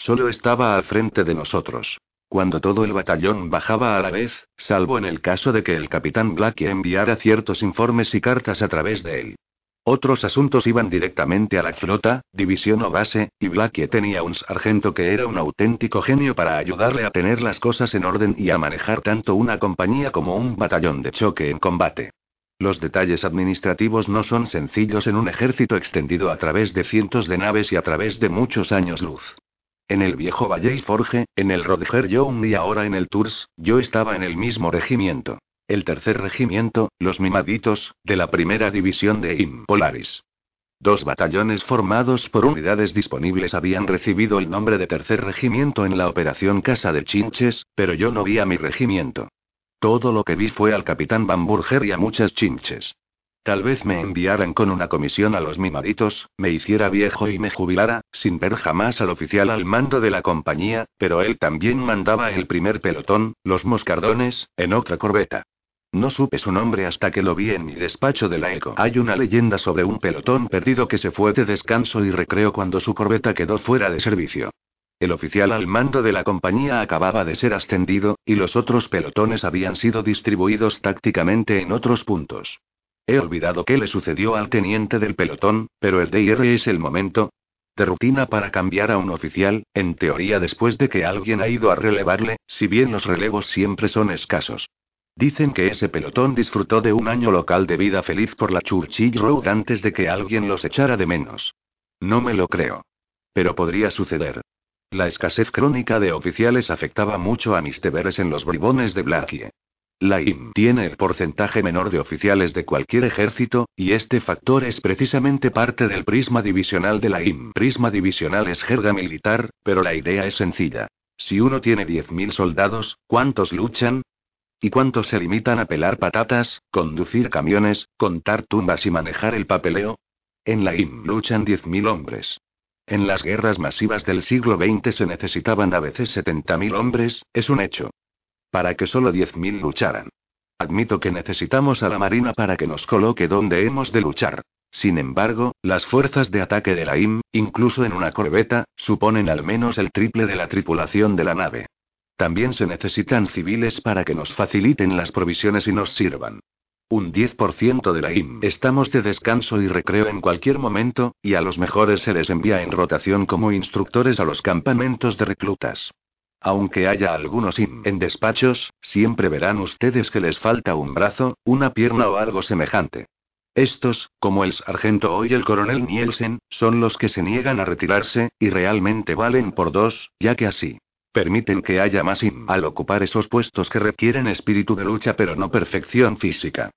Solo estaba al frente de nosotros. Cuando todo el batallón bajaba a la vez, salvo en el caso de que el capitán Blackie enviara ciertos informes y cartas a través de él. Otros asuntos iban directamente a la flota, división o base, y Blackie tenía un sargento que era un auténtico genio para ayudarle a tener las cosas en orden y a manejar tanto una compañía como un batallón de choque en combate. Los detalles administrativos no son sencillos en un ejército extendido a través de cientos de naves y a través de muchos años luz. En el viejo Valle y Forge, en el Rodger Young y ahora en el Tours, yo estaba en el mismo regimiento. El tercer regimiento, los mimaditos, de la primera división de Impolaris. Dos batallones formados por unidades disponibles habían recibido el nombre de tercer regimiento en la operación Casa de Chinches, pero yo no vi a mi regimiento. Todo lo que vi fue al capitán Bamburger y a muchas chinches. Tal vez me enviaran con una comisión a los mimaditos, me hiciera viejo y me jubilara, sin ver jamás al oficial al mando de la compañía, pero él también mandaba el primer pelotón, los moscardones, en otra corbeta. No supe su nombre hasta que lo vi en mi despacho de la ECO. Hay una leyenda sobre un pelotón perdido que se fue de descanso y recreo cuando su corbeta quedó fuera de servicio. El oficial al mando de la compañía acababa de ser ascendido, y los otros pelotones habían sido distribuidos tácticamente en otros puntos. He olvidado qué le sucedió al teniente del pelotón, pero el DR es el momento de rutina para cambiar a un oficial, en teoría después de que alguien ha ido a relevarle, si bien los relevos siempre son escasos. Dicen que ese pelotón disfrutó de un año local de vida feliz por la Churchill Road antes de que alguien los echara de menos. No me lo creo. Pero podría suceder. La escasez crónica de oficiales afectaba mucho a mis deberes en los bribones de Blackie. La IM tiene el porcentaje menor de oficiales de cualquier ejército, y este factor es precisamente parte del prisma divisional de la IM. Prisma divisional es jerga militar, pero la idea es sencilla. Si uno tiene 10.000 soldados, ¿cuántos luchan? ¿Y cuántos se limitan a pelar patatas, conducir camiones, contar tumbas y manejar el papeleo? En la IM luchan 10.000 hombres. En las guerras masivas del siglo XX se necesitaban a veces 70.000 hombres, es un hecho. Para que solo 10.000 lucharan. Admito que necesitamos a la Marina para que nos coloque donde hemos de luchar. Sin embargo, las fuerzas de ataque de la IM, incluso en una corbeta, suponen al menos el triple de la tripulación de la nave. También se necesitan civiles para que nos faciliten las provisiones y nos sirvan. Un 10% de la IM. Estamos de descanso y recreo en cualquier momento, y a los mejores se les envía en rotación como instructores a los campamentos de reclutas. Aunque haya algunos IM en despachos, siempre verán ustedes que les falta un brazo, una pierna o algo semejante. Estos, como el sargento o el coronel Nielsen, son los que se niegan a retirarse, y realmente valen por dos, ya que así permiten que haya más IM al ocupar esos puestos que requieren espíritu de lucha pero no perfección física.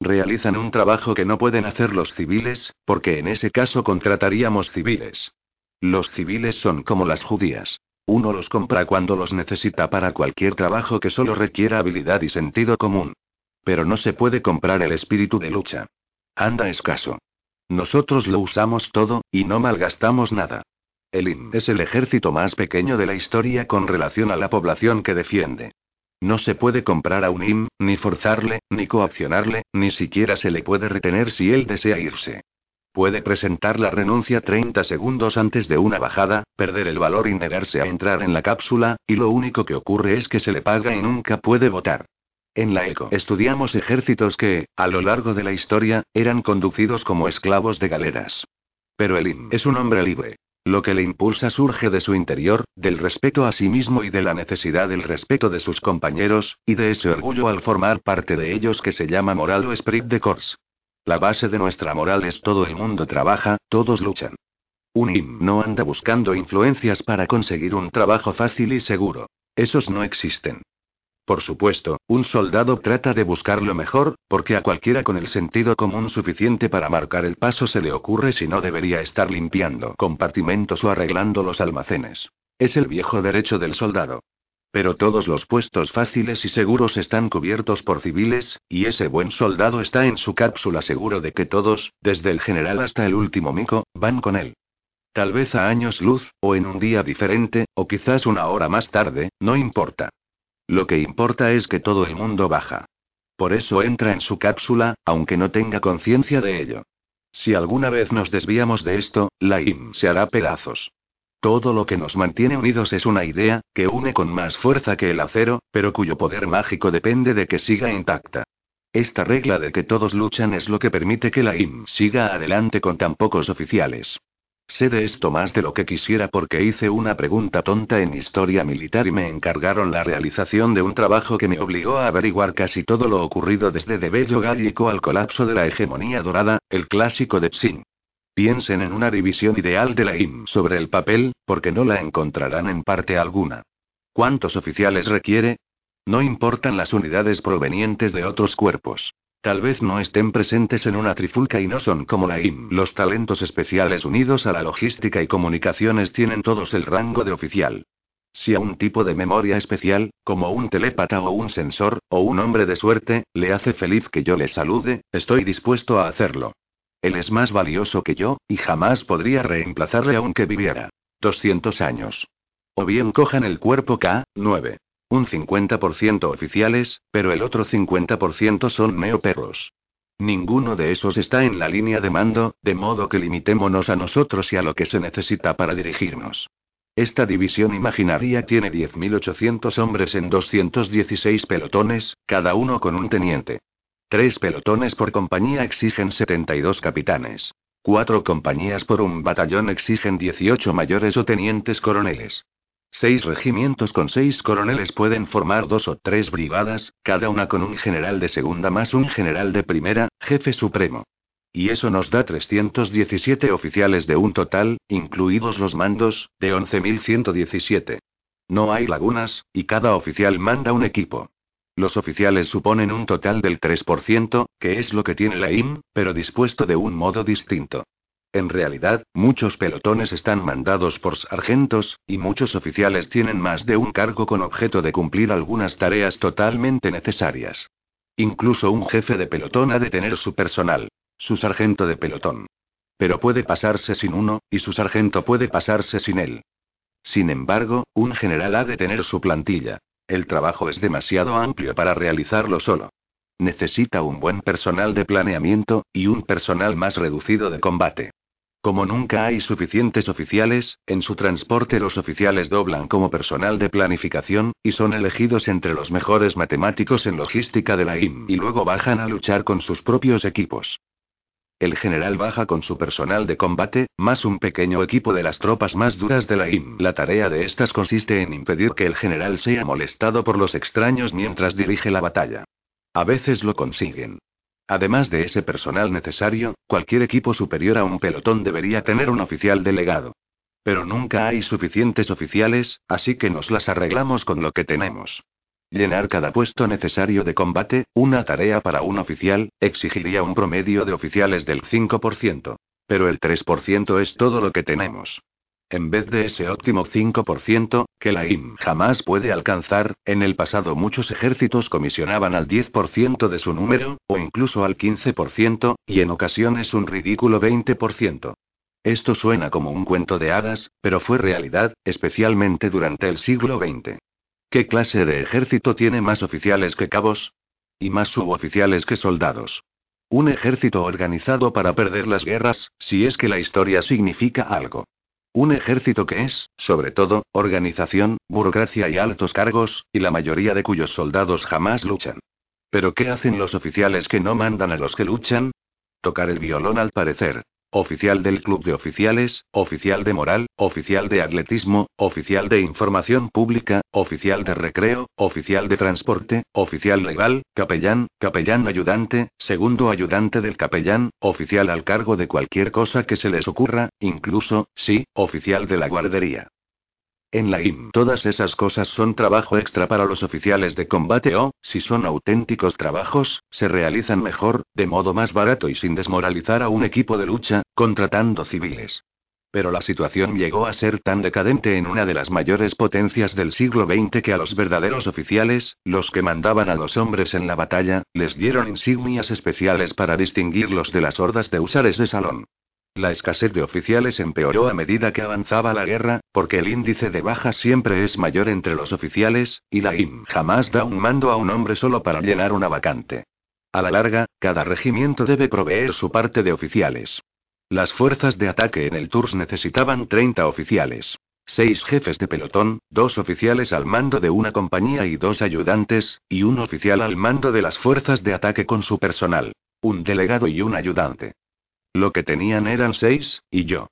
Realizan un trabajo que no pueden hacer los civiles, porque en ese caso contrataríamos civiles. Los civiles son como las judías. Uno los compra cuando los necesita para cualquier trabajo que solo requiera habilidad y sentido común. Pero no se puede comprar el espíritu de lucha. Anda escaso. Nosotros lo usamos todo, y no malgastamos nada. El IM es el ejército más pequeño de la historia con relación a la población que defiende. No se puede comprar a un IM, ni forzarle, ni coaccionarle, ni siquiera se le puede retener si él desea irse. Puede presentar la renuncia 30 segundos antes de una bajada, perder el valor y negarse a entrar en la cápsula, y lo único que ocurre es que se le paga y nunca puede votar. En la ECO estudiamos ejércitos que, a lo largo de la historia, eran conducidos como esclavos de galeras. Pero el IM es un hombre libre. Lo que le impulsa surge de su interior, del respeto a sí mismo y de la necesidad del respeto de sus compañeros, y de ese orgullo al formar parte de ellos que se llama moral o esprit de corps. La base de nuestra moral es todo el mundo trabaja, todos luchan. Un IM no anda buscando influencias para conseguir un trabajo fácil y seguro. Esos no existen. Por supuesto, un soldado trata de buscar lo mejor, porque a cualquiera con el sentido común suficiente para marcar el paso se le ocurre si no debería estar limpiando compartimentos o arreglando los almacenes. Es el viejo derecho del soldado. Pero todos los puestos fáciles y seguros están cubiertos por civiles, y ese buen soldado está en su cápsula seguro de que todos, desde el general hasta el último mico, van con él. Tal vez a años luz, o en un día diferente, o quizás una hora más tarde, no importa. Lo que importa es que todo el mundo baja. Por eso entra en su cápsula, aunque no tenga conciencia de ello. Si alguna vez nos desviamos de esto, la IM se hará pedazos. Todo lo que nos mantiene unidos es una idea, que une con más fuerza que el acero, pero cuyo poder mágico depende de que siga intacta. Esta regla de que todos luchan es lo que permite que la IM siga adelante con tan pocos oficiales. Sé de esto más de lo que quisiera porque hice una pregunta tonta en historia militar y me encargaron la realización de un trabajo que me obligó a averiguar casi todo lo ocurrido desde de Bello Gallico al colapso de la hegemonía dorada, el clásico de Psin. Piensen en una división ideal de la IM sobre el papel, porque no la encontrarán en parte alguna. ¿Cuántos oficiales requiere? No importan las unidades provenientes de otros cuerpos. Tal vez no estén presentes en una trifulca y no son como la IM. Los talentos especiales unidos a la logística y comunicaciones tienen todos el rango de oficial. Si a un tipo de memoria especial, como un telépata o un sensor, o un hombre de suerte, le hace feliz que yo le salude, estoy dispuesto a hacerlo. Él es más valioso que yo, y jamás podría reemplazarle aunque viviera 200 años. O bien cojan el cuerpo K9. Un 50% oficiales, pero el otro 50% son neoperros. Ninguno de esos está en la línea de mando, de modo que limitémonos a nosotros y a lo que se necesita para dirigirnos. Esta división imaginaria tiene 10.800 hombres en 216 pelotones, cada uno con un teniente. Tres pelotones por compañía exigen 72 capitanes. Cuatro compañías por un batallón exigen 18 mayores o tenientes coroneles. Seis regimientos con seis coroneles pueden formar dos o tres brigadas, cada una con un general de segunda más un general de primera, jefe supremo. Y eso nos da 317 oficiales de un total, incluidos los mandos, de 11.117. No hay lagunas, y cada oficial manda un equipo. Los oficiales suponen un total del 3%, que es lo que tiene la IM, pero dispuesto de un modo distinto. En realidad, muchos pelotones están mandados por sargentos, y muchos oficiales tienen más de un cargo con objeto de cumplir algunas tareas totalmente necesarias. Incluso un jefe de pelotón ha de tener su personal, su sargento de pelotón. Pero puede pasarse sin uno, y su sargento puede pasarse sin él. Sin embargo, un general ha de tener su plantilla. El trabajo es demasiado amplio para realizarlo solo. Necesita un buen personal de planeamiento, y un personal más reducido de combate. Como nunca hay suficientes oficiales, en su transporte los oficiales doblan como personal de planificación, y son elegidos entre los mejores matemáticos en logística de la IM y luego bajan a luchar con sus propios equipos. El general baja con su personal de combate, más un pequeño equipo de las tropas más duras de la IM. La tarea de estas consiste en impedir que el general sea molestado por los extraños mientras dirige la batalla. A veces lo consiguen. Además de ese personal necesario, cualquier equipo superior a un pelotón debería tener un oficial delegado. Pero nunca hay suficientes oficiales, así que nos las arreglamos con lo que tenemos. Llenar cada puesto necesario de combate, una tarea para un oficial, exigiría un promedio de oficiales del 5%. Pero el 3% es todo lo que tenemos. En vez de ese óptimo 5%, que la IM jamás puede alcanzar, en el pasado muchos ejércitos comisionaban al 10% de su número, o incluso al 15%, y en ocasiones un ridículo 20%. Esto suena como un cuento de hadas, pero fue realidad, especialmente durante el siglo XX. ¿Qué clase de ejército tiene más oficiales que cabos? Y más suboficiales que soldados. Un ejército organizado para perder las guerras, si es que la historia significa algo. Un ejército que es, sobre todo, organización, burocracia y altos cargos, y la mayoría de cuyos soldados jamás luchan. Pero ¿qué hacen los oficiales que no mandan a los que luchan? Tocar el violón al parecer. Oficial del Club de Oficiales, oficial de moral, oficial de atletismo, oficial de información pública, oficial de recreo, oficial de transporte, oficial legal, capellán, capellán ayudante, segundo ayudante del capellán, oficial al cargo de cualquier cosa que se les ocurra, incluso, sí, oficial de la guardería. En la IM, todas esas cosas son trabajo extra para los oficiales de combate o, si son auténticos trabajos, se realizan mejor, de modo más barato y sin desmoralizar a un equipo de lucha, contratando civiles. Pero la situación llegó a ser tan decadente en una de las mayores potencias del siglo XX que a los verdaderos oficiales, los que mandaban a los hombres en la batalla, les dieron insignias especiales para distinguirlos de las hordas de usares de salón. La escasez de oficiales empeoró a medida que avanzaba la guerra, porque el índice de bajas siempre es mayor entre los oficiales, y la IM jamás da un mando a un hombre solo para llenar una vacante. A la larga, cada regimiento debe proveer su parte de oficiales. Las fuerzas de ataque en el Tours necesitaban 30 oficiales. seis jefes de pelotón, dos oficiales al mando de una compañía y dos ayudantes, y un oficial al mando de las fuerzas de ataque con su personal. Un delegado y un ayudante. Lo que tenían eran seis, y yo.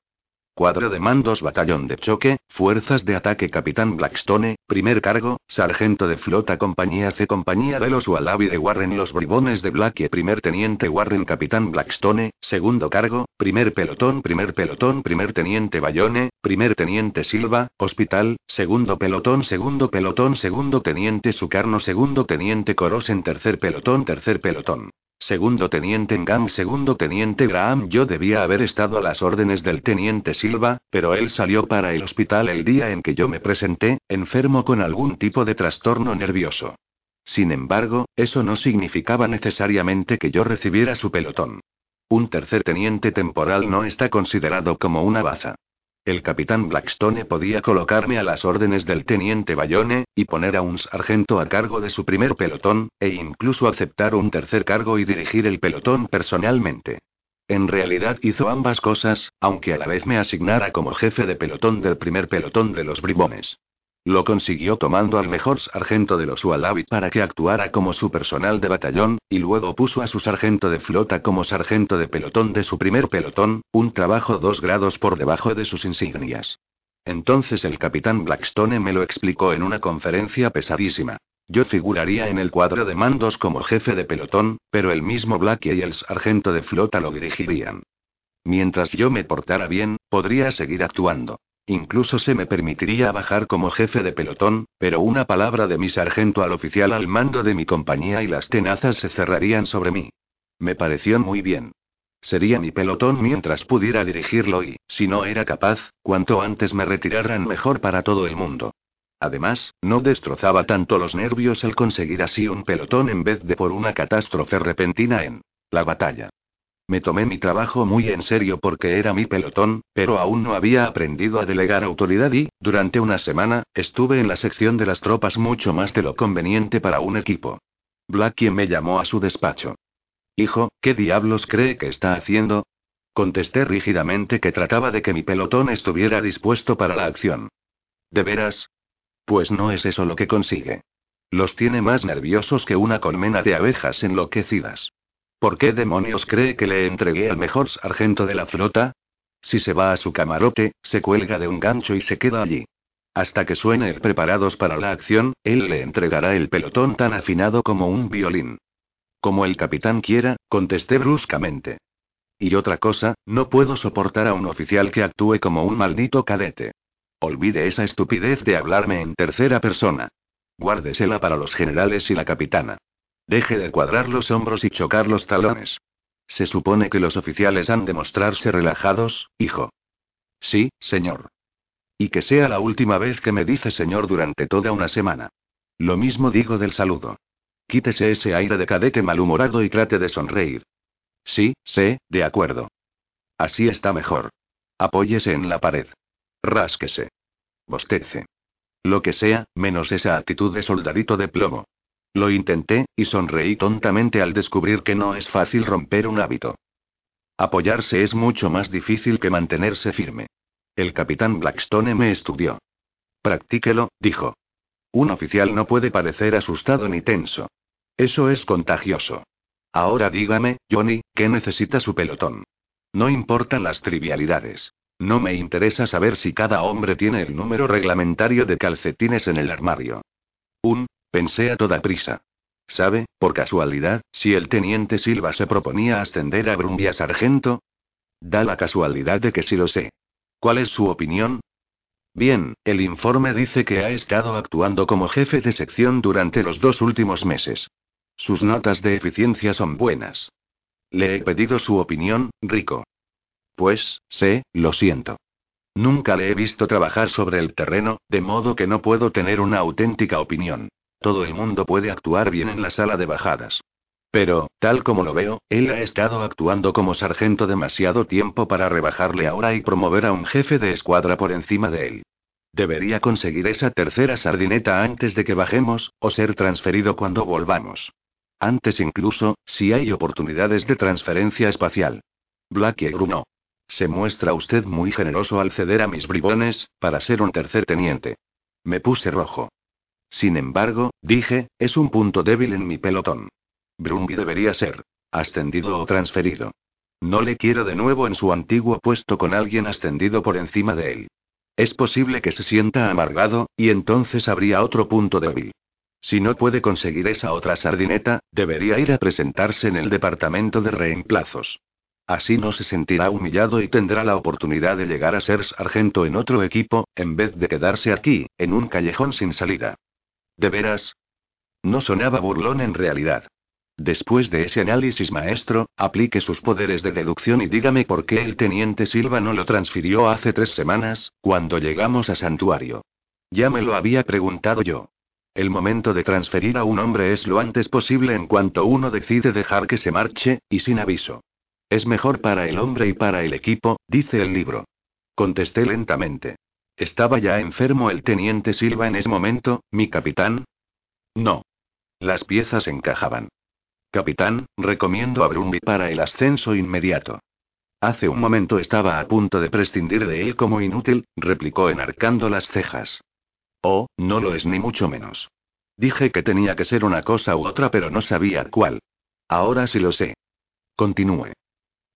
Cuadro de mandos Batallón de choque, Fuerzas de ataque Capitán Blackstone, primer cargo, Sargento de flota Compañía C Compañía de los Wallaby de Warren Los Bribones de Blackie Primer Teniente Warren Capitán Blackstone, segundo cargo, primer pelotón Primer pelotón Primer Teniente Bayone, primer Teniente Silva, Hospital, segundo pelotón Segundo pelotón Segundo Teniente Sucarno Segundo Teniente Corosen Tercer pelotón Tercer pelotón Segundo teniente Ngam, segundo teniente Graham, yo debía haber estado a las órdenes del teniente Silva, pero él salió para el hospital el día en que yo me presenté, enfermo con algún tipo de trastorno nervioso. Sin embargo, eso no significaba necesariamente que yo recibiera su pelotón. Un tercer teniente temporal no está considerado como una baza. El capitán Blackstone podía colocarme a las órdenes del teniente Bayone, y poner a un sargento a cargo de su primer pelotón, e incluso aceptar un tercer cargo y dirigir el pelotón personalmente. En realidad hizo ambas cosas, aunque a la vez me asignara como jefe de pelotón del primer pelotón de los bribones. Lo consiguió tomando al mejor sargento de los Wallaby para que actuara como su personal de batallón, y luego puso a su sargento de flota como sargento de pelotón de su primer pelotón, un trabajo dos grados por debajo de sus insignias. Entonces el capitán Blackstone me lo explicó en una conferencia pesadísima. Yo figuraría en el cuadro de mandos como jefe de pelotón, pero el mismo Blackie y el sargento de flota lo dirigirían. Mientras yo me portara bien, podría seguir actuando. Incluso se me permitiría bajar como jefe de pelotón, pero una palabra de mi sargento al oficial al mando de mi compañía y las tenazas se cerrarían sobre mí. Me pareció muy bien. Sería mi pelotón mientras pudiera dirigirlo y, si no era capaz, cuanto antes me retiraran mejor para todo el mundo. Además, no destrozaba tanto los nervios el conseguir así un pelotón en vez de por una catástrofe repentina en la batalla. Me tomé mi trabajo muy en serio porque era mi pelotón, pero aún no había aprendido a delegar autoridad y, durante una semana, estuve en la sección de las tropas mucho más de lo conveniente para un equipo. Blackie me llamó a su despacho. Hijo, ¿qué diablos cree que está haciendo? Contesté rígidamente que trataba de que mi pelotón estuviera dispuesto para la acción. ¿De veras? Pues no es eso lo que consigue. Los tiene más nerviosos que una colmena de abejas enloquecidas. ¿Por qué demonios cree que le entregué al mejor sargento de la flota? Si se va a su camarote, se cuelga de un gancho y se queda allí. Hasta que suene el preparados para la acción, él le entregará el pelotón tan afinado como un violín. Como el capitán quiera, contesté bruscamente. Y otra cosa, no puedo soportar a un oficial que actúe como un maldito cadete. Olvide esa estupidez de hablarme en tercera persona. Guárdesela para los generales y la capitana. Deje de cuadrar los hombros y chocar los talones. Se supone que los oficiales han de mostrarse relajados, hijo. Sí, señor. Y que sea la última vez que me dice señor durante toda una semana. Lo mismo digo del saludo. Quítese ese aire de cadete malhumorado y trate de sonreír. Sí, sé, de acuerdo. Así está mejor. Apóyese en la pared. Rásquese. Bostece. Lo que sea, menos esa actitud de soldadito de plomo. Lo intenté, y sonreí tontamente al descubrir que no es fácil romper un hábito. Apoyarse es mucho más difícil que mantenerse firme. El capitán Blackstone me estudió. Practíquelo, dijo. Un oficial no puede parecer asustado ni tenso. Eso es contagioso. Ahora dígame, Johnny, ¿qué necesita su pelotón? No importan las trivialidades. No me interesa saber si cada hombre tiene el número reglamentario de calcetines en el armario. Pensé a toda prisa. ¿Sabe, por casualidad, si el teniente Silva se proponía ascender a Brumbia sargento? Da la casualidad de que sí lo sé. ¿Cuál es su opinión? Bien, el informe dice que ha estado actuando como jefe de sección durante los dos últimos meses. Sus notas de eficiencia son buenas. Le he pedido su opinión, Rico. Pues, sé, lo siento. Nunca le he visto trabajar sobre el terreno, de modo que no puedo tener una auténtica opinión. Todo el mundo puede actuar bien en la sala de bajadas. Pero, tal como lo veo, él ha estado actuando como sargento demasiado tiempo para rebajarle ahora y promover a un jefe de escuadra por encima de él. Debería conseguir esa tercera sardineta antes de que bajemos, o ser transferido cuando volvamos. Antes incluso, si hay oportunidades de transferencia espacial. Blackie grunó. se muestra usted muy generoso al ceder a mis bribones, para ser un tercer teniente. Me puse rojo. Sin embargo, dije, es un punto débil en mi pelotón. Brumby debería ser ascendido o transferido. No le quiero de nuevo en su antiguo puesto con alguien ascendido por encima de él. Es posible que se sienta amargado, y entonces habría otro punto débil. Si no puede conseguir esa otra sardineta, debería ir a presentarse en el departamento de reemplazos. Así no se sentirá humillado y tendrá la oportunidad de llegar a ser sargento en otro equipo, en vez de quedarse aquí, en un callejón sin salida. ¿De veras? No sonaba burlón en realidad. Después de ese análisis maestro, aplique sus poderes de deducción y dígame por qué el teniente Silva no lo transfirió hace tres semanas, cuando llegamos a Santuario. Ya me lo había preguntado yo. El momento de transferir a un hombre es lo antes posible en cuanto uno decide dejar que se marche, y sin aviso. Es mejor para el hombre y para el equipo, dice el libro. Contesté lentamente. ¿Estaba ya enfermo el teniente Silva en ese momento, mi capitán? No. Las piezas encajaban. Capitán, recomiendo a Brumby para el ascenso inmediato. Hace un momento estaba a punto de prescindir de él como inútil, replicó enarcando las cejas. Oh, no lo es ni mucho menos. Dije que tenía que ser una cosa u otra, pero no sabía cuál. Ahora sí lo sé. Continúe.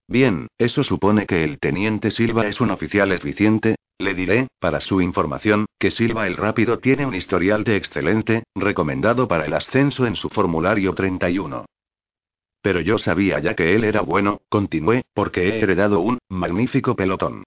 Bien, eso supone que el teniente Silva es un oficial eficiente, le diré, para su información, que Silva el Rápido tiene un historial de excelente, recomendado para el ascenso en su formulario 31. Pero yo sabía ya que él era bueno, continué, porque he heredado un magnífico pelotón.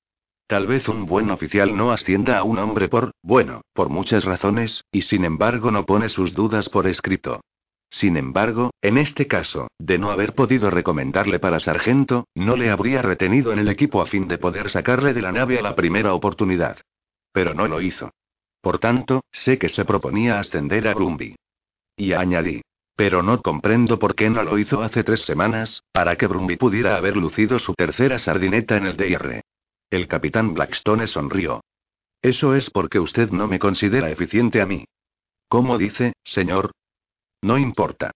Tal vez un buen oficial no ascienda a un hombre por, bueno, por muchas razones, y sin embargo no pone sus dudas por escrito. Sin embargo, en este caso, de no haber podido recomendarle para sargento, no le habría retenido en el equipo a fin de poder sacarle de la nave a la primera oportunidad. Pero no lo hizo. Por tanto, sé que se proponía ascender a Brumby. Y añadí. Pero no comprendo por qué no lo hizo hace tres semanas, para que Brumby pudiera haber lucido su tercera sardineta en el DR. El capitán Blackstone sonrió. Eso es porque usted no me considera eficiente a mí. ¿Cómo dice, señor? No importa.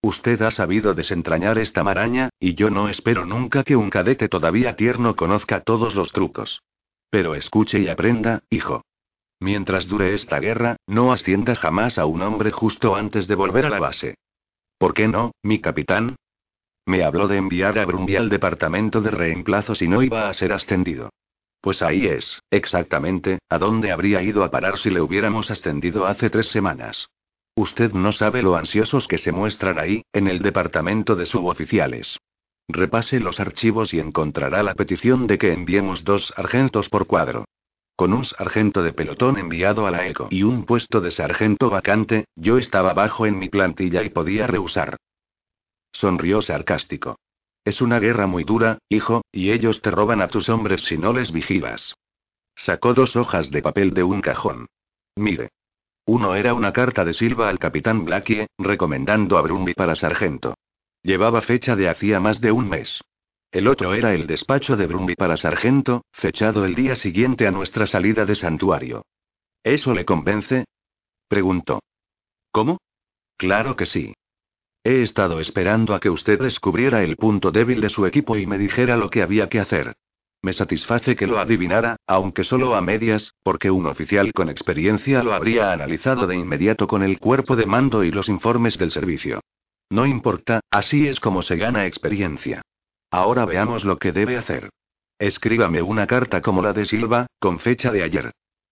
Usted ha sabido desentrañar esta maraña, y yo no espero nunca que un cadete todavía tierno conozca todos los trucos. Pero escuche y aprenda, hijo. Mientras dure esta guerra, no ascienda jamás a un hombre justo antes de volver a la base. ¿Por qué no, mi capitán? Me habló de enviar a Brumby al departamento de reemplazo si no iba a ser ascendido. Pues ahí es, exactamente, a dónde habría ido a parar si le hubiéramos ascendido hace tres semanas. Usted no sabe lo ansiosos que se muestran ahí, en el departamento de suboficiales. Repase los archivos y encontrará la petición de que enviemos dos sargentos por cuadro. Con un sargento de pelotón enviado a la ECO y un puesto de sargento vacante, yo estaba bajo en mi plantilla y podía rehusar. Sonrió sarcástico. Es una guerra muy dura, hijo, y ellos te roban a tus hombres si no les vigilas. Sacó dos hojas de papel de un cajón. Mire. Uno era una carta de Silva al capitán Blackie, recomendando a Brumby para sargento. Llevaba fecha de hacía más de un mes. El otro era el despacho de Brumby para sargento, fechado el día siguiente a nuestra salida de santuario. ¿Eso le convence? Preguntó. ¿Cómo? Claro que sí. He estado esperando a que usted descubriera el punto débil de su equipo y me dijera lo que había que hacer. Me satisface que lo adivinara, aunque solo a medias, porque un oficial con experiencia lo habría analizado de inmediato con el cuerpo de mando y los informes del servicio. No importa, así es como se gana experiencia. Ahora veamos lo que debe hacer. Escríbame una carta como la de Silva, con fecha de ayer.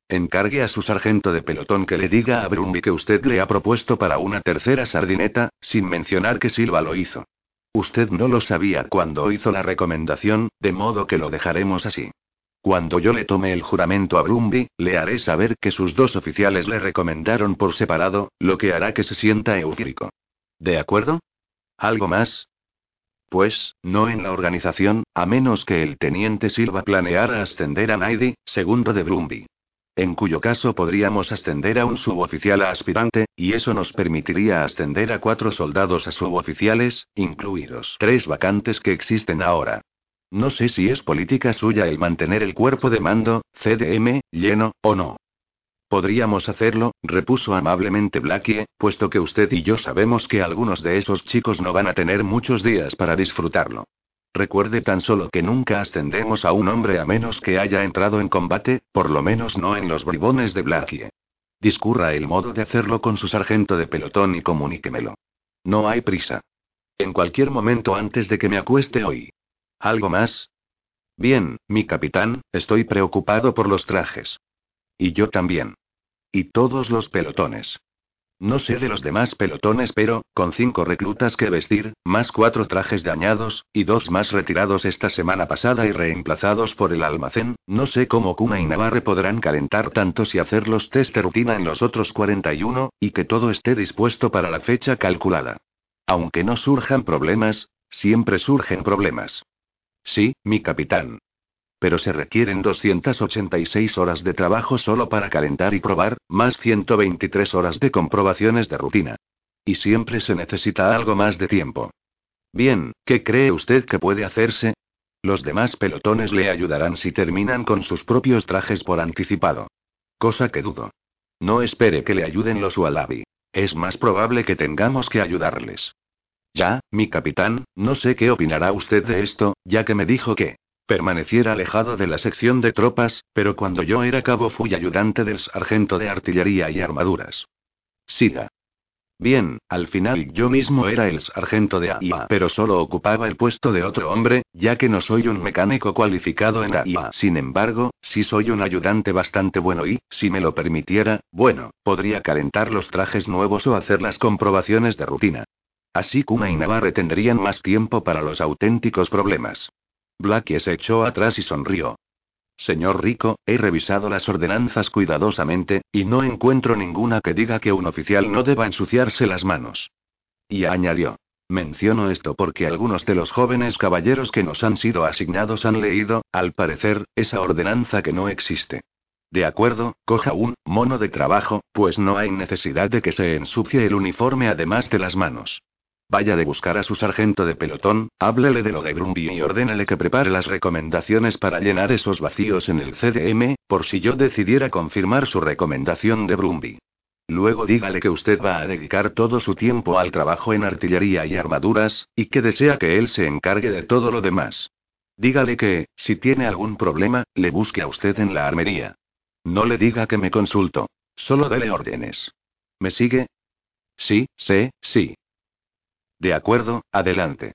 Encargue a su sargento de pelotón que le diga a Brumby que usted le ha propuesto para una tercera sardineta, sin mencionar que Silva lo hizo. Usted no lo sabía cuando hizo la recomendación, de modo que lo dejaremos así. Cuando yo le tome el juramento a Brumby, le haré saber que sus dos oficiales le recomendaron por separado, lo que hará que se sienta eufórico. ¿De acuerdo? ¿Algo más? Pues, no en la organización, a menos que el teniente Silva planeara ascender a Naidi, segundo de Brumby. En cuyo caso podríamos ascender a un suboficial a aspirante, y eso nos permitiría ascender a cuatro soldados a suboficiales, incluidos tres vacantes que existen ahora. No sé si es política suya el mantener el cuerpo de mando, CDM, lleno, o no. Podríamos hacerlo, repuso amablemente Blackie, puesto que usted y yo sabemos que algunos de esos chicos no van a tener muchos días para disfrutarlo. Recuerde tan solo que nunca ascendemos a un hombre a menos que haya entrado en combate, por lo menos no en los bribones de Blackie. Discurra el modo de hacerlo con su sargento de pelotón y comuníquemelo. No hay prisa. En cualquier momento antes de que me acueste hoy. ¿Algo más? Bien, mi capitán, estoy preocupado por los trajes. Y yo también. Y todos los pelotones. No sé de los demás pelotones, pero, con cinco reclutas que vestir, más cuatro trajes dañados, y dos más retirados esta semana pasada y reemplazados por el almacén, no sé cómo Kuna y Navarre podrán calentar tantos y hacer los test de rutina en los otros 41, y que todo esté dispuesto para la fecha calculada. Aunque no surjan problemas, siempre surgen problemas. Sí, mi capitán. Pero se requieren 286 horas de trabajo solo para calentar y probar, más 123 horas de comprobaciones de rutina. Y siempre se necesita algo más de tiempo. Bien, ¿qué cree usted que puede hacerse? Los demás pelotones le ayudarán si terminan con sus propios trajes por anticipado. Cosa que dudo. No espere que le ayuden los Wallaby. Es más probable que tengamos que ayudarles. Ya, mi capitán, no sé qué opinará usted de esto, ya que me dijo que permaneciera alejado de la sección de tropas, pero cuando yo era cabo fui ayudante del sargento de artillería y armaduras. Siga. Bien, al final yo mismo era el sargento de AIA, pero solo ocupaba el puesto de otro hombre, ya que no soy un mecánico cualificado en AIA. Sin embargo, sí soy un ayudante bastante bueno y, si me lo permitiera, bueno, podría calentar los trajes nuevos o hacer las comprobaciones de rutina. Así Kuma y Navarre tendrían más tiempo para los auténticos problemas. Blackie se echó atrás y sonrió. Señor Rico, he revisado las ordenanzas cuidadosamente, y no encuentro ninguna que diga que un oficial no deba ensuciarse las manos. Y añadió. Menciono esto porque algunos de los jóvenes caballeros que nos han sido asignados han leído, al parecer, esa ordenanza que no existe. De acuerdo, coja un mono de trabajo, pues no hay necesidad de que se ensucie el uniforme además de las manos. Vaya de buscar a su sargento de pelotón, háblele de lo de Brumby y ordénele que prepare las recomendaciones para llenar esos vacíos en el CDM, por si yo decidiera confirmar su recomendación de Brumby. Luego dígale que usted va a dedicar todo su tiempo al trabajo en artillería y armaduras, y que desea que él se encargue de todo lo demás. Dígale que, si tiene algún problema, le busque a usted en la armería. No le diga que me consulto. Solo dele órdenes. ¿Me sigue? Sí, sé, sí. De acuerdo, adelante.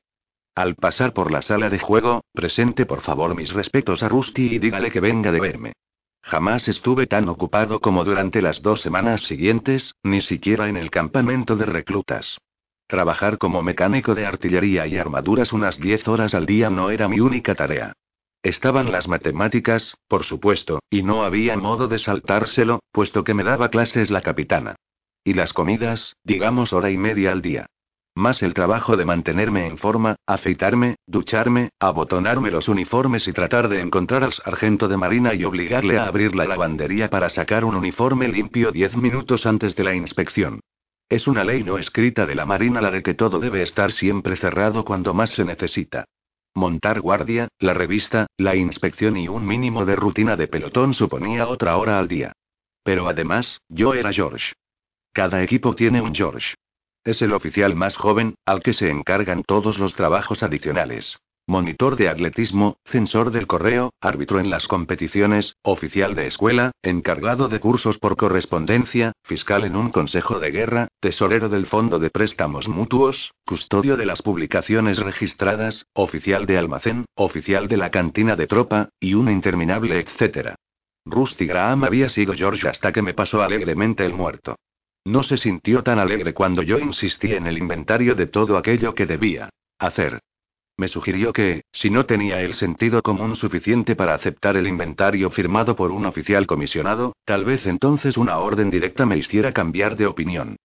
Al pasar por la sala de juego, presente por favor mis respetos a Rusty y dígale que venga de verme. Jamás estuve tan ocupado como durante las dos semanas siguientes, ni siquiera en el campamento de reclutas. Trabajar como mecánico de artillería y armaduras unas diez horas al día no era mi única tarea. Estaban las matemáticas, por supuesto, y no había modo de saltárselo, puesto que me daba clases la capitana. Y las comidas, digamos hora y media al día. Más el trabajo de mantenerme en forma, afeitarme, ducharme, abotonarme los uniformes y tratar de encontrar al sargento de marina y obligarle a abrir la lavandería para sacar un uniforme limpio diez minutos antes de la inspección. Es una ley no escrita de la marina la de que todo debe estar siempre cerrado cuando más se necesita. Montar guardia, la revista, la inspección y un mínimo de rutina de pelotón suponía otra hora al día. Pero además, yo era George. Cada equipo tiene un George. Es el oficial más joven, al que se encargan todos los trabajos adicionales. Monitor de atletismo, censor del correo, árbitro en las competiciones, oficial de escuela, encargado de cursos por correspondencia, fiscal en un consejo de guerra, tesorero del fondo de préstamos mutuos, custodio de las publicaciones registradas, oficial de almacén, oficial de la cantina de tropa, y un interminable etcétera. Rusty Graham había sido George hasta que me pasó alegremente el muerto. No se sintió tan alegre cuando yo insistí en el inventario de todo aquello que debía hacer. Me sugirió que, si no tenía el sentido común suficiente para aceptar el inventario firmado por un oficial comisionado, tal vez entonces una orden directa me hiciera cambiar de opinión.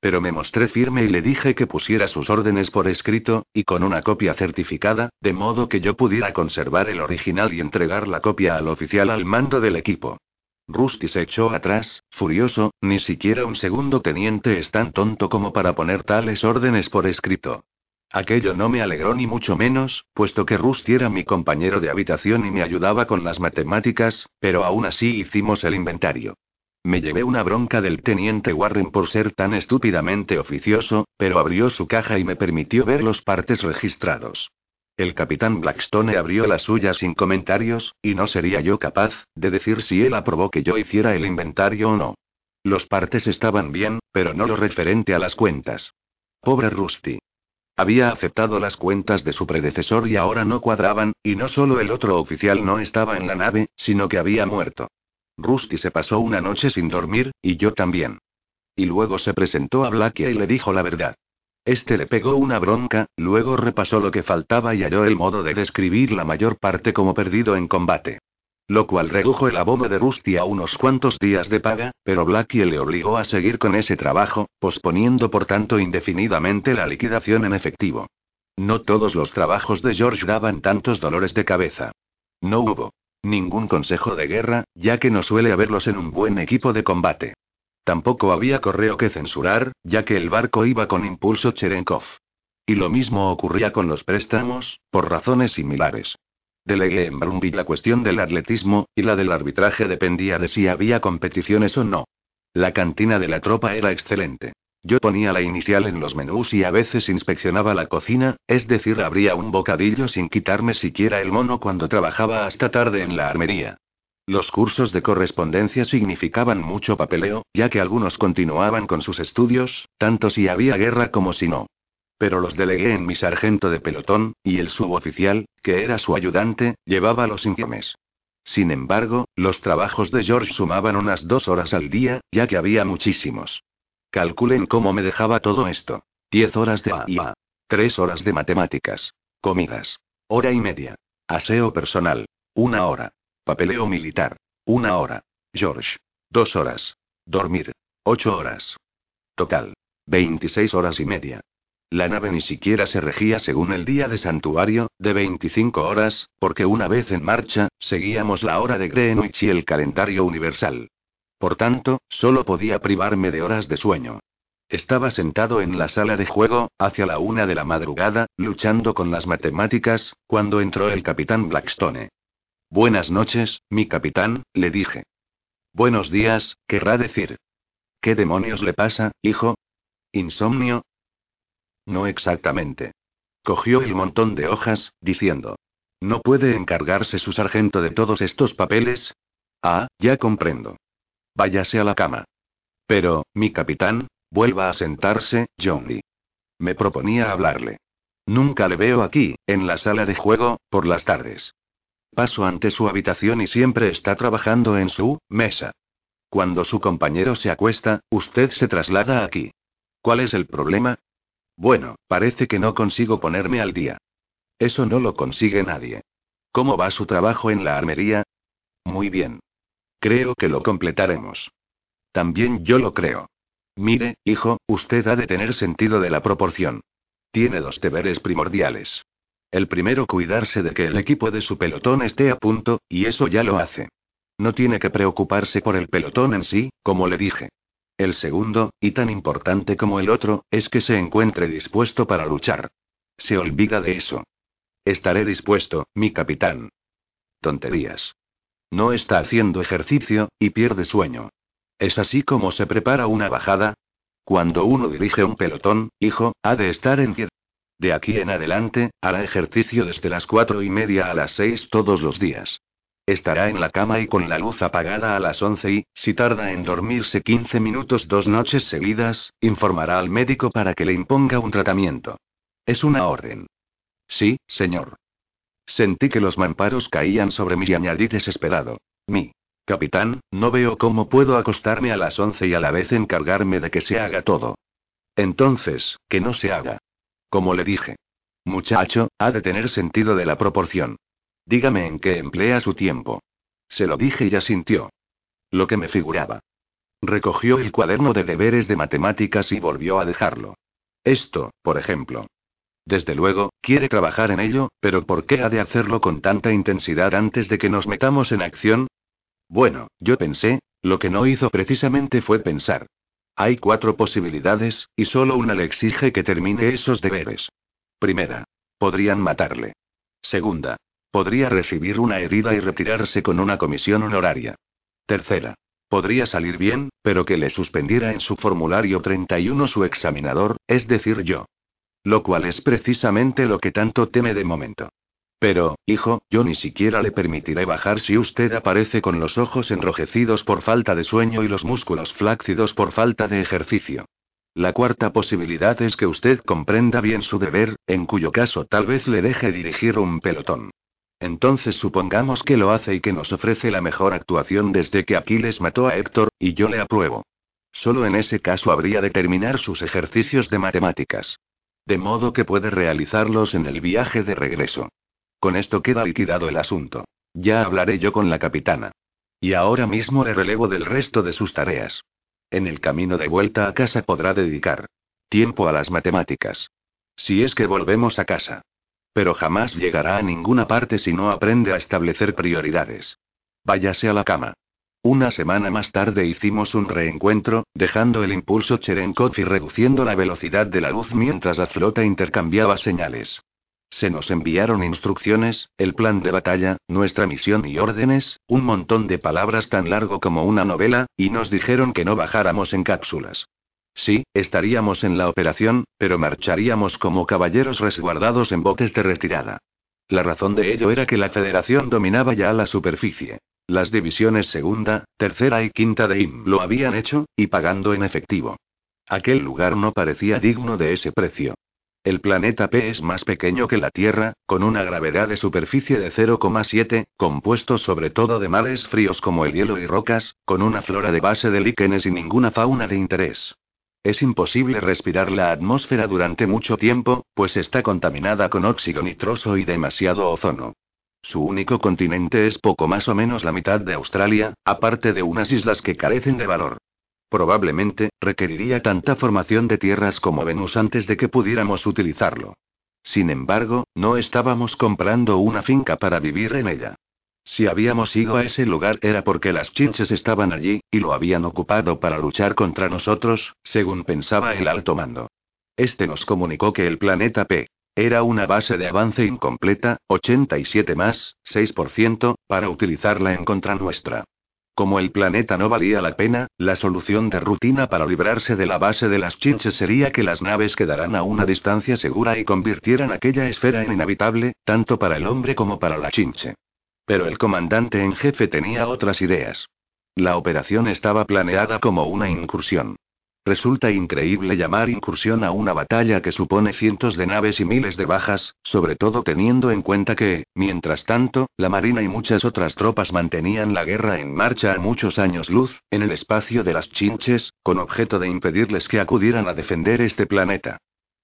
Pero me mostré firme y le dije que pusiera sus órdenes por escrito, y con una copia certificada, de modo que yo pudiera conservar el original y entregar la copia al oficial al mando del equipo. Rusty se echó atrás, furioso, ni siquiera un segundo teniente es tan tonto como para poner tales órdenes por escrito. Aquello no me alegró ni mucho menos, puesto que Rusty era mi compañero de habitación y me ayudaba con las matemáticas, pero aún así hicimos el inventario. Me llevé una bronca del teniente Warren por ser tan estúpidamente oficioso, pero abrió su caja y me permitió ver los partes registrados. El capitán Blackstone abrió la suya sin comentarios, y no sería yo capaz de decir si él aprobó que yo hiciera el inventario o no. Los partes estaban bien, pero no lo referente a las cuentas. Pobre Rusty. Había aceptado las cuentas de su predecesor y ahora no cuadraban, y no solo el otro oficial no estaba en la nave, sino que había muerto. Rusty se pasó una noche sin dormir, y yo también. Y luego se presentó a Blackie y le dijo la verdad. Este le pegó una bronca, luego repasó lo que faltaba y halló el modo de describir la mayor parte como perdido en combate. Lo cual redujo el abono de Rusty a unos cuantos días de paga, pero Blackie le obligó a seguir con ese trabajo, posponiendo por tanto indefinidamente la liquidación en efectivo. No todos los trabajos de George daban tantos dolores de cabeza. No hubo ningún consejo de guerra, ya que no suele haberlos en un buen equipo de combate. Tampoco había correo que censurar, ya que el barco iba con impulso Cherenkov. Y lo mismo ocurría con los préstamos, por razones similares. Delegué en Brumby la cuestión del atletismo, y la del arbitraje dependía de si había competiciones o no. La cantina de la tropa era excelente. Yo ponía la inicial en los menús y a veces inspeccionaba la cocina, es decir, abría un bocadillo sin quitarme siquiera el mono cuando trabajaba hasta tarde en la armería. Los cursos de correspondencia significaban mucho papeleo, ya que algunos continuaban con sus estudios, tanto si había guerra como si no. Pero los delegué en mi sargento de pelotón, y el suboficial, que era su ayudante, llevaba los informes. Sin embargo, los trabajos de George sumaban unas dos horas al día, ya que había muchísimos. Calculen cómo me dejaba todo esto. Diez horas de A Tres horas de matemáticas. Comidas. Hora y media. Aseo personal. Una hora. Papeleo militar. Una hora. George. Dos horas. Dormir. Ocho horas. Total. Veintiséis horas y media. La nave ni siquiera se regía según el día de santuario, de 25 horas, porque una vez en marcha, seguíamos la hora de Greenwich y el calendario universal. Por tanto, solo podía privarme de horas de sueño. Estaba sentado en la sala de juego, hacia la una de la madrugada, luchando con las matemáticas, cuando entró el capitán Blackstone. Buenas noches, mi capitán, le dije. Buenos días, querrá decir. ¿Qué demonios le pasa, hijo? ¿Insomnio? No exactamente. Cogió el montón de hojas, diciendo. ¿No puede encargarse su sargento de todos estos papeles? Ah, ya comprendo. Váyase a la cama. Pero, mi capitán, vuelva a sentarse, Johnny. Me proponía hablarle. Nunca le veo aquí, en la sala de juego, por las tardes. Paso ante su habitación y siempre está trabajando en su mesa. Cuando su compañero se acuesta, usted se traslada aquí. ¿Cuál es el problema? Bueno, parece que no consigo ponerme al día. Eso no lo consigue nadie. ¿Cómo va su trabajo en la armería? Muy bien. Creo que lo completaremos. También yo lo creo. Mire, hijo, usted ha de tener sentido de la proporción. Tiene dos deberes primordiales. El primero, cuidarse de que el equipo de su pelotón esté a punto, y eso ya lo hace. No tiene que preocuparse por el pelotón en sí, como le dije. El segundo, y tan importante como el otro, es que se encuentre dispuesto para luchar. Se olvida de eso. Estaré dispuesto, mi capitán. Tonterías. No está haciendo ejercicio, y pierde sueño. ¿Es así como se prepara una bajada? Cuando uno dirige un pelotón, hijo, ha de estar en pie. De aquí en adelante, hará ejercicio desde las cuatro y media a las seis todos los días. Estará en la cama y con la luz apagada a las once y, si tarda en dormirse 15 minutos dos noches seguidas, informará al médico para que le imponga un tratamiento. Es una orden. Sí, señor. Sentí que los mamparos caían sobre mí y añadí desesperado. Mi. Capitán, no veo cómo puedo acostarme a las once y a la vez encargarme de que se haga todo. Entonces, que no se haga. Como le dije. Muchacho, ha de tener sentido de la proporción. Dígame en qué emplea su tiempo. Se lo dije y asintió. Lo que me figuraba. Recogió el cuaderno de deberes de matemáticas y volvió a dejarlo. Esto, por ejemplo. Desde luego, quiere trabajar en ello, pero ¿por qué ha de hacerlo con tanta intensidad antes de que nos metamos en acción? Bueno, yo pensé, lo que no hizo precisamente fue pensar. Hay cuatro posibilidades, y solo una le exige que termine esos deberes. Primera. Podrían matarle. Segunda. Podría recibir una herida y retirarse con una comisión honoraria. Tercera. Podría salir bien, pero que le suspendiera en su formulario 31 su examinador, es decir, yo. Lo cual es precisamente lo que tanto teme de momento. Pero, hijo, yo ni siquiera le permitiré bajar si usted aparece con los ojos enrojecidos por falta de sueño y los músculos flácidos por falta de ejercicio. La cuarta posibilidad es que usted comprenda bien su deber, en cuyo caso tal vez le deje dirigir un pelotón. Entonces supongamos que lo hace y que nos ofrece la mejor actuación desde que Aquiles mató a Héctor, y yo le apruebo. Solo en ese caso habría de terminar sus ejercicios de matemáticas. De modo que puede realizarlos en el viaje de regreso. Con esto queda liquidado el asunto. Ya hablaré yo con la capitana. Y ahora mismo le relevo del resto de sus tareas. En el camino de vuelta a casa podrá dedicar tiempo a las matemáticas. Si es que volvemos a casa. Pero jamás llegará a ninguna parte si no aprende a establecer prioridades. Váyase a la cama. Una semana más tarde hicimos un reencuentro, dejando el impulso Cherenkov y reduciendo la velocidad de la luz mientras la flota intercambiaba señales. Se nos enviaron instrucciones, el plan de batalla, nuestra misión y órdenes, un montón de palabras tan largo como una novela, y nos dijeron que no bajáramos en cápsulas. Sí, estaríamos en la operación, pero marcharíamos como caballeros resguardados en botes de retirada. La razón de ello era que la Federación dominaba ya la superficie. Las divisiones segunda, tercera y quinta de IM lo habían hecho, y pagando en efectivo. Aquel lugar no parecía digno de ese precio. El planeta P es más pequeño que la Tierra, con una gravedad de superficie de 0,7, compuesto sobre todo de mares fríos como el hielo y rocas, con una flora de base de líquenes y ninguna fauna de interés. Es imposible respirar la atmósfera durante mucho tiempo, pues está contaminada con óxido nitroso y demasiado ozono. Su único continente es poco más o menos la mitad de Australia, aparte de unas islas que carecen de valor. Probablemente, requeriría tanta formación de tierras como Venus antes de que pudiéramos utilizarlo. Sin embargo, no estábamos comprando una finca para vivir en ella. Si habíamos ido a ese lugar era porque las chinches estaban allí, y lo habían ocupado para luchar contra nosotros, según pensaba el alto mando. Este nos comunicó que el planeta P era una base de avance incompleta, 87 más, 6%, para utilizarla en contra nuestra. Como el planeta no valía la pena, la solución de rutina para librarse de la base de las chinches sería que las naves quedaran a una distancia segura y convirtieran aquella esfera en inhabitable, tanto para el hombre como para la chinche. Pero el comandante en jefe tenía otras ideas. La operación estaba planeada como una incursión. Resulta increíble llamar incursión a una batalla que supone cientos de naves y miles de bajas, sobre todo teniendo en cuenta que, mientras tanto, la Marina y muchas otras tropas mantenían la guerra en marcha a muchos años luz, en el espacio de las chinches, con objeto de impedirles que acudieran a defender este planeta.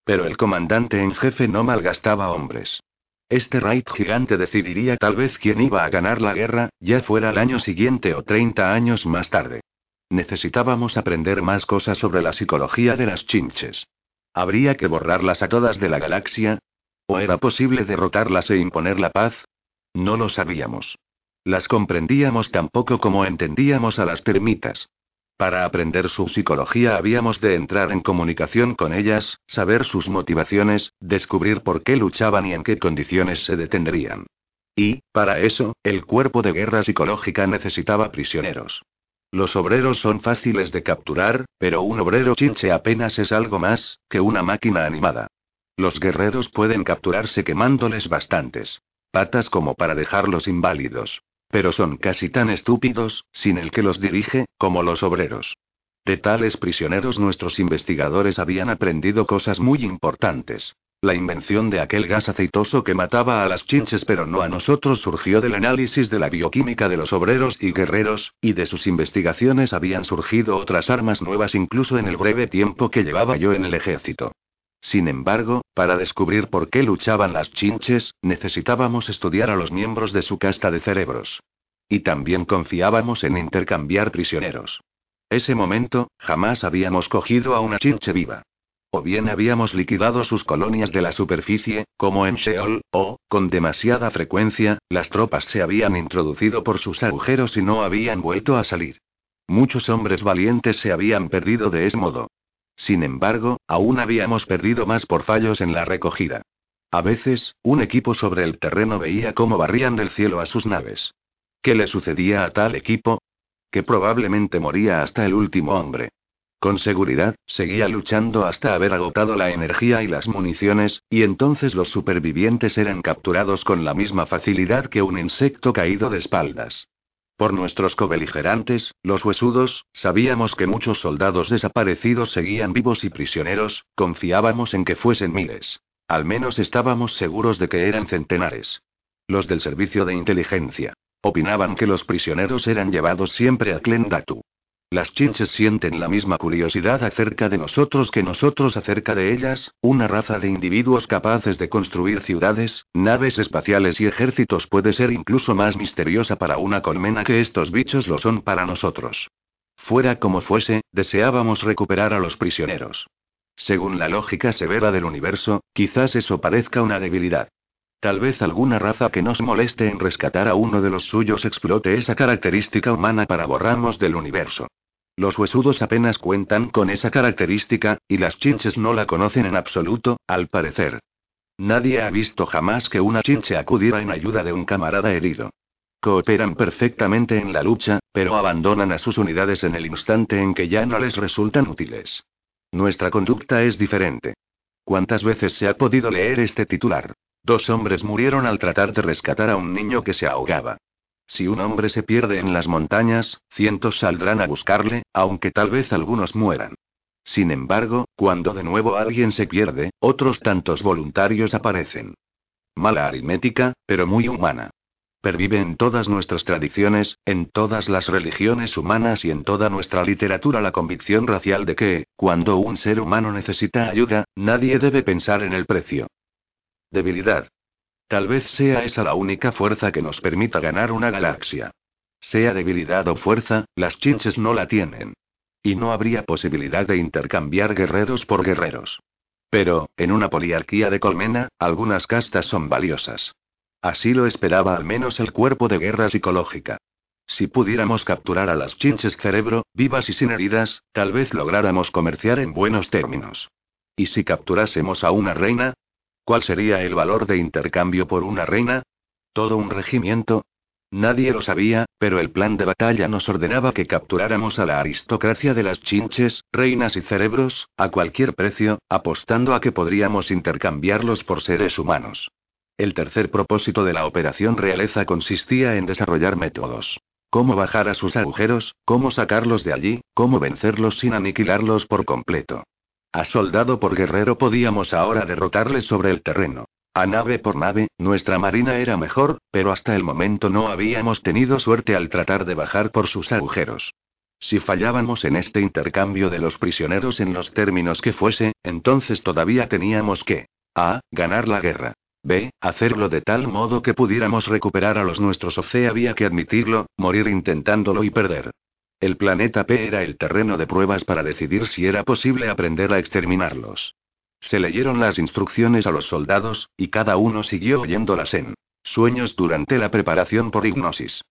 Pero el comandante en jefe no malgastaba hombres. Este raid gigante decidiría tal vez quién iba a ganar la guerra, ya fuera el año siguiente o 30 años más tarde. Necesitábamos aprender más cosas sobre la psicología de las chinches. ¿Habría que borrarlas a todas de la galaxia? ¿O era posible derrotarlas e imponer la paz? No lo sabíamos. Las comprendíamos tan poco como entendíamos a las termitas. Para aprender su psicología habíamos de entrar en comunicación con ellas, saber sus motivaciones, descubrir por qué luchaban y en qué condiciones se detendrían. Y, para eso, el cuerpo de guerra psicológica necesitaba prisioneros. Los obreros son fáciles de capturar, pero un obrero chinche apenas es algo más que una máquina animada. Los guerreros pueden capturarse quemándoles bastantes patas como para dejarlos inválidos. Pero son casi tan estúpidos, sin el que los dirige, como los obreros. De tales prisioneros nuestros investigadores habían aprendido cosas muy importantes. La invención de aquel gas aceitoso que mataba a las chinches pero no a nosotros surgió del análisis de la bioquímica de los obreros y guerreros, y de sus investigaciones habían surgido otras armas nuevas incluso en el breve tiempo que llevaba yo en el ejército. Sin embargo, para descubrir por qué luchaban las chinches, necesitábamos estudiar a los miembros de su casta de cerebros. Y también confiábamos en intercambiar prisioneros. Ese momento, jamás habíamos cogido a una chinche viva. O bien habíamos liquidado sus colonias de la superficie, como en Sheol, o, con demasiada frecuencia, las tropas se habían introducido por sus agujeros y no habían vuelto a salir. Muchos hombres valientes se habían perdido de ese modo. Sin embargo, aún habíamos perdido más por fallos en la recogida. A veces, un equipo sobre el terreno veía cómo barrían del cielo a sus naves. ¿Qué le sucedía a tal equipo? Que probablemente moría hasta el último hombre. Con seguridad, seguía luchando hasta haber agotado la energía y las municiones, y entonces los supervivientes eran capturados con la misma facilidad que un insecto caído de espaldas. Por nuestros cobeligerantes, los huesudos, sabíamos que muchos soldados desaparecidos seguían vivos y prisioneros, confiábamos en que fuesen miles. Al menos estábamos seguros de que eran centenares. Los del servicio de inteligencia. Opinaban que los prisioneros eran llevados siempre a Klendatu. Las chinches sienten la misma curiosidad acerca de nosotros que nosotros acerca de ellas, una raza de individuos capaces de construir ciudades, naves espaciales y ejércitos puede ser incluso más misteriosa para una colmena que estos bichos lo son para nosotros. Fuera como fuese, deseábamos recuperar a los prisioneros. Según la lógica severa del universo, quizás eso parezca una debilidad. Tal vez alguna raza que nos moleste en rescatar a uno de los suyos explote esa característica humana para borrarnos del universo. Los huesudos apenas cuentan con esa característica, y las chinches no la conocen en absoluto, al parecer. Nadie ha visto jamás que una chinche acudiera en ayuda de un camarada herido. Cooperan perfectamente en la lucha, pero abandonan a sus unidades en el instante en que ya no les resultan útiles. Nuestra conducta es diferente. ¿Cuántas veces se ha podido leer este titular? Dos hombres murieron al tratar de rescatar a un niño que se ahogaba. Si un hombre se pierde en las montañas, cientos saldrán a buscarle, aunque tal vez algunos mueran. Sin embargo, cuando de nuevo alguien se pierde, otros tantos voluntarios aparecen. Mala aritmética, pero muy humana. Pervive en todas nuestras tradiciones, en todas las religiones humanas y en toda nuestra literatura la convicción racial de que, cuando un ser humano necesita ayuda, nadie debe pensar en el precio. Debilidad. Tal vez sea esa la única fuerza que nos permita ganar una galaxia. Sea debilidad o fuerza, las chinches no la tienen. Y no habría posibilidad de intercambiar guerreros por guerreros. Pero, en una poliarquía de colmena, algunas castas son valiosas. Así lo esperaba al menos el cuerpo de guerra psicológica. Si pudiéramos capturar a las chinches cerebro, vivas y sin heridas, tal vez lográramos comerciar en buenos términos. ¿Y si capturásemos a una reina? ¿Cuál sería el valor de intercambio por una reina? ¿Todo un regimiento? Nadie lo sabía, pero el plan de batalla nos ordenaba que capturáramos a la aristocracia de las chinches, reinas y cerebros, a cualquier precio, apostando a que podríamos intercambiarlos por seres humanos. El tercer propósito de la operación realeza consistía en desarrollar métodos. Cómo bajar a sus agujeros, cómo sacarlos de allí, cómo vencerlos sin aniquilarlos por completo. A soldado por guerrero podíamos ahora derrotarles sobre el terreno. A nave por nave, nuestra marina era mejor, pero hasta el momento no habíamos tenido suerte al tratar de bajar por sus agujeros. Si fallábamos en este intercambio de los prisioneros en los términos que fuese, entonces todavía teníamos que A. Ganar la guerra. B. Hacerlo de tal modo que pudiéramos recuperar a los nuestros o C. Había que admitirlo, morir intentándolo y perder. El planeta P era el terreno de pruebas para decidir si era posible aprender a exterminarlos. Se leyeron las instrucciones a los soldados, y cada uno siguió oyéndolas en sueños durante la preparación por hipnosis.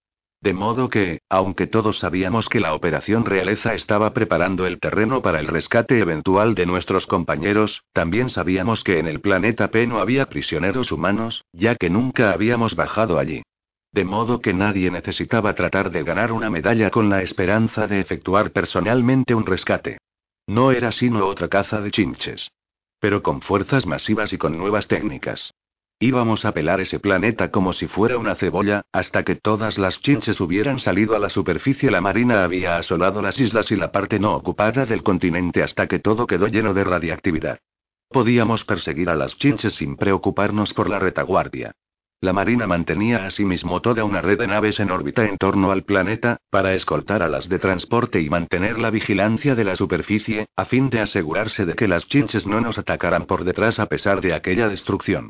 De modo que, aunque todos sabíamos que la operación realeza estaba preparando el terreno para el rescate eventual de nuestros compañeros, también sabíamos que en el planeta P no había prisioneros humanos, ya que nunca habíamos bajado allí. De modo que nadie necesitaba tratar de ganar una medalla con la esperanza de efectuar personalmente un rescate. No era sino otra caza de chinches. Pero con fuerzas masivas y con nuevas técnicas. Íbamos a pelar ese planeta como si fuera una cebolla, hasta que todas las chinches hubieran salido a la superficie. La marina había asolado las islas y la parte no ocupada del continente hasta que todo quedó lleno de radiactividad. Podíamos perseguir a las chinches sin preocuparnos por la retaguardia. La Marina mantenía asimismo toda una red de naves en órbita en torno al planeta, para escoltar a las de transporte y mantener la vigilancia de la superficie, a fin de asegurarse de que las chinches no nos atacaran por detrás a pesar de aquella destrucción.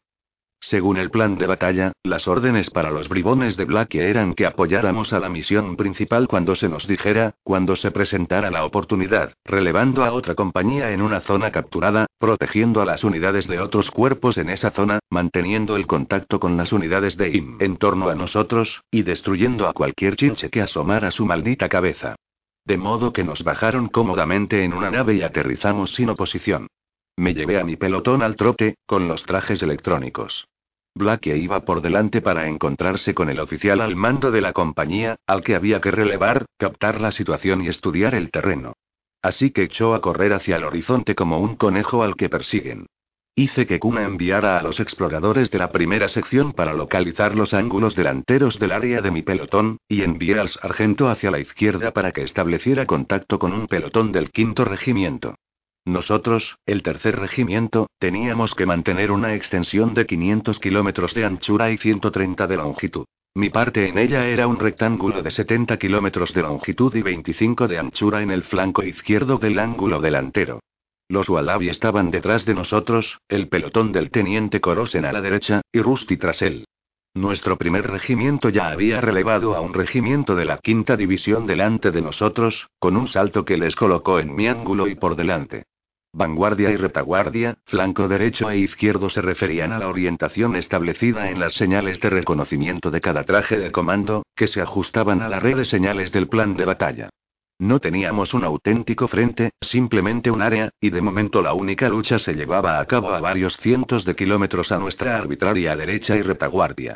Según el plan de batalla, las órdenes para los bribones de Blackie eran que apoyáramos a la misión principal cuando se nos dijera, cuando se presentara la oportunidad, relevando a otra compañía en una zona capturada, protegiendo a las unidades de otros cuerpos en esa zona, manteniendo el contacto con las unidades de IM en torno a nosotros, y destruyendo a cualquier chinche que asomara su maldita cabeza. De modo que nos bajaron cómodamente en una nave y aterrizamos sin oposición. Me llevé a mi pelotón al trote, con los trajes electrónicos. Blackie iba por delante para encontrarse con el oficial al mando de la compañía, al que había que relevar, captar la situación y estudiar el terreno. Así que echó a correr hacia el horizonte como un conejo al que persiguen. Hice que Kuna enviara a los exploradores de la primera sección para localizar los ángulos delanteros del área de mi pelotón, y envié al sargento hacia la izquierda para que estableciera contacto con un pelotón del quinto regimiento. Nosotros, el tercer regimiento, teníamos que mantener una extensión de 500 kilómetros de anchura y 130 de longitud. Mi parte en ella era un rectángulo de 70 kilómetros de longitud y 25 de anchura en el flanco izquierdo del ángulo delantero. Los Wallaby estaban detrás de nosotros, el pelotón del teniente Corosen a la derecha, y Rusty tras él. Nuestro primer regimiento ya había relevado a un regimiento de la quinta división delante de nosotros, con un salto que les colocó en mi ángulo y por delante. Vanguardia y retaguardia, flanco derecho e izquierdo se referían a la orientación establecida en las señales de reconocimiento de cada traje de comando, que se ajustaban a la red de señales del plan de batalla. No teníamos un auténtico frente, simplemente un área, y de momento la única lucha se llevaba a cabo a varios cientos de kilómetros a nuestra arbitraria derecha y retaguardia.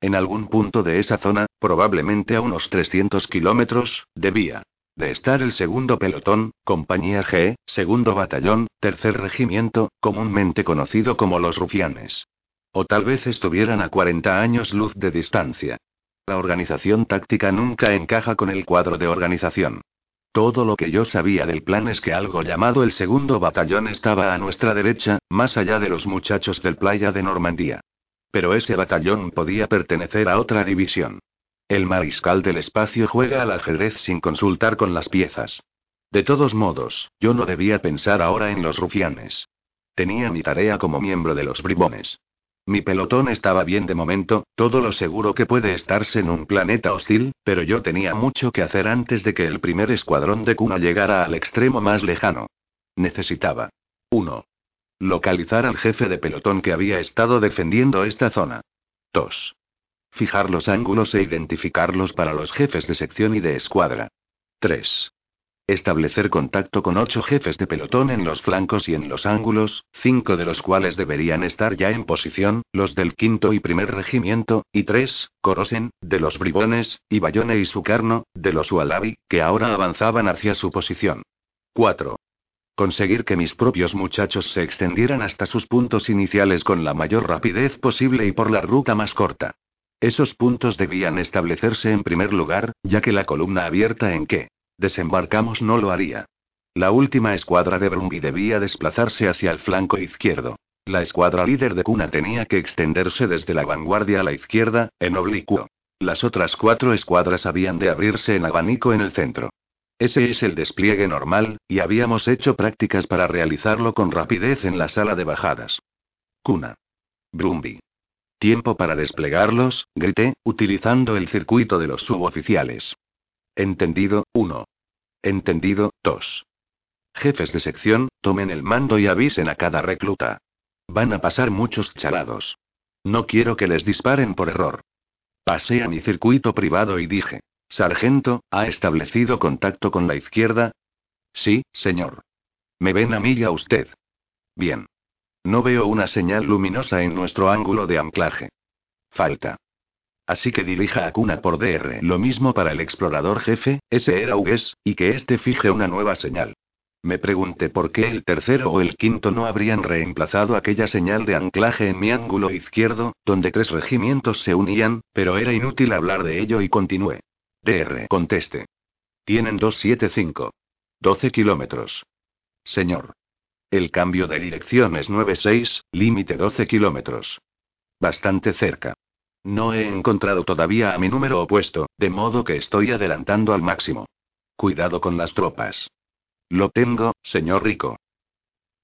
En algún punto de esa zona, probablemente a unos 300 kilómetros, debía de estar el segundo pelotón, compañía G, segundo batallón, tercer regimiento, comúnmente conocido como los rufianes. O tal vez estuvieran a 40 años luz de distancia. La organización táctica nunca encaja con el cuadro de organización. Todo lo que yo sabía del plan es que algo llamado el segundo batallón estaba a nuestra derecha, más allá de los muchachos del playa de Normandía. Pero ese batallón podía pertenecer a otra división. El mariscal del espacio juega al ajedrez sin consultar con las piezas. De todos modos, yo no debía pensar ahora en los rufianes. Tenía mi tarea como miembro de los bribones. Mi pelotón estaba bien de momento, todo lo seguro que puede estarse en un planeta hostil, pero yo tenía mucho que hacer antes de que el primer escuadrón de Kuna llegara al extremo más lejano. Necesitaba 1. Localizar al jefe de pelotón que había estado defendiendo esta zona. 2. Fijar los ángulos e identificarlos para los jefes de sección y de escuadra. 3. Establecer contacto con ocho jefes de pelotón en los flancos y en los ángulos, cinco de los cuales deberían estar ya en posición, los del quinto y primer regimiento, y tres, Corosen, de los bribones, y Bayone y Sukarno, de los Ualabi, que ahora avanzaban hacia su posición. 4. Conseguir que mis propios muchachos se extendieran hasta sus puntos iniciales con la mayor rapidez posible y por la ruta más corta. Esos puntos debían establecerse en primer lugar, ya que la columna abierta en que Desembarcamos no lo haría. La última escuadra de Brumby debía desplazarse hacia el flanco izquierdo. La escuadra líder de Cuna tenía que extenderse desde la vanguardia a la izquierda, en oblicuo. Las otras cuatro escuadras habían de abrirse en abanico en el centro. Ese es el despliegue normal, y habíamos hecho prácticas para realizarlo con rapidez en la sala de bajadas. Cuna. Brumby. Tiempo para desplegarlos, grité, utilizando el circuito de los suboficiales. Entendido, 1. Entendido, 2. Jefes de sección, tomen el mando y avisen a cada recluta. Van a pasar muchos chalados. No quiero que les disparen por error. Pasé a mi circuito privado y dije, Sargento, ¿ha establecido contacto con la izquierda? Sí, señor. ¿Me ven a mí y a usted? Bien. No veo una señal luminosa en nuestro ángulo de anclaje. Falta. Así que dirija a Cuna por DR. Lo mismo para el explorador jefe, ese era Ugues, y que éste fije una nueva señal. Me pregunté por qué el tercero o el quinto no habrían reemplazado aquella señal de anclaje en mi ángulo izquierdo, donde tres regimientos se unían, pero era inútil hablar de ello y continué. DR. Conteste. Tienen 275. 12 kilómetros. Señor. El cambio de dirección es 96, límite 12 kilómetros. Bastante cerca. No he encontrado todavía a mi número opuesto, de modo que estoy adelantando al máximo. Cuidado con las tropas. Lo tengo, señor Rico.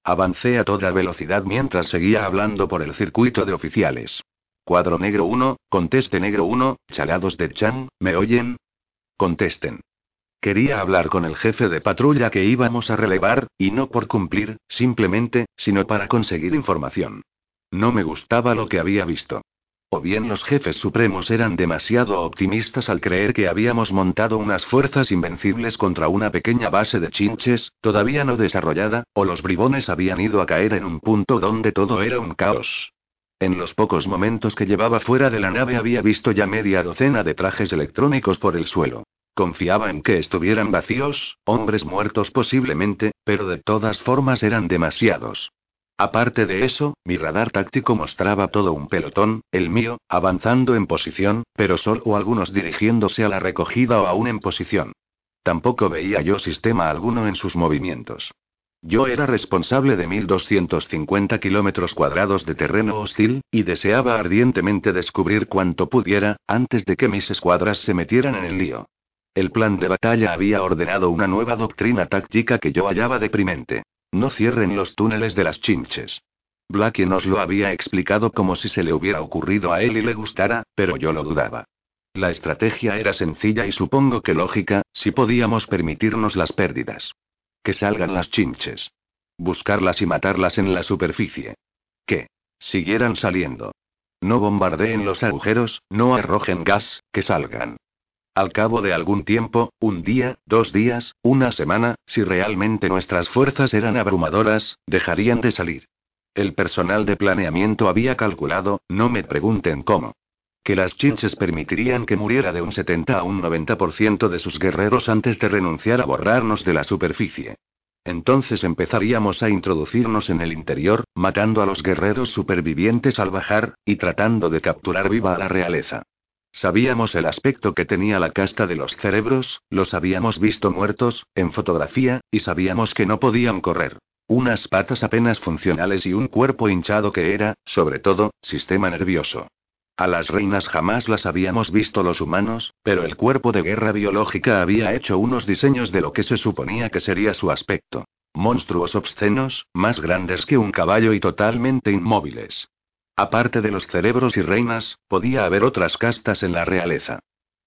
Avancé a toda velocidad mientras seguía hablando por el circuito de oficiales. Cuadro negro 1, conteste negro 1, chalados de Chan, ¿me oyen? Contesten. Quería hablar con el jefe de patrulla que íbamos a relevar, y no por cumplir, simplemente, sino para conseguir información. No me gustaba lo que había visto. O bien los jefes supremos eran demasiado optimistas al creer que habíamos montado unas fuerzas invencibles contra una pequeña base de chinches, todavía no desarrollada, o los bribones habían ido a caer en un punto donde todo era un caos. En los pocos momentos que llevaba fuera de la nave había visto ya media docena de trajes electrónicos por el suelo. Confiaba en que estuvieran vacíos, hombres muertos posiblemente, pero de todas formas eran demasiados. Aparte de eso, mi radar táctico mostraba todo un pelotón, el mío, avanzando en posición, pero solo algunos dirigiéndose a la recogida o aún en posición. Tampoco veía yo sistema alguno en sus movimientos. Yo era responsable de 1.250 kilómetros cuadrados de terreno hostil, y deseaba ardientemente descubrir cuanto pudiera, antes de que mis escuadras se metieran en el lío. El plan de batalla había ordenado una nueva doctrina táctica que yo hallaba deprimente. No cierren los túneles de las chinches. Blackie nos lo había explicado como si se le hubiera ocurrido a él y le gustara, pero yo lo dudaba. La estrategia era sencilla y supongo que lógica, si podíamos permitirnos las pérdidas. Que salgan las chinches. Buscarlas y matarlas en la superficie. Que siguieran saliendo. No bombardeen los agujeros, no arrojen gas, que salgan. Al cabo de algún tiempo, un día, dos días, una semana, si realmente nuestras fuerzas eran abrumadoras, dejarían de salir. El personal de planeamiento había calculado, no me pregunten cómo. Que las chinches permitirían que muriera de un 70 a un 90% de sus guerreros antes de renunciar a borrarnos de la superficie. Entonces empezaríamos a introducirnos en el interior, matando a los guerreros supervivientes al bajar, y tratando de capturar viva a la realeza. Sabíamos el aspecto que tenía la casta de los cerebros, los habíamos visto muertos, en fotografía, y sabíamos que no podían correr. Unas patas apenas funcionales y un cuerpo hinchado que era, sobre todo, sistema nervioso. A las reinas jamás las habíamos visto los humanos, pero el cuerpo de guerra biológica había hecho unos diseños de lo que se suponía que sería su aspecto. Monstruos obscenos, más grandes que un caballo y totalmente inmóviles. Aparte de los cerebros y reinas, podía haber otras castas en la realeza.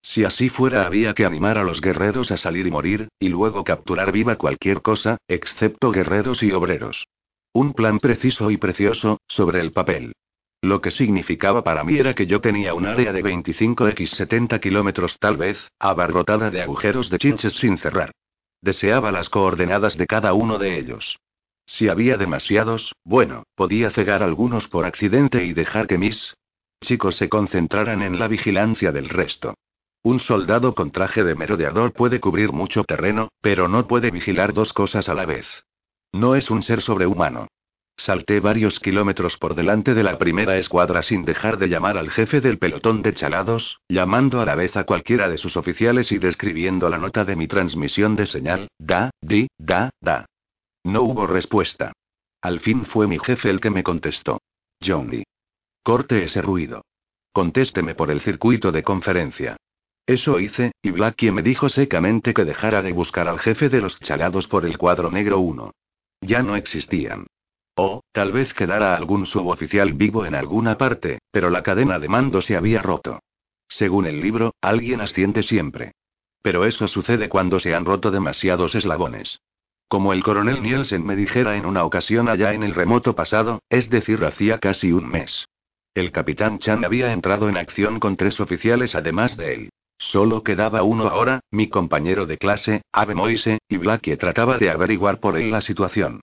Si así fuera, había que animar a los guerreros a salir y morir, y luego capturar viva cualquier cosa, excepto guerreros y obreros. Un plan preciso y precioso, sobre el papel. Lo que significaba para mí era que yo tenía un área de 25x 70 kilómetros tal vez, abarrotada de agujeros de chinches sin cerrar. Deseaba las coordenadas de cada uno de ellos. Si había demasiados, bueno, podía cegar algunos por accidente y dejar que mis chicos se concentraran en la vigilancia del resto. Un soldado con traje de merodeador puede cubrir mucho terreno, pero no puede vigilar dos cosas a la vez. No es un ser sobrehumano. Salté varios kilómetros por delante de la primera escuadra sin dejar de llamar al jefe del pelotón de chalados, llamando a la vez a cualquiera de sus oficiales y describiendo la nota de mi transmisión de señal, da, di, da, da. No hubo respuesta. Al fin fue mi jefe el que me contestó. Johnny. Corte ese ruido. Contésteme por el circuito de conferencia. Eso hice, y Blackie me dijo secamente que dejara de buscar al jefe de los chalados por el cuadro negro 1. Ya no existían. O, tal vez quedara algún suboficial vivo en alguna parte, pero la cadena de mando se había roto. Según el libro, alguien asciende siempre. Pero eso sucede cuando se han roto demasiados eslabones. Como el coronel Nielsen me dijera en una ocasión allá en el remoto pasado, es decir, hacía casi un mes. El capitán Chan había entrado en acción con tres oficiales además de él. Solo quedaba uno ahora, mi compañero de clase, Abe Moise, y Blackie trataba de averiguar por él la situación.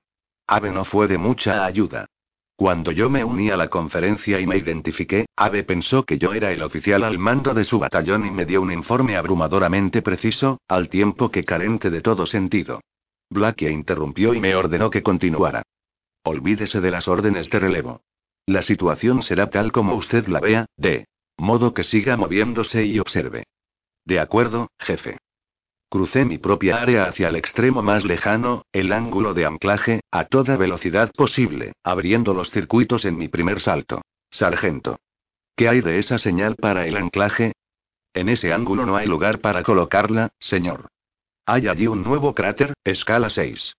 Abe no fue de mucha ayuda. Cuando yo me uní a la conferencia y me identifiqué, Abe pensó que yo era el oficial al mando de su batallón y me dio un informe abrumadoramente preciso, al tiempo que carente de todo sentido. Blackie interrumpió y me ordenó que continuara. Olvídese de las órdenes de relevo. La situación será tal como usted la vea, de modo que siga moviéndose y observe. De acuerdo, jefe. Crucé mi propia área hacia el extremo más lejano, el ángulo de anclaje, a toda velocidad posible, abriendo los circuitos en mi primer salto. Sargento. ¿Qué hay de esa señal para el anclaje? En ese ángulo no hay lugar para colocarla, señor. Hay allí un nuevo cráter, escala 6.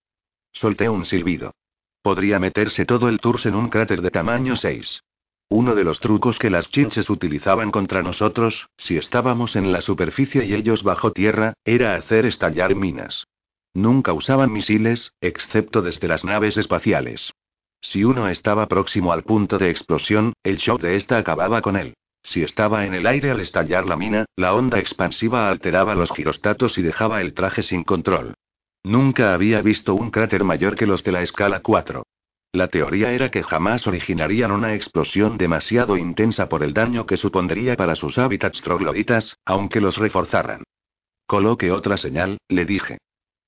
Solté un silbido. Podría meterse todo el Tours en un cráter de tamaño 6. Uno de los trucos que las chinches utilizaban contra nosotros, si estábamos en la superficie y ellos bajo tierra, era hacer estallar minas. Nunca usaban misiles, excepto desde las naves espaciales. Si uno estaba próximo al punto de explosión, el shock de esta acababa con él. Si estaba en el aire al estallar la mina, la onda expansiva alteraba los girostatos y dejaba el traje sin control. Nunca había visto un cráter mayor que los de la escala 4. La teoría era que jamás originarían una explosión demasiado intensa por el daño que supondría para sus hábitats trogloditas, aunque los reforzaran. Coloque otra señal, le dije.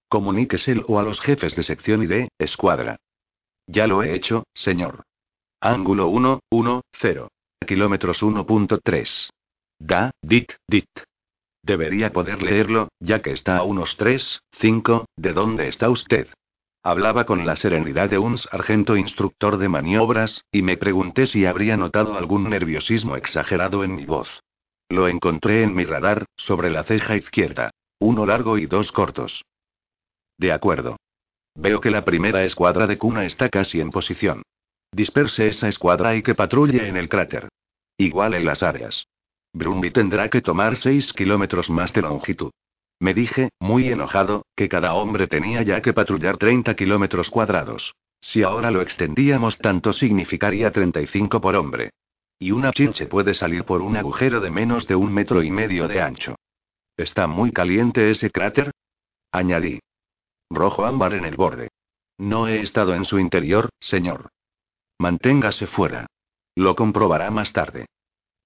Comuníqueselo a los jefes de sección y de escuadra. Ya lo he hecho, señor. Ángulo 1, 1, 0. Kilómetros 1.3. Da, dit, dit. Debería poder leerlo, ya que está a unos 3, 5, ¿de dónde está usted? Hablaba con la serenidad de un sargento instructor de maniobras, y me pregunté si habría notado algún nerviosismo exagerado en mi voz. Lo encontré en mi radar, sobre la ceja izquierda. Uno largo y dos cortos. De acuerdo. Veo que la primera escuadra de cuna está casi en posición. Disperse esa escuadra y que patrulle en el cráter. Igual en las áreas. Brumby tendrá que tomar 6 kilómetros más de longitud. Me dije, muy enojado, que cada hombre tenía ya que patrullar 30 kilómetros cuadrados. Si ahora lo extendíamos tanto significaría 35 por hombre. Y una chinche puede salir por un agujero de menos de un metro y medio de ancho. ¿Está muy caliente ese cráter? Añadí. Rojo ámbar en el borde. No he estado en su interior, señor. Manténgase fuera. Lo comprobará más tarde.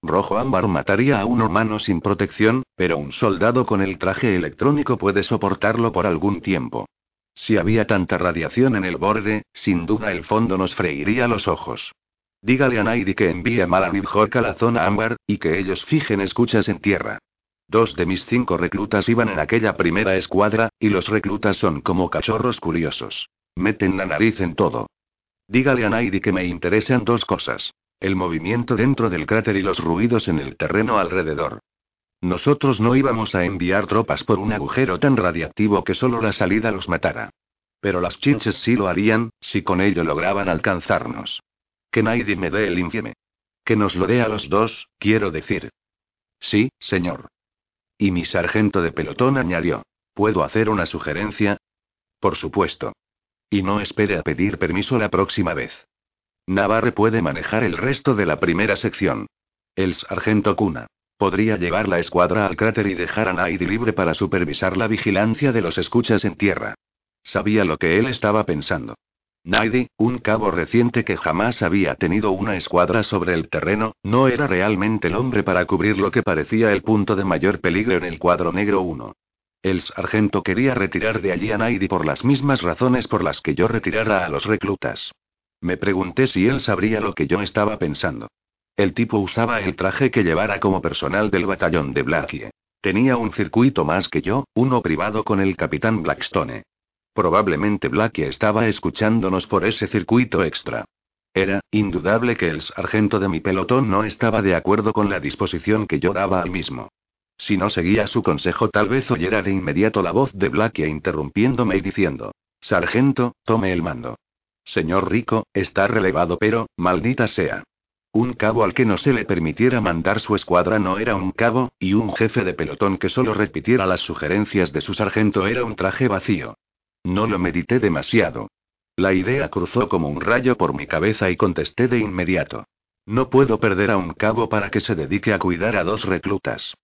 Rojo ámbar mataría a un humano sin protección, pero un soldado con el traje electrónico puede soportarlo por algún tiempo. Si había tanta radiación en el borde, sin duda el fondo nos freiría los ojos. Dígale a Naidi que envíe a Malanib a la zona ámbar, y que ellos fijen escuchas en tierra. Dos de mis cinco reclutas iban en aquella primera escuadra, y los reclutas son como cachorros curiosos. Meten la nariz en todo. Dígale a Naidi que me interesan dos cosas. El movimiento dentro del cráter y los ruidos en el terreno alrededor. Nosotros no íbamos a enviar tropas por un agujero tan radiactivo que solo la salida los matara. Pero las chinches sí lo harían, si con ello lograban alcanzarnos. Que nadie me dé el infieme. Que nos lo dé a los dos, quiero decir. Sí, señor. Y mi sargento de pelotón añadió. ¿Puedo hacer una sugerencia? Por supuesto. Y no espere a pedir permiso la próxima vez. Navarre puede manejar el resto de la primera sección. El sargento Cuna. Podría llevar la escuadra al cráter y dejar a Naidi libre para supervisar la vigilancia de los escuchas en tierra. Sabía lo que él estaba pensando. Naidi, un cabo reciente que jamás había tenido una escuadra sobre el terreno, no era realmente el hombre para cubrir lo que parecía el punto de mayor peligro en el cuadro negro 1. El sargento quería retirar de allí a Naidi por las mismas razones por las que yo retirara a los reclutas. Me pregunté si él sabría lo que yo estaba pensando. El tipo usaba el traje que llevara como personal del batallón de Blackie. Tenía un circuito más que yo, uno privado con el capitán Blackstone. Probablemente Blackie estaba escuchándonos por ese circuito extra. Era, indudable que el sargento de mi pelotón no estaba de acuerdo con la disposición que yo daba al mismo. Si no seguía su consejo, tal vez oyera de inmediato la voz de Blackie interrumpiéndome y diciendo: Sargento, tome el mando. Señor Rico, está relevado, pero, maldita sea. Un cabo al que no se le permitiera mandar su escuadra no era un cabo, y un jefe de pelotón que solo repitiera las sugerencias de su sargento era un traje vacío. No lo medité demasiado. La idea cruzó como un rayo por mi cabeza y contesté de inmediato. No puedo perder a un cabo para que se dedique a cuidar a dos reclutas.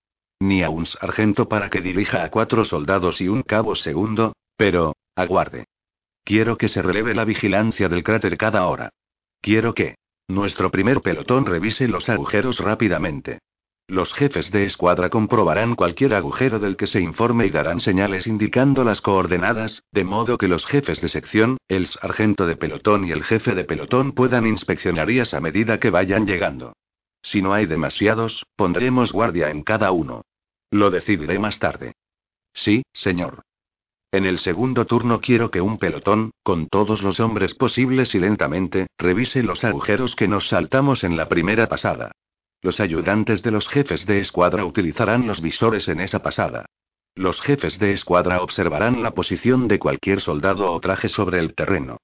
Ni a un sargento para que dirija a cuatro soldados y un cabo segundo, pero, aguarde. Quiero que se releve la vigilancia del cráter cada hora. Quiero que nuestro primer pelotón revise los agujeros rápidamente. Los jefes de escuadra comprobarán cualquier agujero del que se informe y darán señales indicando las coordenadas, de modo que los jefes de sección, el sargento de pelotón y el jefe de pelotón puedan inspeccionar a medida que vayan llegando. Si no hay demasiados, pondremos guardia en cada uno. Lo decidiré más tarde. Sí, señor. En el segundo turno quiero que un pelotón, con todos los hombres posibles y lentamente, revise los agujeros que nos saltamos en la primera pasada. Los ayudantes de los jefes de escuadra utilizarán los visores en esa pasada. Los jefes de escuadra observarán la posición de cualquier soldado o traje sobre el terreno.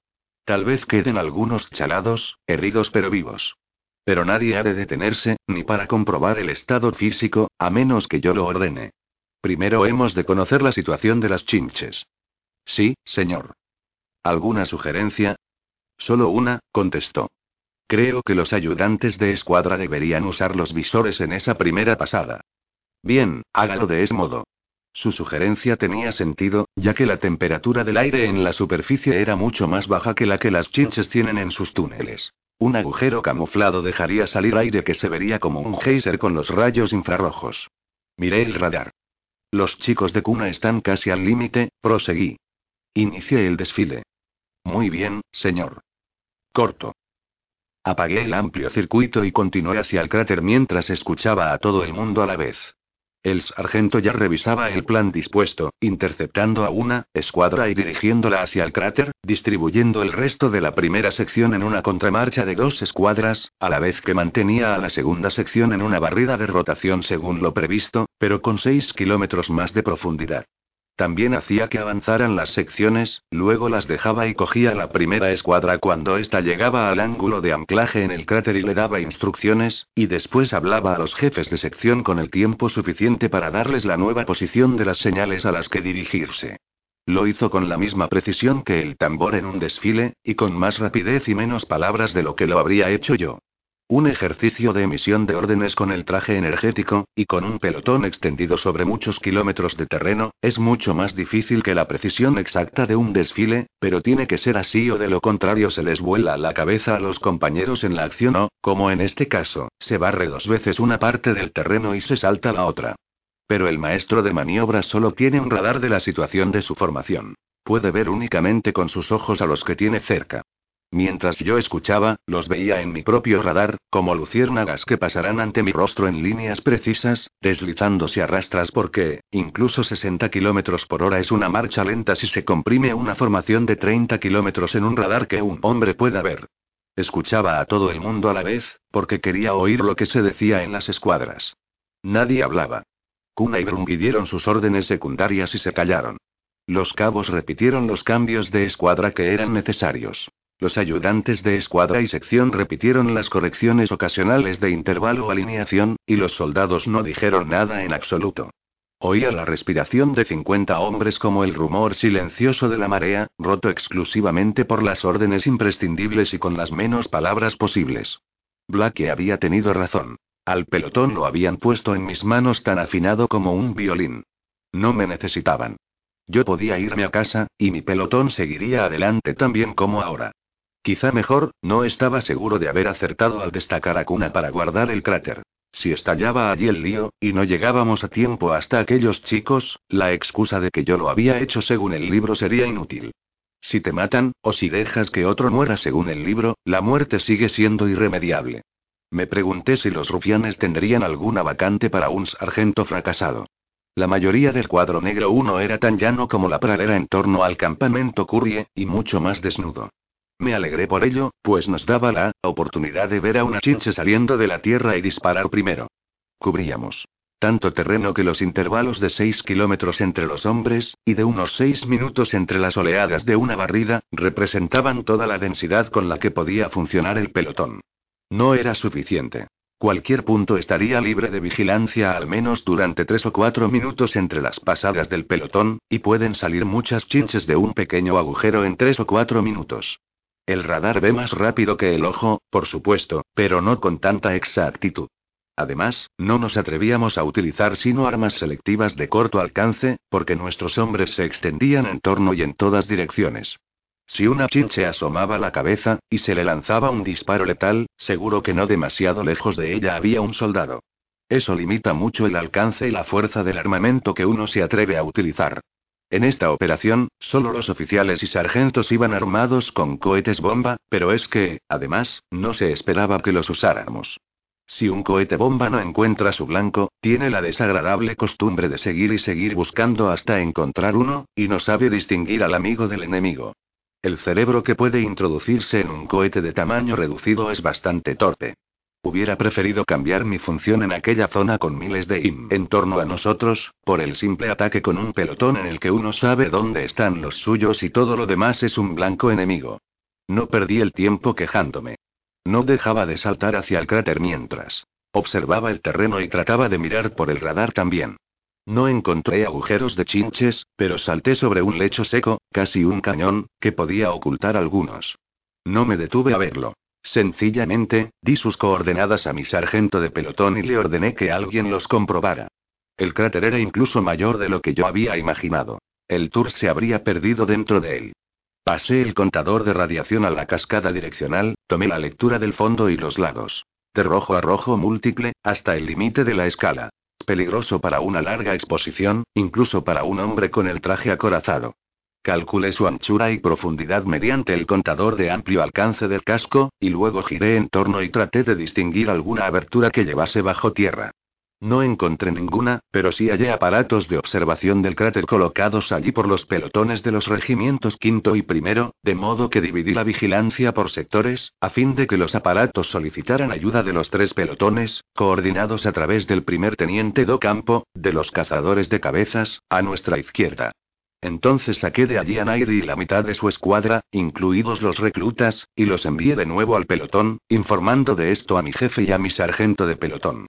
Tal vez queden algunos chalados, heridos pero vivos. Pero nadie ha de detenerse, ni para comprobar el estado físico, a menos que yo lo ordene. Primero hemos de conocer la situación de las chinches. Sí, señor. ¿Alguna sugerencia? Solo una, contestó. Creo que los ayudantes de escuadra deberían usar los visores en esa primera pasada. Bien, hágalo de ese modo. Su sugerencia tenía sentido, ya que la temperatura del aire en la superficie era mucho más baja que la que las chinches tienen en sus túneles. Un agujero camuflado dejaría salir aire que se vería como un geyser con los rayos infrarrojos. Miré el radar. Los chicos de cuna están casi al límite, proseguí. Inicié el desfile. Muy bien, señor. Corto. Apagué el amplio circuito y continué hacia el cráter mientras escuchaba a todo el mundo a la vez. El sargento ya revisaba el plan dispuesto, interceptando a una escuadra y dirigiéndola hacia el cráter, distribuyendo el resto de la primera sección en una contramarcha de dos escuadras, a la vez que mantenía a la segunda sección en una barrida de rotación según lo previsto, pero con seis kilómetros más de profundidad. También hacía que avanzaran las secciones, luego las dejaba y cogía la primera escuadra cuando ésta llegaba al ángulo de anclaje en el cráter y le daba instrucciones, y después hablaba a los jefes de sección con el tiempo suficiente para darles la nueva posición de las señales a las que dirigirse. Lo hizo con la misma precisión que el tambor en un desfile, y con más rapidez y menos palabras de lo que lo habría hecho yo. Un ejercicio de emisión de órdenes con el traje energético, y con un pelotón extendido sobre muchos kilómetros de terreno, es mucho más difícil que la precisión exacta de un desfile, pero tiene que ser así o de lo contrario se les vuela la cabeza a los compañeros en la acción o, como en este caso, se barre dos veces una parte del terreno y se salta la otra. Pero el maestro de maniobras solo tiene un radar de la situación de su formación. Puede ver únicamente con sus ojos a los que tiene cerca. Mientras yo escuchaba, los veía en mi propio radar, como luciérnagas que pasarán ante mi rostro en líneas precisas, deslizándose a rastras porque, incluso 60 kilómetros por hora es una marcha lenta si se comprime una formación de 30 kilómetros en un radar que un hombre pueda ver. Escuchaba a todo el mundo a la vez, porque quería oír lo que se decía en las escuadras. Nadie hablaba. Kuna y Brum pidieron sus órdenes secundarias y se callaron. Los cabos repitieron los cambios de escuadra que eran necesarios. Los ayudantes de escuadra y sección repitieron las correcciones ocasionales de intervalo o alineación, y los soldados no dijeron nada en absoluto. Oía la respiración de 50 hombres como el rumor silencioso de la marea, roto exclusivamente por las órdenes imprescindibles y con las menos palabras posibles. Blake había tenido razón. Al pelotón lo habían puesto en mis manos tan afinado como un violín. No me necesitaban. Yo podía irme a casa, y mi pelotón seguiría adelante tan bien como ahora. Quizá mejor, no estaba seguro de haber acertado al destacar a Cuna para guardar el cráter. Si estallaba allí el lío, y no llegábamos a tiempo hasta aquellos chicos, la excusa de que yo lo había hecho según el libro sería inútil. Si te matan, o si dejas que otro muera según el libro, la muerte sigue siendo irremediable. Me pregunté si los rufianes tendrían alguna vacante para un sargento fracasado. La mayoría del cuadro negro uno era tan llano como la pradera en torno al campamento Currie, y mucho más desnudo. Me alegré por ello, pues nos daba la oportunidad de ver a una chinche saliendo de la tierra y disparar primero. Cubríamos tanto terreno que los intervalos de seis kilómetros entre los hombres, y de unos seis minutos entre las oleadas de una barrida, representaban toda la densidad con la que podía funcionar el pelotón. No era suficiente. Cualquier punto estaría libre de vigilancia al menos durante tres o cuatro minutos entre las pasadas del pelotón, y pueden salir muchas chinches de un pequeño agujero en tres o cuatro minutos. El radar ve más rápido que el ojo, por supuesto, pero no con tanta exactitud. Además, no nos atrevíamos a utilizar sino armas selectivas de corto alcance, porque nuestros hombres se extendían en torno y en todas direcciones. Si una chinche asomaba la cabeza, y se le lanzaba un disparo letal, seguro que no demasiado lejos de ella había un soldado. Eso limita mucho el alcance y la fuerza del armamento que uno se atreve a utilizar. En esta operación, solo los oficiales y sargentos iban armados con cohetes bomba, pero es que, además, no se esperaba que los usáramos. Si un cohete bomba no encuentra su blanco, tiene la desagradable costumbre de seguir y seguir buscando hasta encontrar uno, y no sabe distinguir al amigo del enemigo. El cerebro que puede introducirse en un cohete de tamaño reducido es bastante torpe. Hubiera preferido cambiar mi función en aquella zona con miles de IM en torno a nosotros, por el simple ataque con un pelotón en el que uno sabe dónde están los suyos y todo lo demás es un blanco enemigo. No perdí el tiempo quejándome. No dejaba de saltar hacia el cráter mientras observaba el terreno y trataba de mirar por el radar también. No encontré agujeros de chinches, pero salté sobre un lecho seco, casi un cañón, que podía ocultar algunos. No me detuve a verlo. Sencillamente, di sus coordenadas a mi sargento de pelotón y le ordené que alguien los comprobara. El cráter era incluso mayor de lo que yo había imaginado. El tour se habría perdido dentro de él. Pasé el contador de radiación a la cascada direccional, tomé la lectura del fondo y los lados. De rojo a rojo múltiple, hasta el límite de la escala. Peligroso para una larga exposición, incluso para un hombre con el traje acorazado. Calculé su anchura y profundidad mediante el contador de amplio alcance del casco, y luego giré en torno y traté de distinguir alguna abertura que llevase bajo tierra. No encontré ninguna, pero sí hallé aparatos de observación del cráter colocados allí por los pelotones de los regimientos quinto y primero, de modo que dividí la vigilancia por sectores, a fin de que los aparatos solicitaran ayuda de los tres pelotones, coordinados a través del primer teniente do campo, de los cazadores de cabezas, a nuestra izquierda. Entonces saqué de allí a Nairi y la mitad de su escuadra, incluidos los reclutas, y los envié de nuevo al pelotón, informando de esto a mi jefe y a mi sargento de pelotón.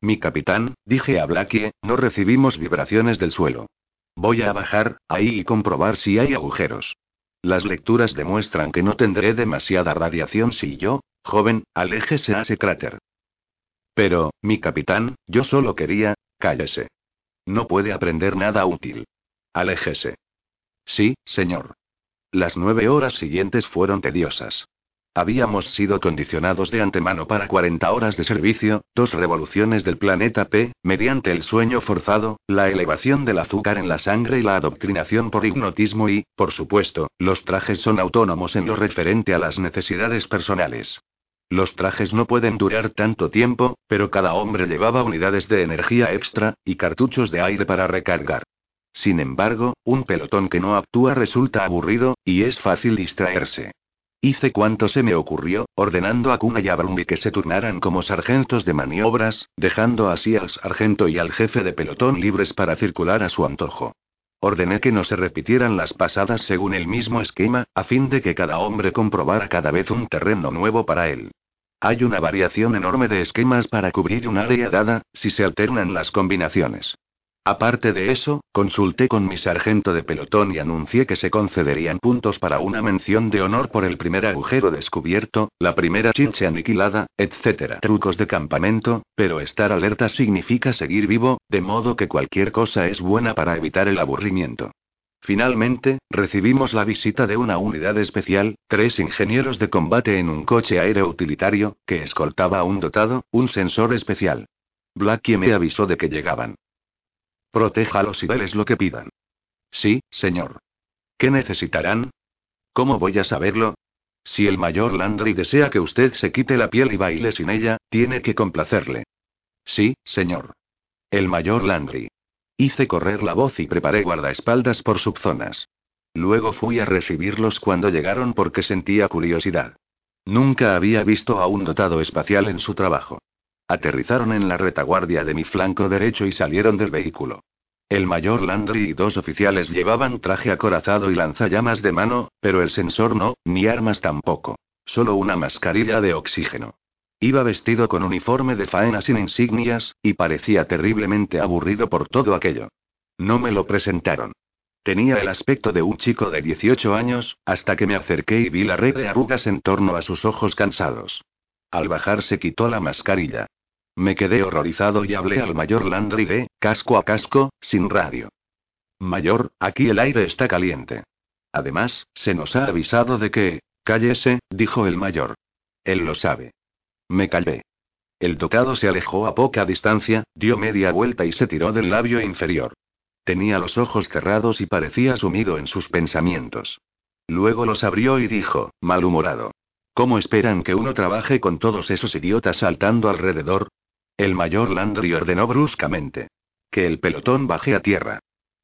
Mi capitán, dije a Blackie, no recibimos vibraciones del suelo. Voy a bajar, ahí y comprobar si hay agujeros. Las lecturas demuestran que no tendré demasiada radiación si yo, joven, aléjese a ese cráter. Pero, mi capitán, yo solo quería, cállese. No puede aprender nada útil. Aléjese. Sí, señor. Las nueve horas siguientes fueron tediosas. Habíamos sido condicionados de antemano para 40 horas de servicio, dos revoluciones del planeta P, mediante el sueño forzado, la elevación del azúcar en la sangre y la adoctrinación por hipnotismo y, por supuesto, los trajes son autónomos en lo referente a las necesidades personales. Los trajes no pueden durar tanto tiempo, pero cada hombre llevaba unidades de energía extra, y cartuchos de aire para recargar. Sin embargo, un pelotón que no actúa resulta aburrido, y es fácil distraerse. Hice cuanto se me ocurrió, ordenando a Kuna y a Brumby que se turnaran como sargentos de maniobras, dejando así al sargento y al jefe de pelotón libres para circular a su antojo. Ordené que no se repitieran las pasadas según el mismo esquema, a fin de que cada hombre comprobara cada vez un terreno nuevo para él. Hay una variación enorme de esquemas para cubrir un área dada, si se alternan las combinaciones. Aparte de eso, consulté con mi sargento de pelotón y anuncié que se concederían puntos para una mención de honor por el primer agujero descubierto, la primera chinche aniquilada, etc. Trucos de campamento, pero estar alerta significa seguir vivo, de modo que cualquier cosa es buena para evitar el aburrimiento. Finalmente, recibimos la visita de una unidad especial, tres ingenieros de combate en un coche aéreo utilitario, que escoltaba a un dotado, un sensor especial. Blackie me avisó de que llegaban. Protéjalos y veles lo que pidan. Sí, señor. ¿Qué necesitarán? ¿Cómo voy a saberlo? Si el mayor Landry desea que usted se quite la piel y baile sin ella, tiene que complacerle. Sí, señor. El mayor Landry. Hice correr la voz y preparé guardaespaldas por subzonas. Luego fui a recibirlos cuando llegaron porque sentía curiosidad. Nunca había visto a un dotado espacial en su trabajo. Aterrizaron en la retaguardia de mi flanco derecho y salieron del vehículo. El mayor Landry y dos oficiales llevaban traje acorazado y lanzallamas de mano, pero el sensor no, ni armas tampoco. Solo una mascarilla de oxígeno. Iba vestido con uniforme de faena sin insignias, y parecía terriblemente aburrido por todo aquello. No me lo presentaron. Tenía el aspecto de un chico de 18 años, hasta que me acerqué y vi la red de arrugas en torno a sus ojos cansados. Al bajar se quitó la mascarilla. Me quedé horrorizado y hablé al mayor Landry de, casco a casco, sin radio. Mayor, aquí el aire está caliente. Además, se nos ha avisado de que... Cállese, dijo el mayor. Él lo sabe. Me callé. El tocado se alejó a poca distancia, dio media vuelta y se tiró del labio inferior. Tenía los ojos cerrados y parecía sumido en sus pensamientos. Luego los abrió y dijo, malhumorado. ¿Cómo esperan que uno trabaje con todos esos idiotas saltando alrededor? El mayor Landry ordenó bruscamente. Que el pelotón baje a tierra.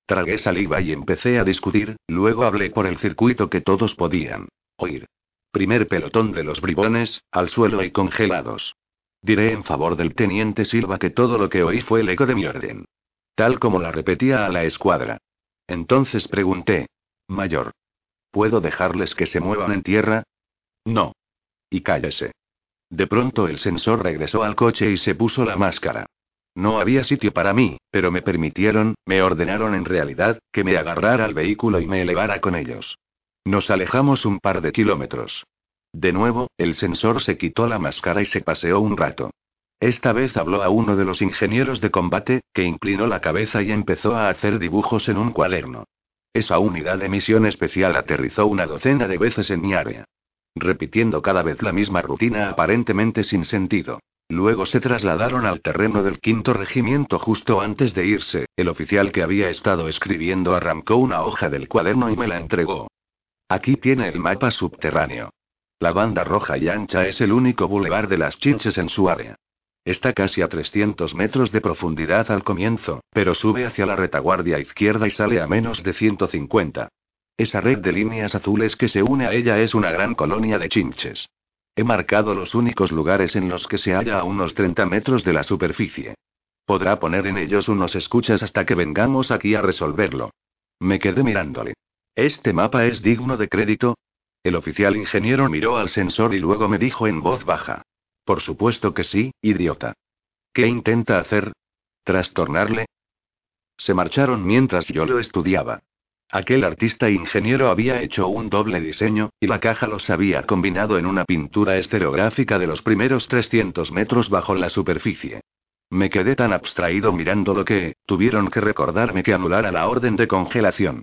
Tragué saliva y empecé a discutir, luego hablé por el circuito que todos podían oír. Primer pelotón de los bribones, al suelo y congelados. Diré en favor del teniente Silva que todo lo que oí fue el eco de mi orden. Tal como la repetía a la escuadra. Entonces pregunté. Mayor. ¿Puedo dejarles que se muevan en tierra? No. Y cállese. De pronto el sensor regresó al coche y se puso la máscara. No había sitio para mí, pero me permitieron, me ordenaron en realidad, que me agarrara al vehículo y me elevara con ellos. Nos alejamos un par de kilómetros. De nuevo, el sensor se quitó la máscara y se paseó un rato. Esta vez habló a uno de los ingenieros de combate, que inclinó la cabeza y empezó a hacer dibujos en un cuaderno. Esa unidad de misión especial aterrizó una docena de veces en mi área repitiendo cada vez la misma rutina aparentemente sin sentido. Luego se trasladaron al terreno del quinto regimiento justo antes de irse. El oficial que había estado escribiendo arrancó una hoja del cuaderno y me la entregó. Aquí tiene el mapa subterráneo. La banda roja y ancha es el único bulevar de las chinches en su área. Está casi a 300 metros de profundidad al comienzo, pero sube hacia la retaguardia izquierda y sale a menos de 150. Esa red de líneas azules que se une a ella es una gran colonia de chinches. He marcado los únicos lugares en los que se halla a unos 30 metros de la superficie. Podrá poner en ellos unos escuchas hasta que vengamos aquí a resolverlo. Me quedé mirándole. ¿Este mapa es digno de crédito? El oficial ingeniero miró al sensor y luego me dijo en voz baja. Por supuesto que sí, idiota. ¿Qué intenta hacer? ¿Trastornarle? Se marcharon mientras yo lo estudiaba. Aquel artista ingeniero había hecho un doble diseño, y la caja los había combinado en una pintura estereográfica de los primeros 300 metros bajo la superficie. Me quedé tan abstraído mirándolo que, tuvieron que recordarme que anulara la orden de congelación.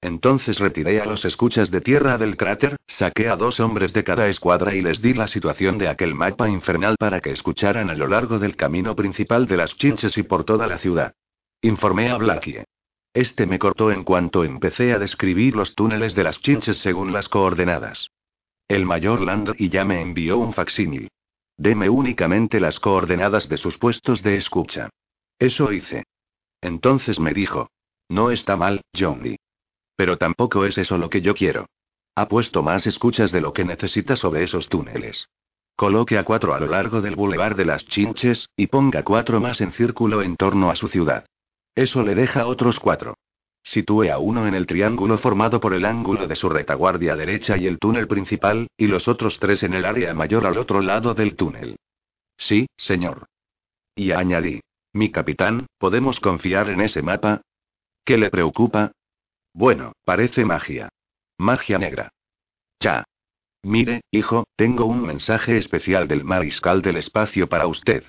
Entonces retiré a los escuchas de tierra del cráter, saqué a dos hombres de cada escuadra y les di la situación de aquel mapa infernal para que escucharan a lo largo del camino principal de las chinches y por toda la ciudad. Informé a Blackie. Este me cortó en cuanto empecé a describir los túneles de las chinches según las coordenadas. El mayor Landry ya me envió un facsímil. Deme únicamente las coordenadas de sus puestos de escucha. Eso hice. Entonces me dijo. No está mal, Johnny. Pero tampoco es eso lo que yo quiero. Ha puesto más escuchas de lo que necesita sobre esos túneles. Coloque a cuatro a lo largo del bulevar de las chinches, y ponga cuatro más en círculo en torno a su ciudad. Eso le deja otros cuatro. Sitúe a uno en el triángulo formado por el ángulo de su retaguardia derecha y el túnel principal, y los otros tres en el área mayor al otro lado del túnel. Sí, señor. Y añadí. Mi capitán, ¿podemos confiar en ese mapa? ¿Qué le preocupa? Bueno, parece magia. Magia negra. Ya. Mire, hijo, tengo un mensaje especial del mariscal del espacio para usted.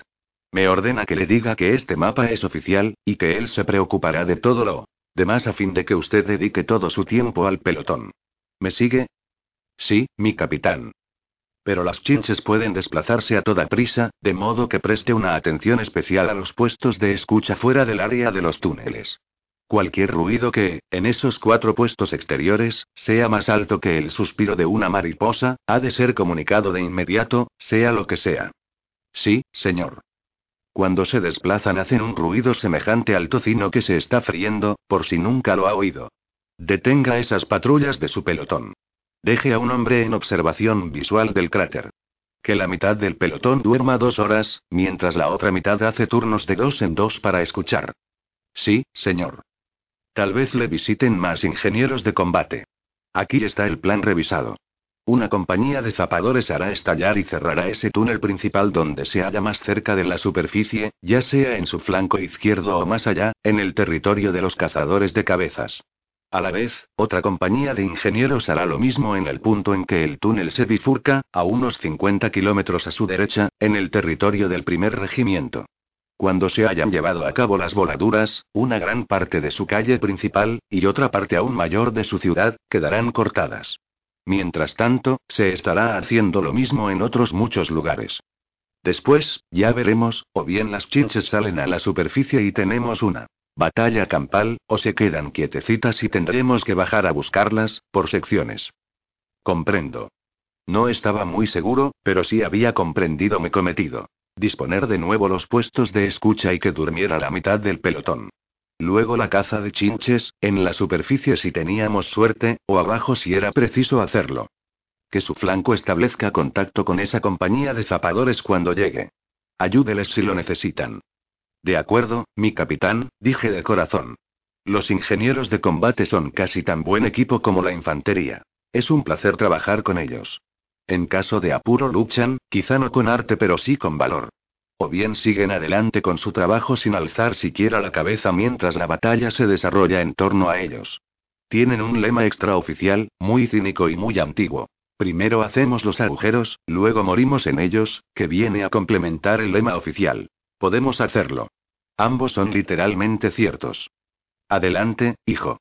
Me ordena que le diga que este mapa es oficial, y que él se preocupará de todo lo demás a fin de que usted dedique todo su tiempo al pelotón. ¿Me sigue? Sí, mi capitán. Pero las chinches pueden desplazarse a toda prisa, de modo que preste una atención especial a los puestos de escucha fuera del área de los túneles. Cualquier ruido que, en esos cuatro puestos exteriores, sea más alto que el suspiro de una mariposa, ha de ser comunicado de inmediato, sea lo que sea. Sí, señor. Cuando se desplazan hacen un ruido semejante al tocino que se está friendo, por si nunca lo ha oído. Detenga esas patrullas de su pelotón. Deje a un hombre en observación visual del cráter. Que la mitad del pelotón duerma dos horas, mientras la otra mitad hace turnos de dos en dos para escuchar. Sí, señor. Tal vez le visiten más ingenieros de combate. Aquí está el plan revisado. Una compañía de zapadores hará estallar y cerrará ese túnel principal donde se halla más cerca de la superficie, ya sea en su flanco izquierdo o más allá, en el territorio de los cazadores de cabezas. A la vez, otra compañía de ingenieros hará lo mismo en el punto en que el túnel se bifurca, a unos 50 kilómetros a su derecha, en el territorio del primer regimiento. Cuando se hayan llevado a cabo las voladuras, una gran parte de su calle principal, y otra parte aún mayor de su ciudad, quedarán cortadas. Mientras tanto, se estará haciendo lo mismo en otros muchos lugares. Después, ya veremos, o bien las chinches salen a la superficie y tenemos una batalla campal, o se quedan quietecitas y tendremos que bajar a buscarlas, por secciones. Comprendo. No estaba muy seguro, pero sí había comprendido mi cometido. Disponer de nuevo los puestos de escucha y que durmiera la mitad del pelotón. Luego la caza de chinches, en la superficie si teníamos suerte, o abajo si era preciso hacerlo. Que su flanco establezca contacto con esa compañía de zapadores cuando llegue. Ayúdeles si lo necesitan. De acuerdo, mi capitán, dije de corazón. Los ingenieros de combate son casi tan buen equipo como la infantería. Es un placer trabajar con ellos. En caso de apuro luchan, quizá no con arte pero sí con valor. O bien siguen adelante con su trabajo sin alzar siquiera la cabeza mientras la batalla se desarrolla en torno a ellos. Tienen un lema extraoficial, muy cínico y muy antiguo. Primero hacemos los agujeros, luego morimos en ellos, que viene a complementar el lema oficial. Podemos hacerlo. Ambos son literalmente ciertos. Adelante, hijo.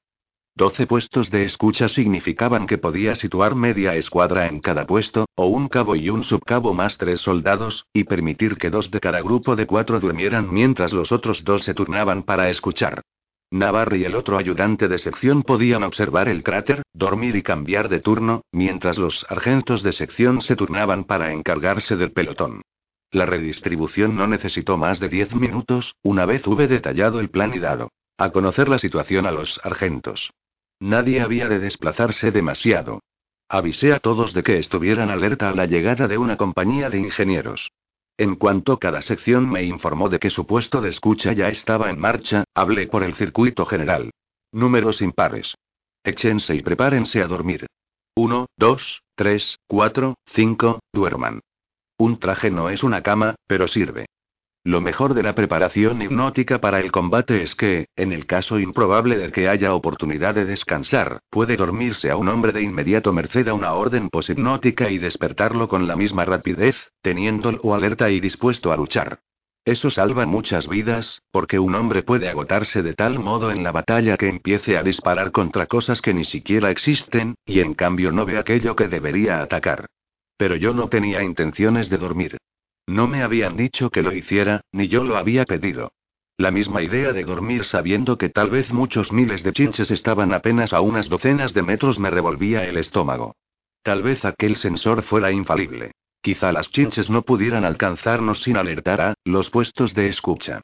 Doce puestos de escucha significaban que podía situar media escuadra en cada puesto, o un cabo y un subcabo más tres soldados, y permitir que dos de cada grupo de cuatro durmieran mientras los otros dos se turnaban para escuchar. Navarre y el otro ayudante de sección podían observar el cráter, dormir y cambiar de turno, mientras los sargentos de sección se turnaban para encargarse del pelotón. La redistribución no necesitó más de diez minutos, una vez hube detallado el plan y dado a conocer la situación a los sargentos. Nadie había de desplazarse demasiado. Avisé a todos de que estuvieran alerta a la llegada de una compañía de ingenieros. En cuanto cada sección me informó de que su puesto de escucha ya estaba en marcha, hablé por el circuito general. Números impares. Échense y prepárense a dormir. Uno, dos, tres, cuatro, cinco, duerman. Un traje no es una cama, pero sirve. Lo mejor de la preparación hipnótica para el combate es que, en el caso improbable de que haya oportunidad de descansar, puede dormirse a un hombre de inmediato merced a una orden poshipnótica y despertarlo con la misma rapidez, teniéndolo alerta y dispuesto a luchar. Eso salva muchas vidas, porque un hombre puede agotarse de tal modo en la batalla que empiece a disparar contra cosas que ni siquiera existen, y en cambio no ve aquello que debería atacar. Pero yo no tenía intenciones de dormir. No me habían dicho que lo hiciera, ni yo lo había pedido. La misma idea de dormir sabiendo que tal vez muchos miles de chinches estaban apenas a unas docenas de metros me revolvía el estómago. Tal vez aquel sensor fuera infalible. Quizá las chinches no pudieran alcanzarnos sin alertar a los puestos de escucha.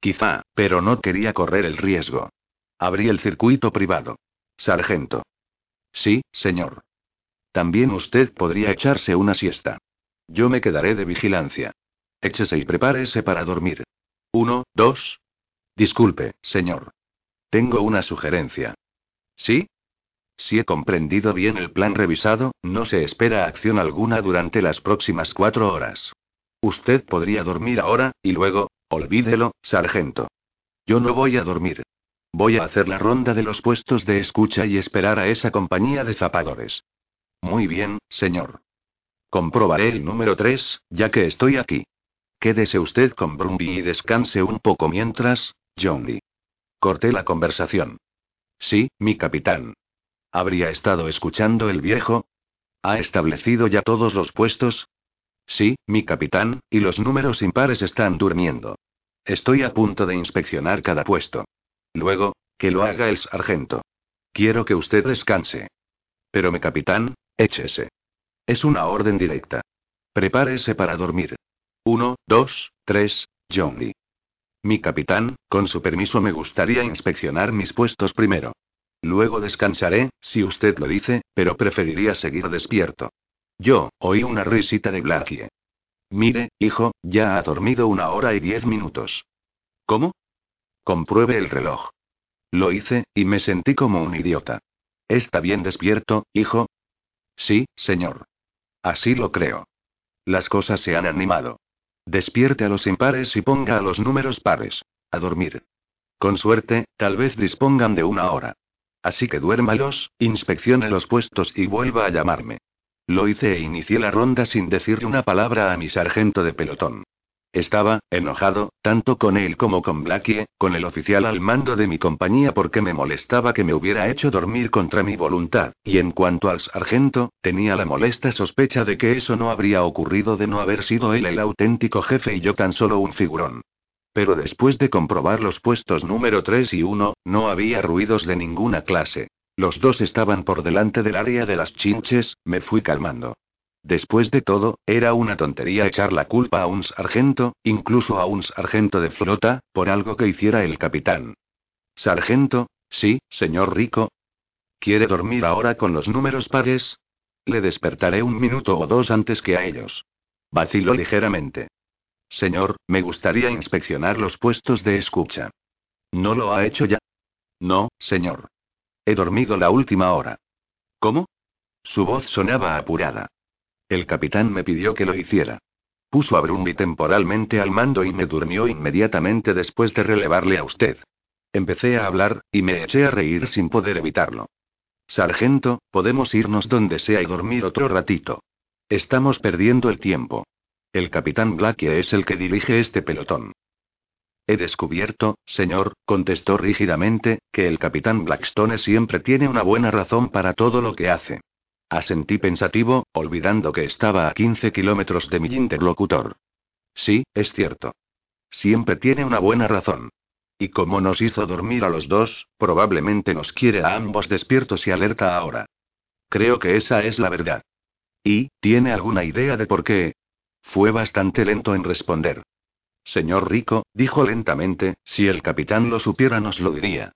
Quizá, pero no quería correr el riesgo. Abrí el circuito privado. Sargento. Sí, señor. También usted podría echarse una siesta. Yo me quedaré de vigilancia. Échese y prepárese para dormir. Uno, dos. Disculpe, señor. Tengo una sugerencia. ¿Sí? Si he comprendido bien el plan revisado, no se espera acción alguna durante las próximas cuatro horas. Usted podría dormir ahora, y luego, olvídelo, sargento. Yo no voy a dormir. Voy a hacer la ronda de los puestos de escucha y esperar a esa compañía de zapadores. Muy bien, señor. Comprobaré el número 3, ya que estoy aquí. Quédese usted con Brumby y descanse un poco mientras, Johnny. Corté la conversación. Sí, mi capitán. ¿Habría estado escuchando el viejo? ¿Ha establecido ya todos los puestos? Sí, mi capitán, y los números impares están durmiendo. Estoy a punto de inspeccionar cada puesto. Luego, que lo haga el sargento. Quiero que usted descanse. Pero mi capitán, échese. Es una orden directa. Prepárese para dormir. Uno, dos, tres, Johnny. Mi capitán, con su permiso me gustaría inspeccionar mis puestos primero. Luego descansaré, si usted lo dice, pero preferiría seguir despierto. Yo, oí una risita de Blackie. Mire, hijo, ya ha dormido una hora y diez minutos. ¿Cómo? Compruebe el reloj. Lo hice, y me sentí como un idiota. ¿Está bien despierto, hijo? Sí, señor. Así lo creo. Las cosas se han animado. Despierte a los impares y ponga a los números pares. A dormir. Con suerte, tal vez dispongan de una hora. Así que duérmalos, inspeccione los puestos y vuelva a llamarme. Lo hice e inicié la ronda sin decirle una palabra a mi sargento de pelotón. Estaba, enojado, tanto con él como con Blackie, con el oficial al mando de mi compañía porque me molestaba que me hubiera hecho dormir contra mi voluntad, y en cuanto al sargento, tenía la molesta sospecha de que eso no habría ocurrido de no haber sido él el auténtico jefe y yo tan solo un figurón. Pero después de comprobar los puestos número 3 y 1, no había ruidos de ninguna clase. Los dos estaban por delante del área de las chinches, me fui calmando. Después de todo, era una tontería echar la culpa a un sargento, incluso a un sargento de flota, por algo que hiciera el capitán. Sargento, sí, señor Rico. ¿Quiere dormir ahora con los números pares? Le despertaré un minuto o dos antes que a ellos. Vaciló ligeramente. Señor, me gustaría inspeccionar los puestos de escucha. ¿No lo ha hecho ya? No, señor. He dormido la última hora. ¿Cómo? Su voz sonaba apurada. El capitán me pidió que lo hiciera. Puso a Brumby temporalmente al mando y me durmió inmediatamente después de relevarle a usted. Empecé a hablar, y me eché a reír sin poder evitarlo. Sargento, podemos irnos donde sea y dormir otro ratito. Estamos perdiendo el tiempo. El capitán Blackie es el que dirige este pelotón. He descubierto, señor, contestó rígidamente, que el capitán Blackstone siempre tiene una buena razón para todo lo que hace. Asentí pensativo, olvidando que estaba a 15 kilómetros de mi interlocutor. Sí, es cierto. Siempre tiene una buena razón. Y como nos hizo dormir a los dos, probablemente nos quiere a ambos despiertos y alerta ahora. Creo que esa es la verdad. ¿Y, tiene alguna idea de por qué? Fue bastante lento en responder. Señor Rico, dijo lentamente, si el capitán lo supiera nos lo diría.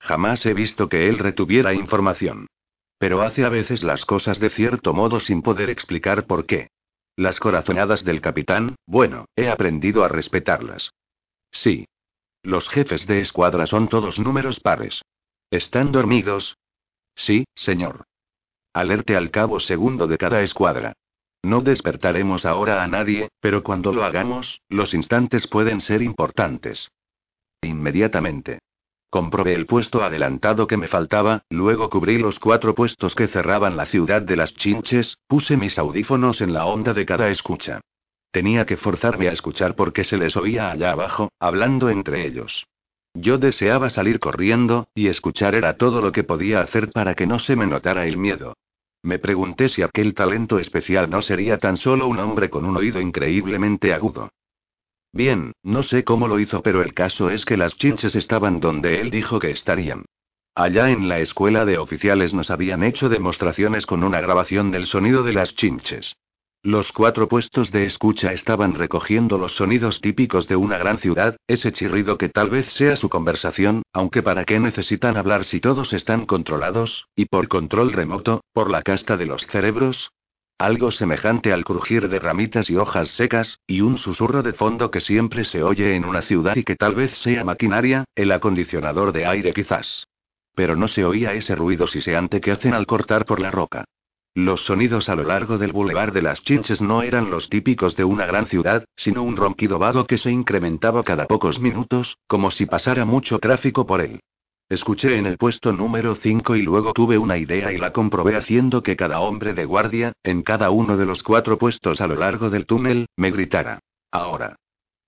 Jamás he visto que él retuviera información. Pero hace a veces las cosas de cierto modo sin poder explicar por qué. Las corazonadas del capitán, bueno, he aprendido a respetarlas. Sí. Los jefes de escuadra son todos números pares. ¿Están dormidos? Sí, señor. Alerte al cabo segundo de cada escuadra. No despertaremos ahora a nadie, pero cuando lo hagamos, los instantes pueden ser importantes. Inmediatamente. Comprobé el puesto adelantado que me faltaba, luego cubrí los cuatro puestos que cerraban la ciudad de las chinches, puse mis audífonos en la onda de cada escucha. Tenía que forzarme a escuchar porque se les oía allá abajo, hablando entre ellos. Yo deseaba salir corriendo, y escuchar era todo lo que podía hacer para que no se me notara el miedo. Me pregunté si aquel talento especial no sería tan solo un hombre con un oído increíblemente agudo. Bien, no sé cómo lo hizo, pero el caso es que las chinches estaban donde él dijo que estarían. Allá en la escuela de oficiales nos habían hecho demostraciones con una grabación del sonido de las chinches. Los cuatro puestos de escucha estaban recogiendo los sonidos típicos de una gran ciudad, ese chirrido que tal vez sea su conversación, aunque para qué necesitan hablar si todos están controlados, y por control remoto, por la casta de los cerebros. Algo semejante al crujir de ramitas y hojas secas, y un susurro de fondo que siempre se oye en una ciudad y que tal vez sea maquinaria, el acondicionador de aire quizás. Pero no se oía ese ruido siseante que hacen al cortar por la roca. Los sonidos a lo largo del bulevar de las Chinches no eran los típicos de una gran ciudad, sino un ronquido vago que se incrementaba cada pocos minutos, como si pasara mucho tráfico por él. Escuché en el puesto número 5 y luego tuve una idea y la comprobé haciendo que cada hombre de guardia, en cada uno de los cuatro puestos a lo largo del túnel, me gritara. Ahora.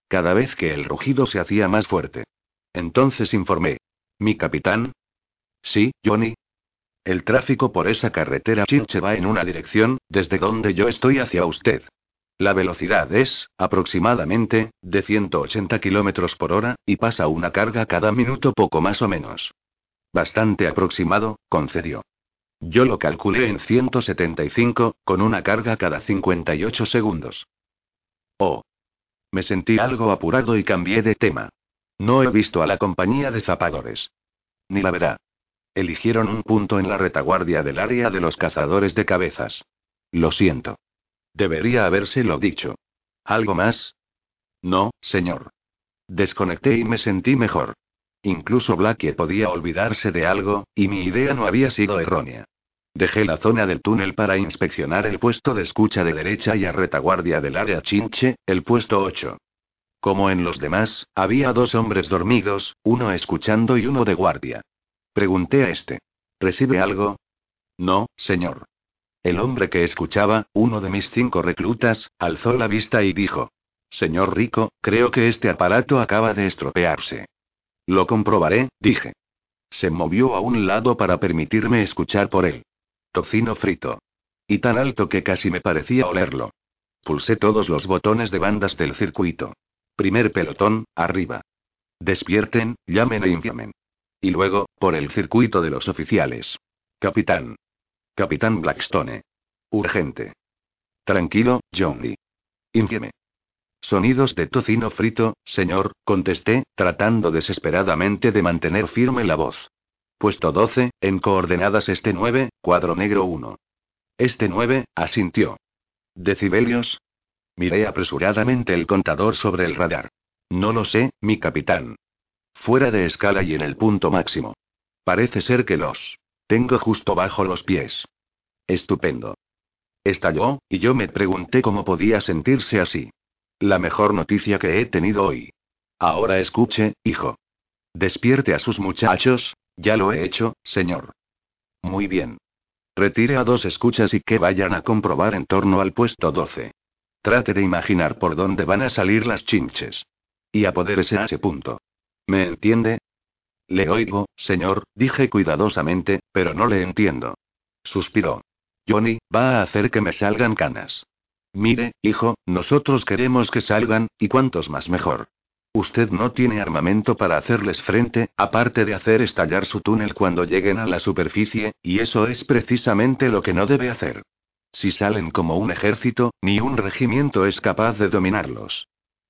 Cada vez que el rugido se hacía más fuerte. Entonces informé. ¿Mi capitán? Sí, Johnny, el tráfico por esa carretera chinche va en una dirección, desde donde yo estoy hacia usted. La velocidad es, aproximadamente, de 180 kilómetros por hora, y pasa una carga cada minuto poco más o menos. Bastante aproximado, concedió. Yo lo calculé en 175, con una carga cada 58 segundos. Oh. Me sentí algo apurado y cambié de tema. No he visto a la compañía de zapadores. Ni la verá. Eligieron un punto en la retaguardia del área de los cazadores de cabezas. Lo siento. Debería habérselo dicho. ¿Algo más? No, señor. Desconecté y me sentí mejor. Incluso Blackie podía olvidarse de algo, y mi idea no había sido errónea. Dejé la zona del túnel para inspeccionar el puesto de escucha de derecha y a retaguardia del área chinche, el puesto 8. Como en los demás, había dos hombres dormidos, uno escuchando y uno de guardia. Pregunté a este. ¿Recibe algo? No, señor. El hombre que escuchaba, uno de mis cinco reclutas, alzó la vista y dijo. Señor Rico, creo que este aparato acaba de estropearse. Lo comprobaré, dije. Se movió a un lado para permitirme escuchar por él. Tocino frito. Y tan alto que casi me parecía olerlo. Pulsé todos los botones de bandas del circuito. Primer pelotón, arriba. Despierten, llamen e inflamen. Y luego, por el circuito de los oficiales. Capitán. Capitán Blackstone. Urgente. Tranquilo, Johnny. Infieme. Sonidos de tocino frito, señor, contesté, tratando desesperadamente de mantener firme la voz. Puesto 12, en coordenadas este 9, cuadro negro 1. Este 9, asintió. ¿Decibelios? Miré apresuradamente el contador sobre el radar. No lo sé, mi capitán. Fuera de escala y en el punto máximo. Parece ser que los tengo justo bajo los pies. Estupendo. Estalló, y yo me pregunté cómo podía sentirse así. La mejor noticia que he tenido hoy. Ahora escuche, hijo. Despierte a sus muchachos, ya lo he hecho, señor. Muy bien. Retire a dos escuchas y que vayan a comprobar en torno al puesto 12. Trate de imaginar por dónde van a salir las chinches. Y apodérese a ese punto. ¿Me entiende? Le oigo, señor, dije cuidadosamente, pero no le entiendo. Suspiró. Johnny, va a hacer que me salgan canas. Mire, hijo, nosotros queremos que salgan, y cuantos más mejor. Usted no tiene armamento para hacerles frente, aparte de hacer estallar su túnel cuando lleguen a la superficie, y eso es precisamente lo que no debe hacer. Si salen como un ejército, ni un regimiento es capaz de dominarlos.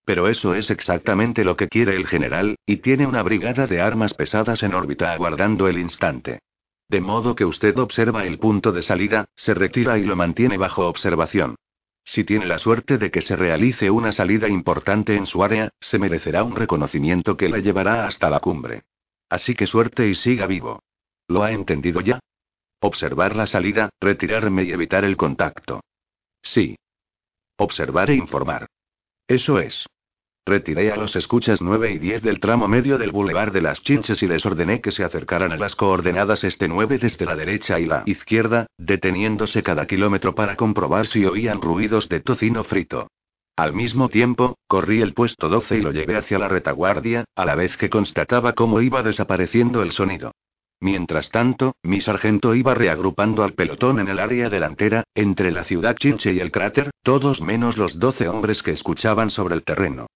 Pero eso es exactamente lo que quiere el general, y tiene una brigada de armas pesadas en órbita aguardando el instante. De modo que usted observa el punto de salida, se retira y lo mantiene bajo observación. Si tiene la suerte de que se realice una salida importante en su área, se merecerá un reconocimiento que la llevará hasta la cumbre. Así que suerte y siga vivo. ¿Lo ha entendido ya? Observar la salida, retirarme y evitar el contacto. Sí. Observar e informar. Eso es. Retiré a los escuchas 9 y 10 del tramo medio del Boulevard de las Chinches y les ordené que se acercaran a las coordenadas este 9 desde la derecha y la izquierda, deteniéndose cada kilómetro para comprobar si oían ruidos de tocino frito. Al mismo tiempo, corrí el puesto 12 y lo llevé hacia la retaguardia, a la vez que constataba cómo iba desapareciendo el sonido. Mientras tanto, mi sargento iba reagrupando al pelotón en el área delantera, entre la ciudad Chinche y el cráter, todos menos los 12 hombres que escuchaban sobre el terreno.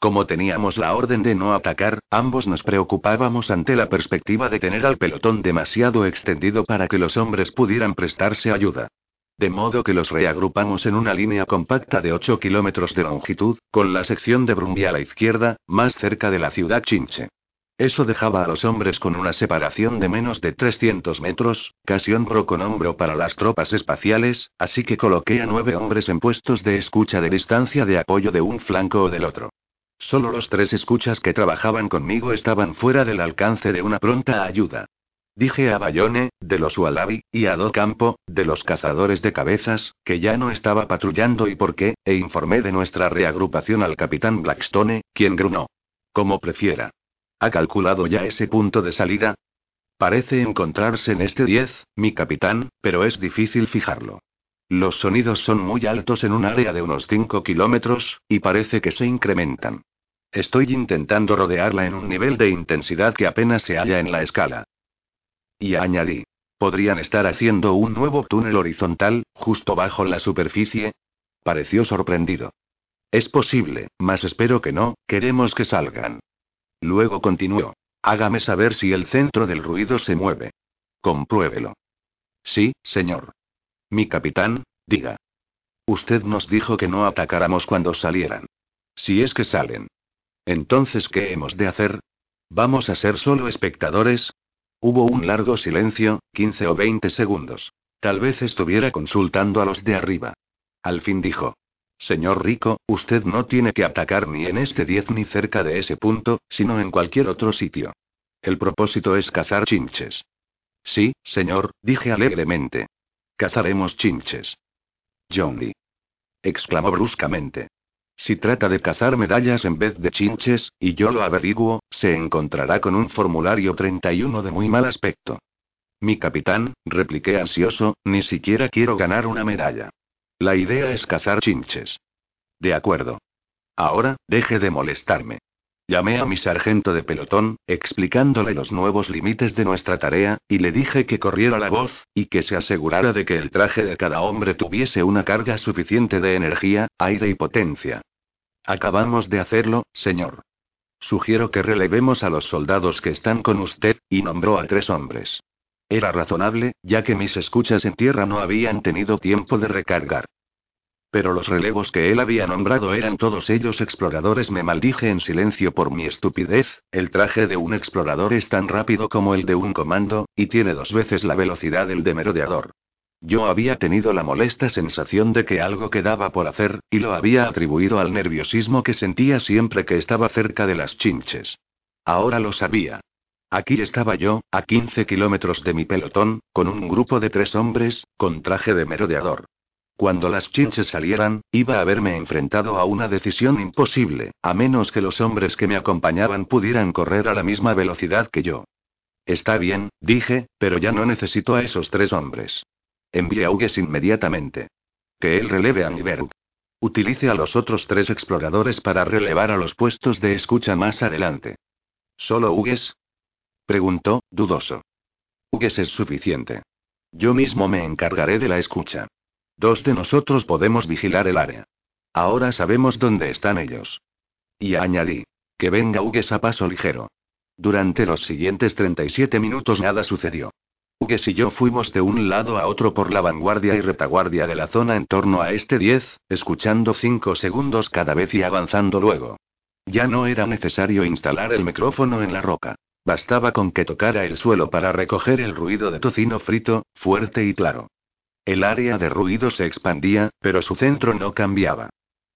Como teníamos la orden de no atacar, ambos nos preocupábamos ante la perspectiva de tener al pelotón demasiado extendido para que los hombres pudieran prestarse ayuda. De modo que los reagrupamos en una línea compacta de 8 kilómetros de longitud, con la sección de Brumby a la izquierda, más cerca de la ciudad Chinche. Eso dejaba a los hombres con una separación de menos de 300 metros, casi hombro con hombro para las tropas espaciales, así que coloqué a nueve hombres en puestos de escucha de distancia de apoyo de un flanco o del otro. Solo los tres escuchas que trabajaban conmigo estaban fuera del alcance de una pronta ayuda. Dije a Bayone, de los Wallaby, y a Campo, de los cazadores de cabezas, que ya no estaba patrullando y por qué, e informé de nuestra reagrupación al capitán Blackstone, quien grunó. Como prefiera. ¿Ha calculado ya ese punto de salida? Parece encontrarse en este 10, mi capitán, pero es difícil fijarlo. Los sonidos son muy altos en un área de unos 5 kilómetros, y parece que se incrementan. Estoy intentando rodearla en un nivel de intensidad que apenas se halla en la escala. Y añadí. ¿Podrían estar haciendo un nuevo túnel horizontal, justo bajo la superficie? Pareció sorprendido. Es posible, mas espero que no, queremos que salgan. Luego continuó. Hágame saber si el centro del ruido se mueve. Compruébelo. Sí, señor. Mi capitán, diga. Usted nos dijo que no atacáramos cuando salieran. Si es que salen. Entonces, ¿qué hemos de hacer? ¿Vamos a ser solo espectadores? Hubo un largo silencio, 15 o 20 segundos. Tal vez estuviera consultando a los de arriba. Al fin dijo. Señor Rico, usted no tiene que atacar ni en este 10 ni cerca de ese punto, sino en cualquier otro sitio. El propósito es cazar chinches. Sí, señor, dije alegremente. Cazaremos chinches. Johnny. exclamó bruscamente. Si trata de cazar medallas en vez de chinches, y yo lo averiguo, se encontrará con un formulario 31 de muy mal aspecto. Mi capitán, repliqué ansioso, ni siquiera quiero ganar una medalla. La idea es cazar chinches. De acuerdo. Ahora, deje de molestarme. Llamé a mi sargento de pelotón, explicándole los nuevos límites de nuestra tarea, y le dije que corriera la voz, y que se asegurara de que el traje de cada hombre tuviese una carga suficiente de energía, aire y potencia. Acabamos de hacerlo, señor. Sugiero que relevemos a los soldados que están con usted, y nombró a tres hombres. Era razonable, ya que mis escuchas en tierra no habían tenido tiempo de recargar. Pero los relevos que él había nombrado eran todos ellos exploradores. Me maldije en silencio por mi estupidez, el traje de un explorador es tan rápido como el de un comando, y tiene dos veces la velocidad del de merodeador. Yo había tenido la molesta sensación de que algo quedaba por hacer, y lo había atribuido al nerviosismo que sentía siempre que estaba cerca de las chinches. Ahora lo sabía. Aquí estaba yo, a 15 kilómetros de mi pelotón, con un grupo de tres hombres, con traje de merodeador. Cuando las chinches salieran, iba a haberme enfrentado a una decisión imposible, a menos que los hombres que me acompañaban pudieran correr a la misma velocidad que yo. Está bien, dije, pero ya no necesito a esos tres hombres. Envíe a Hugues inmediatamente. Que él releve a Nibert. Utilice a los otros tres exploradores para relevar a los puestos de escucha más adelante. ¿Solo Hugues? Preguntó, dudoso. Hugues es suficiente. Yo mismo me encargaré de la escucha. Dos de nosotros podemos vigilar el área. Ahora sabemos dónde están ellos. Y añadí. Que venga Hugues a paso ligero. Durante los siguientes 37 minutos nada sucedió. Hugues y yo fuimos de un lado a otro por la vanguardia y retaguardia de la zona en torno a este 10, escuchando 5 segundos cada vez y avanzando luego. Ya no era necesario instalar el micrófono en la roca. Bastaba con que tocara el suelo para recoger el ruido de tocino frito, fuerte y claro. El área de ruido se expandía, pero su centro no cambiaba.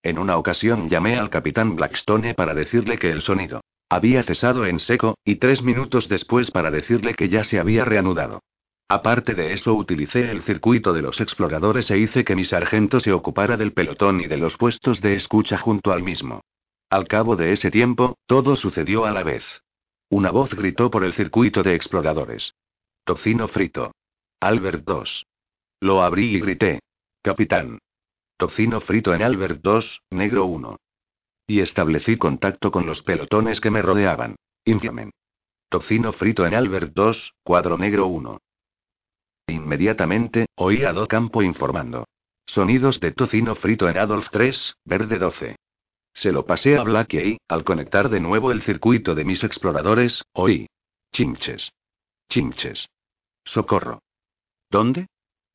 En una ocasión llamé al capitán Blackstone para decirle que el sonido había cesado en seco, y tres minutos después para decirle que ya se había reanudado. Aparte de eso utilicé el circuito de los exploradores e hice que mi sargento se ocupara del pelotón y de los puestos de escucha junto al mismo. Al cabo de ese tiempo, todo sucedió a la vez. Una voz gritó por el circuito de exploradores. Tocino frito. Albert 2. Lo abrí y grité. Capitán. Tocino frito en Albert 2, negro 1. Y establecí contacto con los pelotones que me rodeaban. Inflamen. Tocino frito en Albert 2, cuadro negro 1. Inmediatamente, oí a Campo informando. Sonidos de tocino frito en Adolf 3, verde 12. Se lo pasé a Blackie y, al conectar de nuevo el circuito de mis exploradores, oí. Chinches. Chinches. Socorro. ¿Dónde?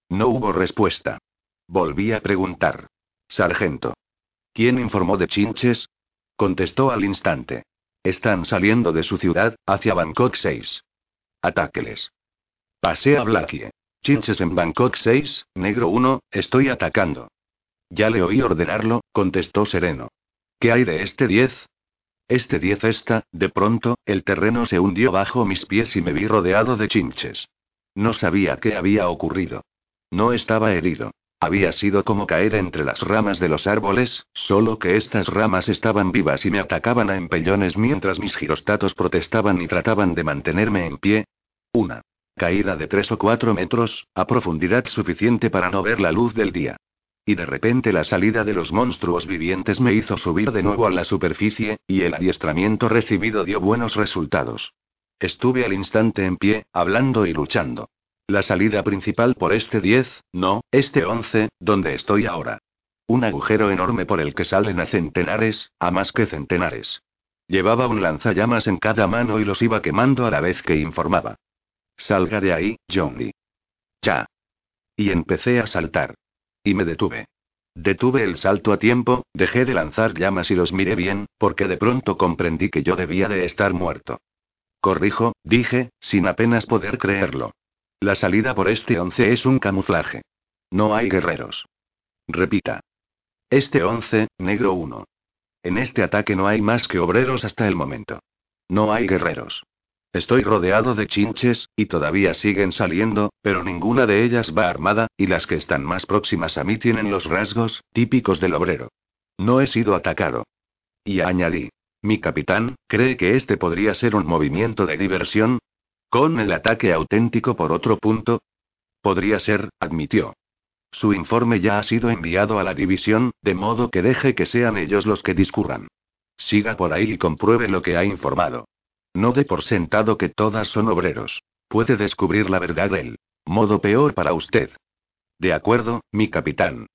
No hubo respuesta. Volví a preguntar. Sargento. ¿Quién informó de Chinches? Contestó al instante. Están saliendo de su ciudad, hacia Bangkok 6. Atáqueles. Pasé a Blackie. Chinches en Bangkok 6, negro 1, estoy atacando. Ya le oí ordenarlo, contestó sereno. ¿Qué hay de este 10? Este 10 está, de pronto, el terreno se hundió bajo mis pies y me vi rodeado de chinches. No sabía qué había ocurrido. No estaba herido. Había sido como caer entre las ramas de los árboles, solo que estas ramas estaban vivas y me atacaban a empellones mientras mis girostatos protestaban y trataban de mantenerme en pie. Una caída de tres o cuatro metros, a profundidad suficiente para no ver la luz del día. Y de repente la salida de los monstruos vivientes me hizo subir de nuevo a la superficie, y el adiestramiento recibido dio buenos resultados. Estuve al instante en pie, hablando y luchando. La salida principal por este 10, no, este 11, donde estoy ahora. Un agujero enorme por el que salen a centenares, a más que centenares. Llevaba un lanzallamas en cada mano y los iba quemando a la vez que informaba. Salga de ahí, Johnny. Ya. Y empecé a saltar. Y me detuve. Detuve el salto a tiempo, dejé de lanzar llamas y los miré bien, porque de pronto comprendí que yo debía de estar muerto. Corrijo, dije, sin apenas poder creerlo. La salida por este 11 es un camuflaje. No hay guerreros. Repita. Este 11, negro 1. En este ataque no hay más que obreros hasta el momento. No hay guerreros. Estoy rodeado de chinches, y todavía siguen saliendo, pero ninguna de ellas va armada, y las que están más próximas a mí tienen los rasgos, típicos del obrero. No he sido atacado. Y añadí. Mi capitán, ¿cree que este podría ser un movimiento de diversión? Con el ataque auténtico por otro punto. Podría ser, admitió. Su informe ya ha sido enviado a la división, de modo que deje que sean ellos los que discurran. Siga por ahí y compruebe lo que ha informado. No dé por sentado que todas son obreros. Puede descubrir la verdad del modo peor para usted. De acuerdo, mi capitán.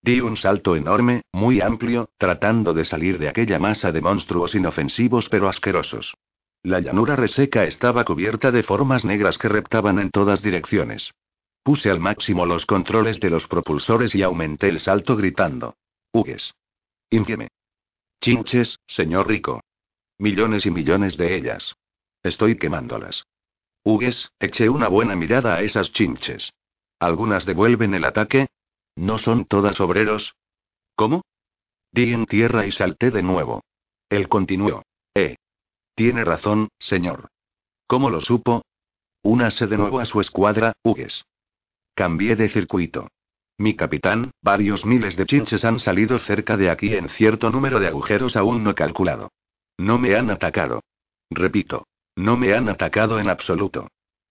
Di un salto enorme, muy amplio, tratando de salir de aquella masa de monstruos inofensivos pero asquerosos. La llanura reseca estaba cubierta de formas negras que reptaban en todas direcciones. Puse al máximo los controles de los propulsores y aumenté el salto gritando. Hugues. Infieme. Chinches, señor rico. Millones y millones de ellas. Estoy quemándolas. Hugues, eché una buena mirada a esas chinches. ¿Algunas devuelven el ataque? ¿No son todas obreros? ¿Cómo? Di en tierra y salté de nuevo. Él continuó. Eh. Tiene razón, señor. ¿Cómo lo supo? Únase de nuevo a su escuadra, Hugues. Cambié de circuito. Mi capitán, varios miles de chinches han salido cerca de aquí en cierto número de agujeros aún no calculado. No me han atacado. Repito, no me han atacado en absoluto.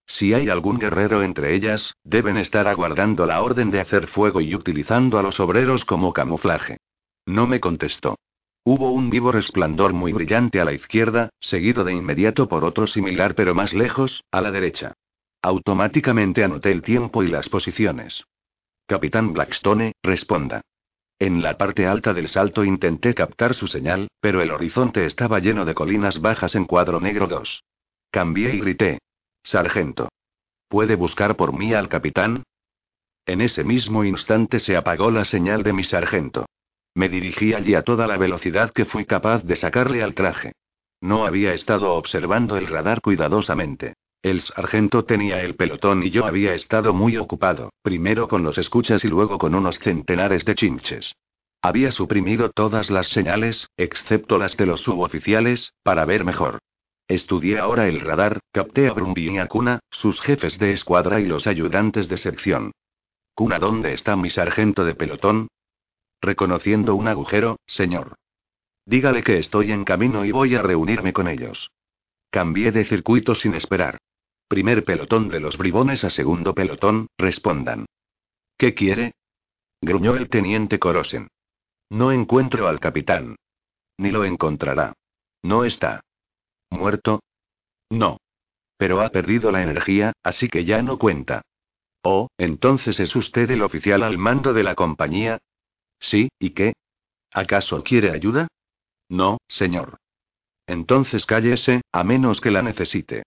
Si hay algún guerrero entre ellas, deben estar aguardando la orden de hacer fuego y utilizando a los obreros como camuflaje. No me contestó. Hubo un vivo resplandor muy brillante a la izquierda, seguido de inmediato por otro similar pero más lejos, a la derecha. Automáticamente anoté el tiempo y las posiciones. Capitán Blackstone, responda. En la parte alta del salto intenté captar su señal, pero el horizonte estaba lleno de colinas bajas en cuadro negro 2. Cambié y grité. Sargento. ¿Puede buscar por mí al capitán? En ese mismo instante se apagó la señal de mi sargento. Me dirigí allí a toda la velocidad que fui capaz de sacarle al traje. No había estado observando el radar cuidadosamente. El sargento tenía el pelotón y yo había estado muy ocupado, primero con los escuchas y luego con unos centenares de chinches. Había suprimido todas las señales, excepto las de los suboficiales, para ver mejor. Estudié ahora el radar, capté a Brumby y a Kuna, sus jefes de escuadra y los ayudantes de sección. Kuna, ¿dónde está mi sargento de pelotón? Reconociendo un agujero, señor. Dígale que estoy en camino y voy a reunirme con ellos. Cambié de circuito sin esperar. Primer pelotón de los bribones a segundo pelotón, respondan. ¿Qué quiere? gruñó el teniente Corosen. No encuentro al capitán. Ni lo encontrará. No está. ¿Muerto? No. Pero ha perdido la energía, así que ya no cuenta. Oh, entonces es usted el oficial al mando de la compañía, Sí, ¿y qué? ¿Acaso quiere ayuda? No, señor. Entonces cállese, a menos que la necesite.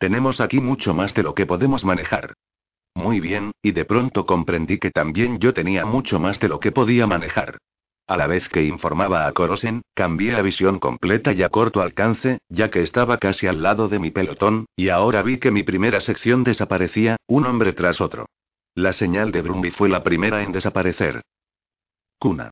Tenemos aquí mucho más de lo que podemos manejar. Muy bien, y de pronto comprendí que también yo tenía mucho más de lo que podía manejar. A la vez que informaba a Korosen, cambié a visión completa y a corto alcance, ya que estaba casi al lado de mi pelotón, y ahora vi que mi primera sección desaparecía, un hombre tras otro. La señal de Brumby fue la primera en desaparecer. Cuna.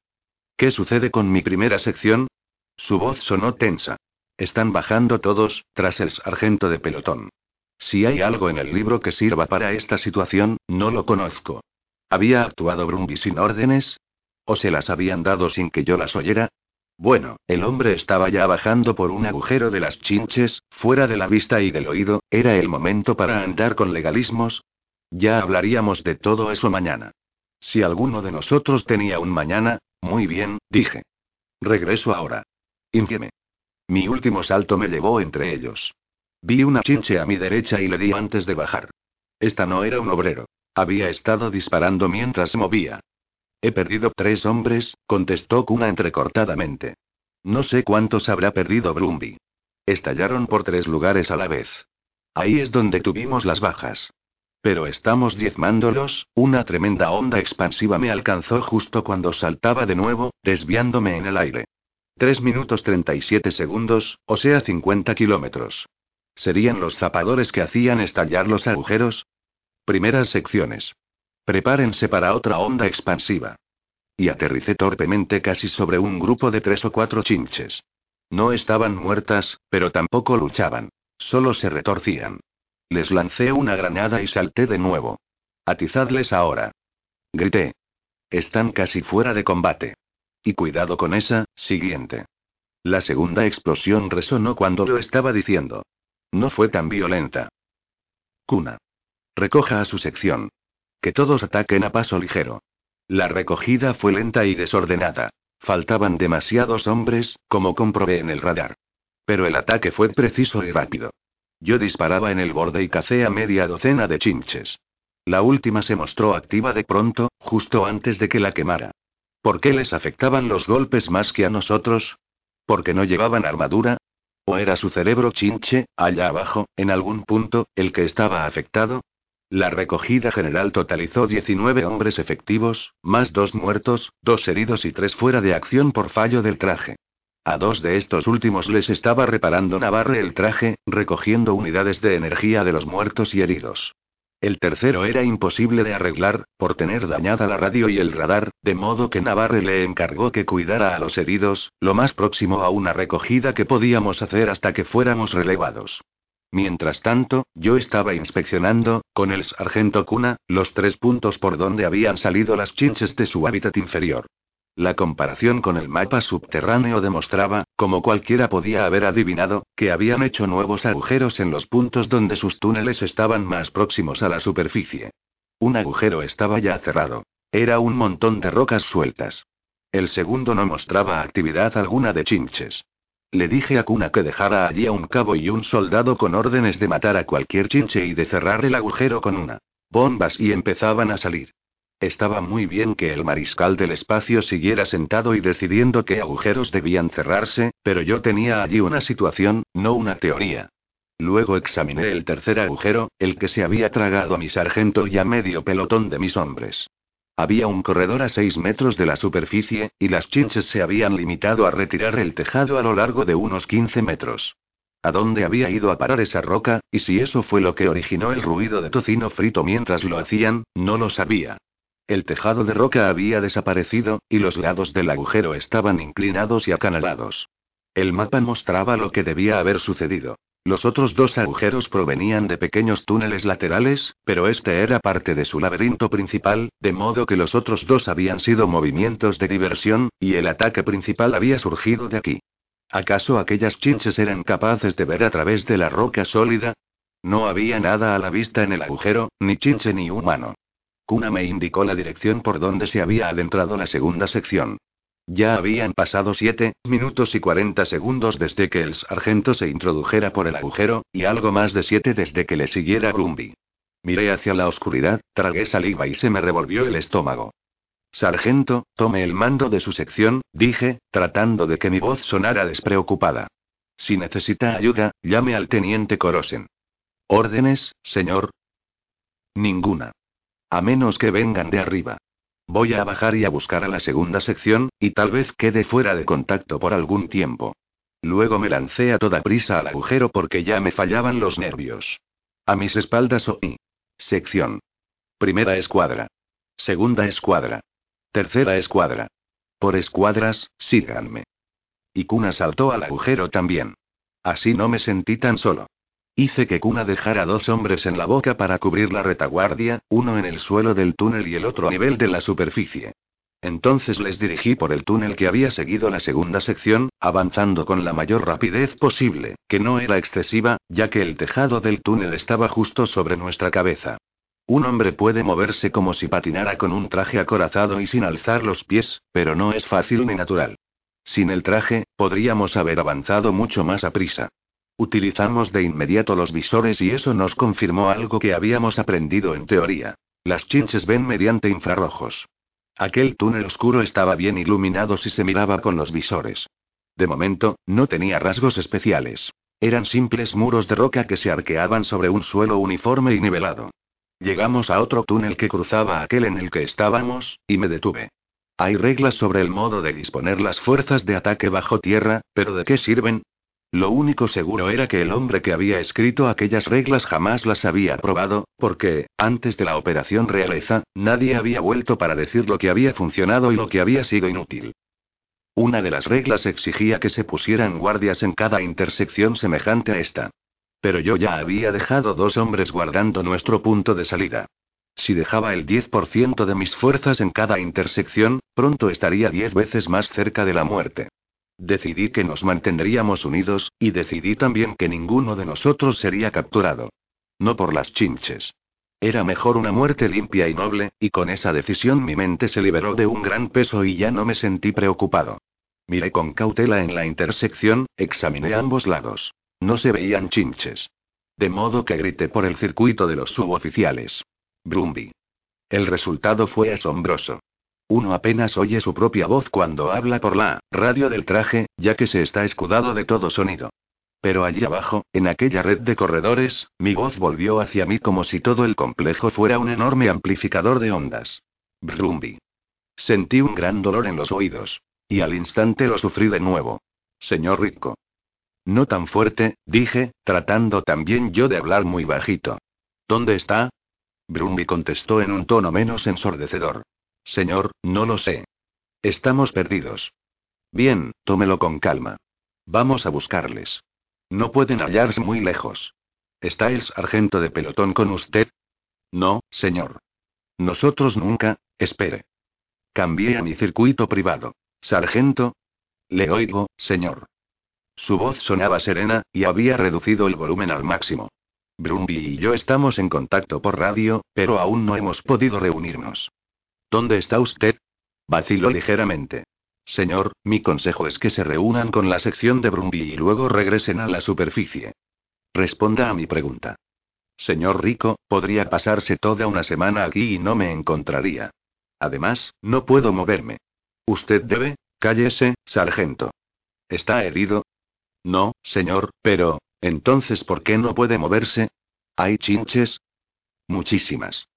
¿Qué sucede con mi primera sección? Su voz sonó tensa. Están bajando todos, tras el sargento de pelotón. Si hay algo en el libro que sirva para esta situación, no lo conozco. ¿Había actuado Brumby sin órdenes? ¿O se las habían dado sin que yo las oyera? Bueno, el hombre estaba ya bajando por un agujero de las chinches, fuera de la vista y del oído, era el momento para andar con legalismos. Ya hablaríamos de todo eso mañana. Si alguno de nosotros tenía un mañana, muy bien, dije. Regreso ahora. Infieme. Mi último salto me llevó entre ellos. Vi una chinche a mi derecha y le di antes de bajar. Esta no era un obrero. Había estado disparando mientras movía. He perdido tres hombres, contestó Kuna entrecortadamente. No sé cuántos habrá perdido Brumby. Estallaron por tres lugares a la vez. Ahí es donde tuvimos las bajas. Pero estamos diezmándolos, una tremenda onda expansiva me alcanzó justo cuando saltaba de nuevo, desviándome en el aire. 3 minutos 37 segundos, o sea 50 kilómetros. ¿Serían los zapadores que hacían estallar los agujeros? Primeras secciones. Prepárense para otra onda expansiva. Y aterricé torpemente casi sobre un grupo de tres o cuatro chinches. No estaban muertas, pero tampoco luchaban. Solo se retorcían. Les lancé una granada y salté de nuevo. Atizadles ahora. Grité. Están casi fuera de combate. Y cuidado con esa, siguiente. La segunda explosión resonó cuando lo estaba diciendo. No fue tan violenta. Cuna. Recoja a su sección. Que todos ataquen a paso ligero. La recogida fue lenta y desordenada. Faltaban demasiados hombres, como comprobé en el radar. Pero el ataque fue preciso y rápido. Yo disparaba en el borde y cacé a media docena de chinches. La última se mostró activa de pronto, justo antes de que la quemara. ¿Por qué les afectaban los golpes más que a nosotros? ¿Porque no llevaban armadura? ¿O era su cerebro chinche, allá abajo, en algún punto, el que estaba afectado? La recogida general totalizó 19 hombres efectivos, más dos muertos, dos heridos y tres fuera de acción por fallo del traje. A dos de estos últimos les estaba reparando Navarre el traje, recogiendo unidades de energía de los muertos y heridos. El tercero era imposible de arreglar, por tener dañada la radio y el radar, de modo que Navarre le encargó que cuidara a los heridos, lo más próximo a una recogida que podíamos hacer hasta que fuéramos relevados. Mientras tanto, yo estaba inspeccionando, con el sargento Cuna, los tres puntos por donde habían salido las chinches de su hábitat inferior. La comparación con el mapa subterráneo demostraba, como cualquiera podía haber adivinado, que habían hecho nuevos agujeros en los puntos donde sus túneles estaban más próximos a la superficie. Un agujero estaba ya cerrado. Era un montón de rocas sueltas. El segundo no mostraba actividad alguna de chinches. Le dije a Kuna que dejara allí a un cabo y un soldado con órdenes de matar a cualquier chinche y de cerrar el agujero con una bombas y empezaban a salir. Estaba muy bien que el mariscal del espacio siguiera sentado y decidiendo qué agujeros debían cerrarse, pero yo tenía allí una situación, no una teoría. Luego examiné el tercer agujero, el que se había tragado a mi sargento y a medio pelotón de mis hombres. Había un corredor a seis metros de la superficie, y las chinches se habían limitado a retirar el tejado a lo largo de unos 15 metros. ¿A dónde había ido a parar esa roca? Y si eso fue lo que originó el ruido de tocino frito mientras lo hacían, no lo sabía. El tejado de roca había desaparecido, y los lados del agujero estaban inclinados y acanalados. El mapa mostraba lo que debía haber sucedido. Los otros dos agujeros provenían de pequeños túneles laterales, pero este era parte de su laberinto principal, de modo que los otros dos habían sido movimientos de diversión, y el ataque principal había surgido de aquí. ¿Acaso aquellas chinches eran capaces de ver a través de la roca sólida? No había nada a la vista en el agujero, ni chinche ni humano. Kuna me indicó la dirección por donde se había adentrado la segunda sección. Ya habían pasado siete minutos y cuarenta segundos desde que el sargento se introdujera por el agujero, y algo más de siete desde que le siguiera Brumby. Miré hacia la oscuridad, tragué saliva y se me revolvió el estómago. Sargento, tome el mando de su sección, dije, tratando de que mi voz sonara despreocupada. Si necesita ayuda, llame al teniente Corosen. ¿Órdenes, señor? Ninguna. A menos que vengan de arriba. Voy a bajar y a buscar a la segunda sección, y tal vez quede fuera de contacto por algún tiempo. Luego me lancé a toda prisa al agujero porque ya me fallaban los nervios. A mis espaldas oí. Sección. Primera escuadra. Segunda escuadra. Tercera escuadra. Por escuadras, síganme. Y Kuna saltó al agujero también. Así no me sentí tan solo. Hice que Kuna dejara dos hombres en la boca para cubrir la retaguardia, uno en el suelo del túnel y el otro a nivel de la superficie. Entonces les dirigí por el túnel que había seguido la segunda sección, avanzando con la mayor rapidez posible, que no era excesiva, ya que el tejado del túnel estaba justo sobre nuestra cabeza. Un hombre puede moverse como si patinara con un traje acorazado y sin alzar los pies, pero no es fácil ni natural. Sin el traje, podríamos haber avanzado mucho más a prisa. Utilizamos de inmediato los visores y eso nos confirmó algo que habíamos aprendido en teoría. Las chinches ven mediante infrarrojos. Aquel túnel oscuro estaba bien iluminado si se miraba con los visores. De momento, no tenía rasgos especiales. Eran simples muros de roca que se arqueaban sobre un suelo uniforme y nivelado. Llegamos a otro túnel que cruzaba aquel en el que estábamos, y me detuve. Hay reglas sobre el modo de disponer las fuerzas de ataque bajo tierra, pero ¿de qué sirven? Lo único seguro era que el hombre que había escrito aquellas reglas jamás las había probado, porque, antes de la operación realeza, nadie había vuelto para decir lo que había funcionado y lo que había sido inútil. Una de las reglas exigía que se pusieran guardias en cada intersección semejante a esta. Pero yo ya había dejado dos hombres guardando nuestro punto de salida. Si dejaba el 10% de mis fuerzas en cada intersección, pronto estaría diez veces más cerca de la muerte. Decidí que nos mantendríamos unidos, y decidí también que ninguno de nosotros sería capturado. No por las chinches. Era mejor una muerte limpia y noble, y con esa decisión mi mente se liberó de un gran peso y ya no me sentí preocupado. Miré con cautela en la intersección, examiné ambos lados. No se veían chinches. De modo que grité por el circuito de los suboficiales. Brumby. El resultado fue asombroso. Uno apenas oye su propia voz cuando habla por la radio del traje, ya que se está escudado de todo sonido. Pero allí abajo, en aquella red de corredores, mi voz volvió hacia mí como si todo el complejo fuera un enorme amplificador de ondas. Brumby. Sentí un gran dolor en los oídos. Y al instante lo sufrí de nuevo. Señor Rico. No tan fuerte, dije, tratando también yo de hablar muy bajito. ¿Dónde está? Brumby contestó en un tono menos ensordecedor. Señor, no lo sé. Estamos perdidos. Bien, tómelo con calma. Vamos a buscarles. No pueden hallarse muy lejos. ¿Está el sargento de pelotón con usted? No, señor. Nosotros nunca, espere. Cambié a mi circuito privado. Sargento. Le oigo, señor. Su voz sonaba serena, y había reducido el volumen al máximo. Brumby y yo estamos en contacto por radio, pero aún no hemos podido reunirnos. ¿Dónde está usted? Vaciló ligeramente. Señor, mi consejo es que se reúnan con la sección de Brumby y luego regresen a la superficie. Responda a mi pregunta. Señor Rico, podría pasarse toda una semana aquí y no me encontraría. Además, no puedo moverme. Usted debe, cállese, sargento. ¿Está herido? No, señor, pero, entonces, ¿por qué no puede moverse? ¿Hay chinches? Muchísimas.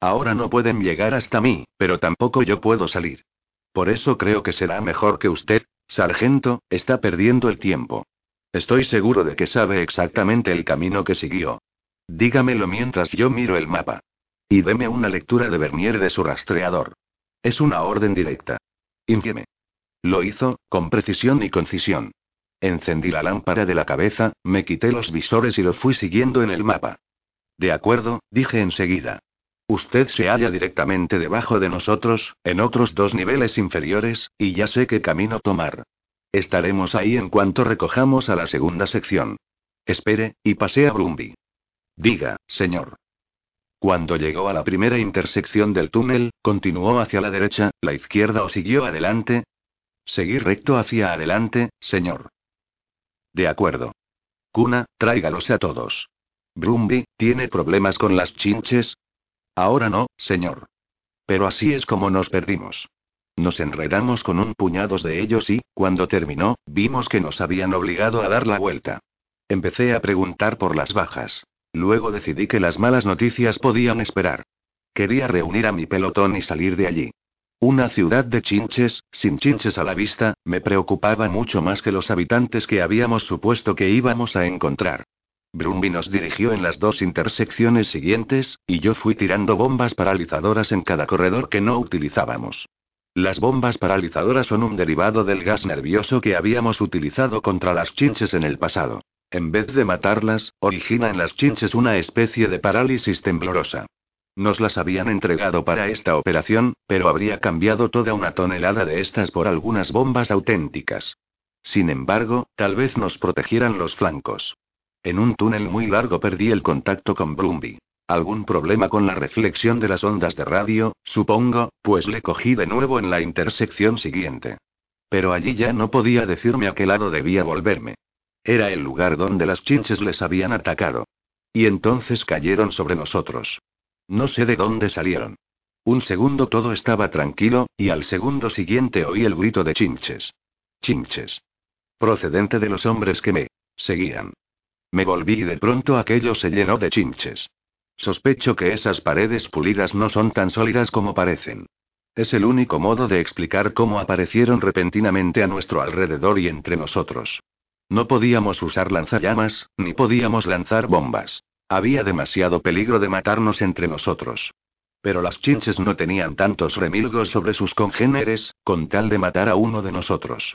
Ahora no pueden llegar hasta mí, pero tampoco yo puedo salir. Por eso creo que será mejor que usted, sargento, está perdiendo el tiempo. Estoy seguro de que sabe exactamente el camino que siguió. Dígamelo mientras yo miro el mapa. Y deme una lectura de Bernier de su rastreador. Es una orden directa. Infieme. Lo hizo, con precisión y concisión. Encendí la lámpara de la cabeza, me quité los visores y lo fui siguiendo en el mapa. De acuerdo, dije enseguida. Usted se halla directamente debajo de nosotros, en otros dos niveles inferiores, y ya sé qué camino tomar. Estaremos ahí en cuanto recojamos a la segunda sección. Espere, y pasé a Brumby. Diga, señor. Cuando llegó a la primera intersección del túnel, continuó hacia la derecha, la izquierda o siguió adelante. Seguir recto hacia adelante, señor. De acuerdo. Cuna, tráigalos a todos. Brumby, ¿tiene problemas con las chinches? Ahora no, señor. Pero así es como nos perdimos. Nos enredamos con un puñado de ellos y, cuando terminó, vimos que nos habían obligado a dar la vuelta. Empecé a preguntar por las bajas. Luego decidí que las malas noticias podían esperar. Quería reunir a mi pelotón y salir de allí. Una ciudad de chinches, sin chinches a la vista, me preocupaba mucho más que los habitantes que habíamos supuesto que íbamos a encontrar. Brumby nos dirigió en las dos intersecciones siguientes, y yo fui tirando bombas paralizadoras en cada corredor que no utilizábamos. Las bombas paralizadoras son un derivado del gas nervioso que habíamos utilizado contra las chinches en el pasado. En vez de matarlas, origina en las chinches una especie de parálisis temblorosa. Nos las habían entregado para esta operación, pero habría cambiado toda una tonelada de estas por algunas bombas auténticas. Sin embargo, tal vez nos protegieran los flancos. En un túnel muy largo perdí el contacto con Brumby. Algún problema con la reflexión de las ondas de radio, supongo, pues le cogí de nuevo en la intersección siguiente. Pero allí ya no podía decirme a qué lado debía volverme. Era el lugar donde las chinches les habían atacado. Y entonces cayeron sobre nosotros. No sé de dónde salieron. Un segundo todo estaba tranquilo, y al segundo siguiente oí el grito de chinches. Chinches. Procedente de los hombres que me seguían. Me volví y de pronto aquello se llenó de chinches. Sospecho que esas paredes pulidas no son tan sólidas como parecen. Es el único modo de explicar cómo aparecieron repentinamente a nuestro alrededor y entre nosotros. No podíamos usar lanzallamas, ni podíamos lanzar bombas. Había demasiado peligro de matarnos entre nosotros. Pero las chinches no tenían tantos remilgos sobre sus congéneres, con tal de matar a uno de nosotros.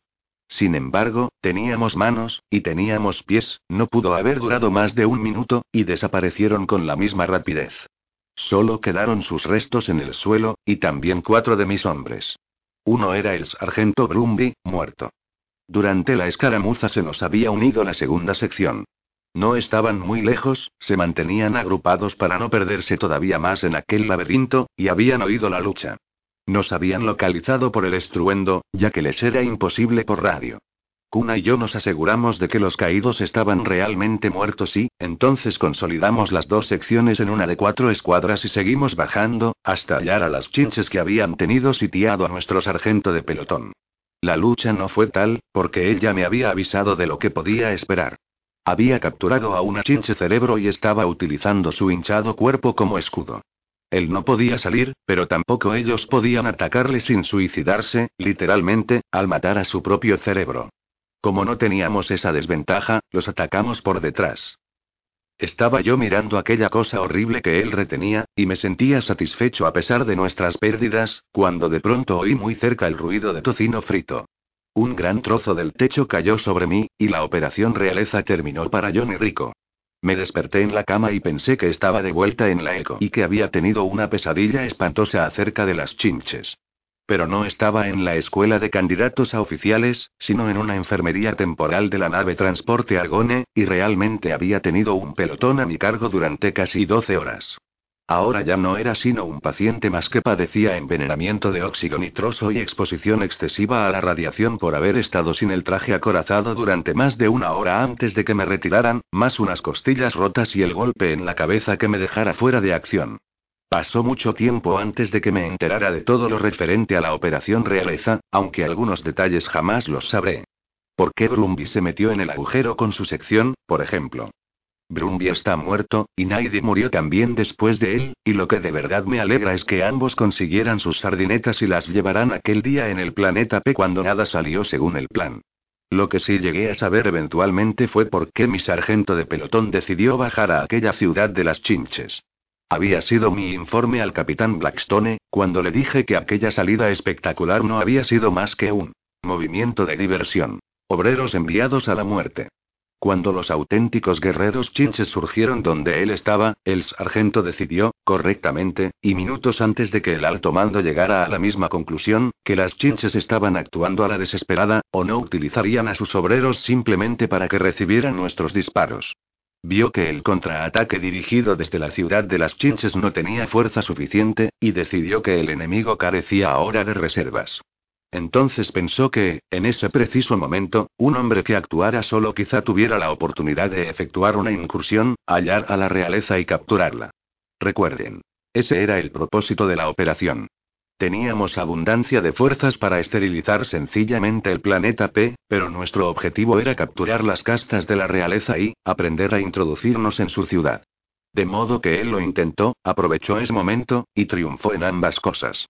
Sin embargo, teníamos manos, y teníamos pies, no pudo haber durado más de un minuto, y desaparecieron con la misma rapidez. Solo quedaron sus restos en el suelo, y también cuatro de mis hombres. Uno era el sargento Brumby, muerto. Durante la escaramuza se nos había unido la segunda sección. No estaban muy lejos, se mantenían agrupados para no perderse todavía más en aquel laberinto, y habían oído la lucha. Nos habían localizado por el estruendo, ya que les era imposible por radio. Kuna y yo nos aseguramos de que los caídos estaban realmente muertos y, entonces consolidamos las dos secciones en una de cuatro escuadras y seguimos bajando, hasta hallar a las chinches que habían tenido sitiado a nuestro sargento de pelotón. La lucha no fue tal, porque él ya me había avisado de lo que podía esperar. Había capturado a una chinche cerebro y estaba utilizando su hinchado cuerpo como escudo. Él no podía salir, pero tampoco ellos podían atacarle sin suicidarse, literalmente, al matar a su propio cerebro. Como no teníamos esa desventaja, los atacamos por detrás. Estaba yo mirando aquella cosa horrible que él retenía, y me sentía satisfecho a pesar de nuestras pérdidas, cuando de pronto oí muy cerca el ruido de tocino frito. Un gran trozo del techo cayó sobre mí, y la operación realeza terminó para Johnny Rico. Me desperté en la cama y pensé que estaba de vuelta en la eco y que había tenido una pesadilla espantosa acerca de las chinches. Pero no estaba en la escuela de candidatos a oficiales, sino en una enfermería temporal de la nave Transporte Argone, y realmente había tenido un pelotón a mi cargo durante casi 12 horas. Ahora ya no era sino un paciente más que padecía envenenamiento de óxido nitroso y exposición excesiva a la radiación por haber estado sin el traje acorazado durante más de una hora antes de que me retiraran, más unas costillas rotas y el golpe en la cabeza que me dejara fuera de acción. Pasó mucho tiempo antes de que me enterara de todo lo referente a la operación realeza, aunque algunos detalles jamás los sabré. ¿Por qué Brumby se metió en el agujero con su sección, por ejemplo? Brumby está muerto, y Naidi murió también después de él, y lo que de verdad me alegra es que ambos consiguieran sus sardinetas y las llevarán aquel día en el planeta P cuando nada salió según el plan. Lo que sí llegué a saber eventualmente fue por qué mi sargento de pelotón decidió bajar a aquella ciudad de las chinches. Había sido mi informe al capitán Blackstone, cuando le dije que aquella salida espectacular no había sido más que un movimiento de diversión. Obreros enviados a la muerte. Cuando los auténticos guerreros chinches surgieron donde él estaba, el sargento decidió, correctamente, y minutos antes de que el alto mando llegara a la misma conclusión, que las chinches estaban actuando a la desesperada, o no utilizarían a sus obreros simplemente para que recibieran nuestros disparos. Vio que el contraataque dirigido desde la ciudad de las chinches no tenía fuerza suficiente, y decidió que el enemigo carecía ahora de reservas. Entonces pensó que, en ese preciso momento, un hombre que actuara solo quizá tuviera la oportunidad de efectuar una incursión, hallar a la realeza y capturarla. Recuerden. Ese era el propósito de la operación. Teníamos abundancia de fuerzas para esterilizar sencillamente el planeta P, pero nuestro objetivo era capturar las castas de la realeza y, aprender a introducirnos en su ciudad. De modo que él lo intentó, aprovechó ese momento, y triunfó en ambas cosas.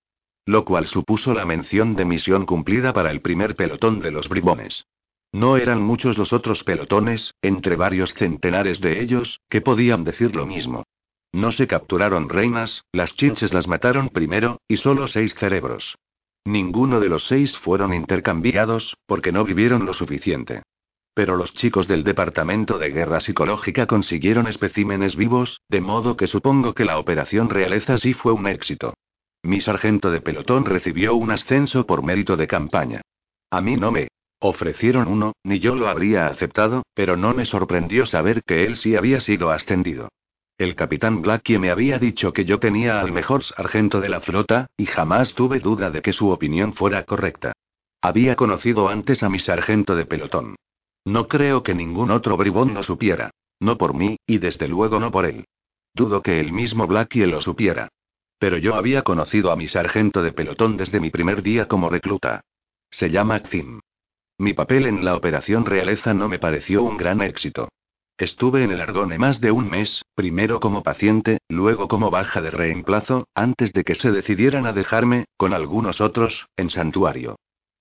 Lo cual supuso la mención de misión cumplida para el primer pelotón de los bribones. No eran muchos los otros pelotones, entre varios centenares de ellos, que podían decir lo mismo. No se capturaron reinas, las chinches las mataron primero, y solo seis cerebros. Ninguno de los seis fueron intercambiados, porque no vivieron lo suficiente. Pero los chicos del Departamento de Guerra Psicológica consiguieron especímenes vivos, de modo que supongo que la operación realeza sí fue un éxito. Mi sargento de pelotón recibió un ascenso por mérito de campaña. A mí no me ofrecieron uno, ni yo lo habría aceptado, pero no me sorprendió saber que él sí había sido ascendido. El capitán Blackie me había dicho que yo tenía al mejor sargento de la flota, y jamás tuve duda de que su opinión fuera correcta. Había conocido antes a mi sargento de pelotón. No creo que ningún otro bribón lo supiera. No por mí, y desde luego no por él. Dudo que el mismo Blackie lo supiera. Pero yo había conocido a mi sargento de pelotón desde mi primer día como recluta. Se llama Xim. Mi papel en la operación realeza no me pareció un gran éxito. Estuve en el Argone más de un mes, primero como paciente, luego como baja de reemplazo, antes de que se decidieran a dejarme, con algunos otros, en santuario.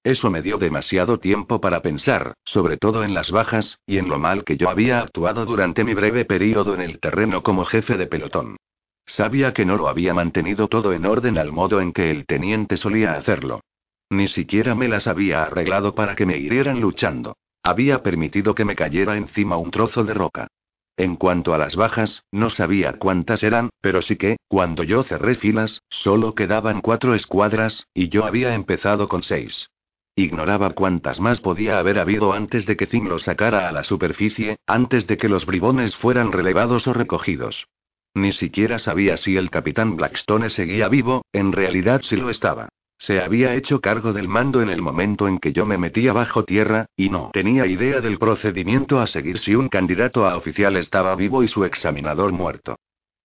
Eso me dio demasiado tiempo para pensar, sobre todo en las bajas, y en lo mal que yo había actuado durante mi breve periodo en el terreno como jefe de pelotón. Sabía que no lo había mantenido todo en orden al modo en que el teniente solía hacerlo. Ni siquiera me las había arreglado para que me hirieran luchando. Había permitido que me cayera encima un trozo de roca. En cuanto a las bajas, no sabía cuántas eran, pero sí que, cuando yo cerré filas, solo quedaban cuatro escuadras, y yo había empezado con seis. Ignoraba cuántas más podía haber habido antes de que Zim lo sacara a la superficie, antes de que los bribones fueran relevados o recogidos. Ni siquiera sabía si el capitán Blackstone seguía vivo, en realidad sí lo estaba. Se había hecho cargo del mando en el momento en que yo me metía bajo tierra, y no tenía idea del procedimiento a seguir si un candidato a oficial estaba vivo y su examinador muerto.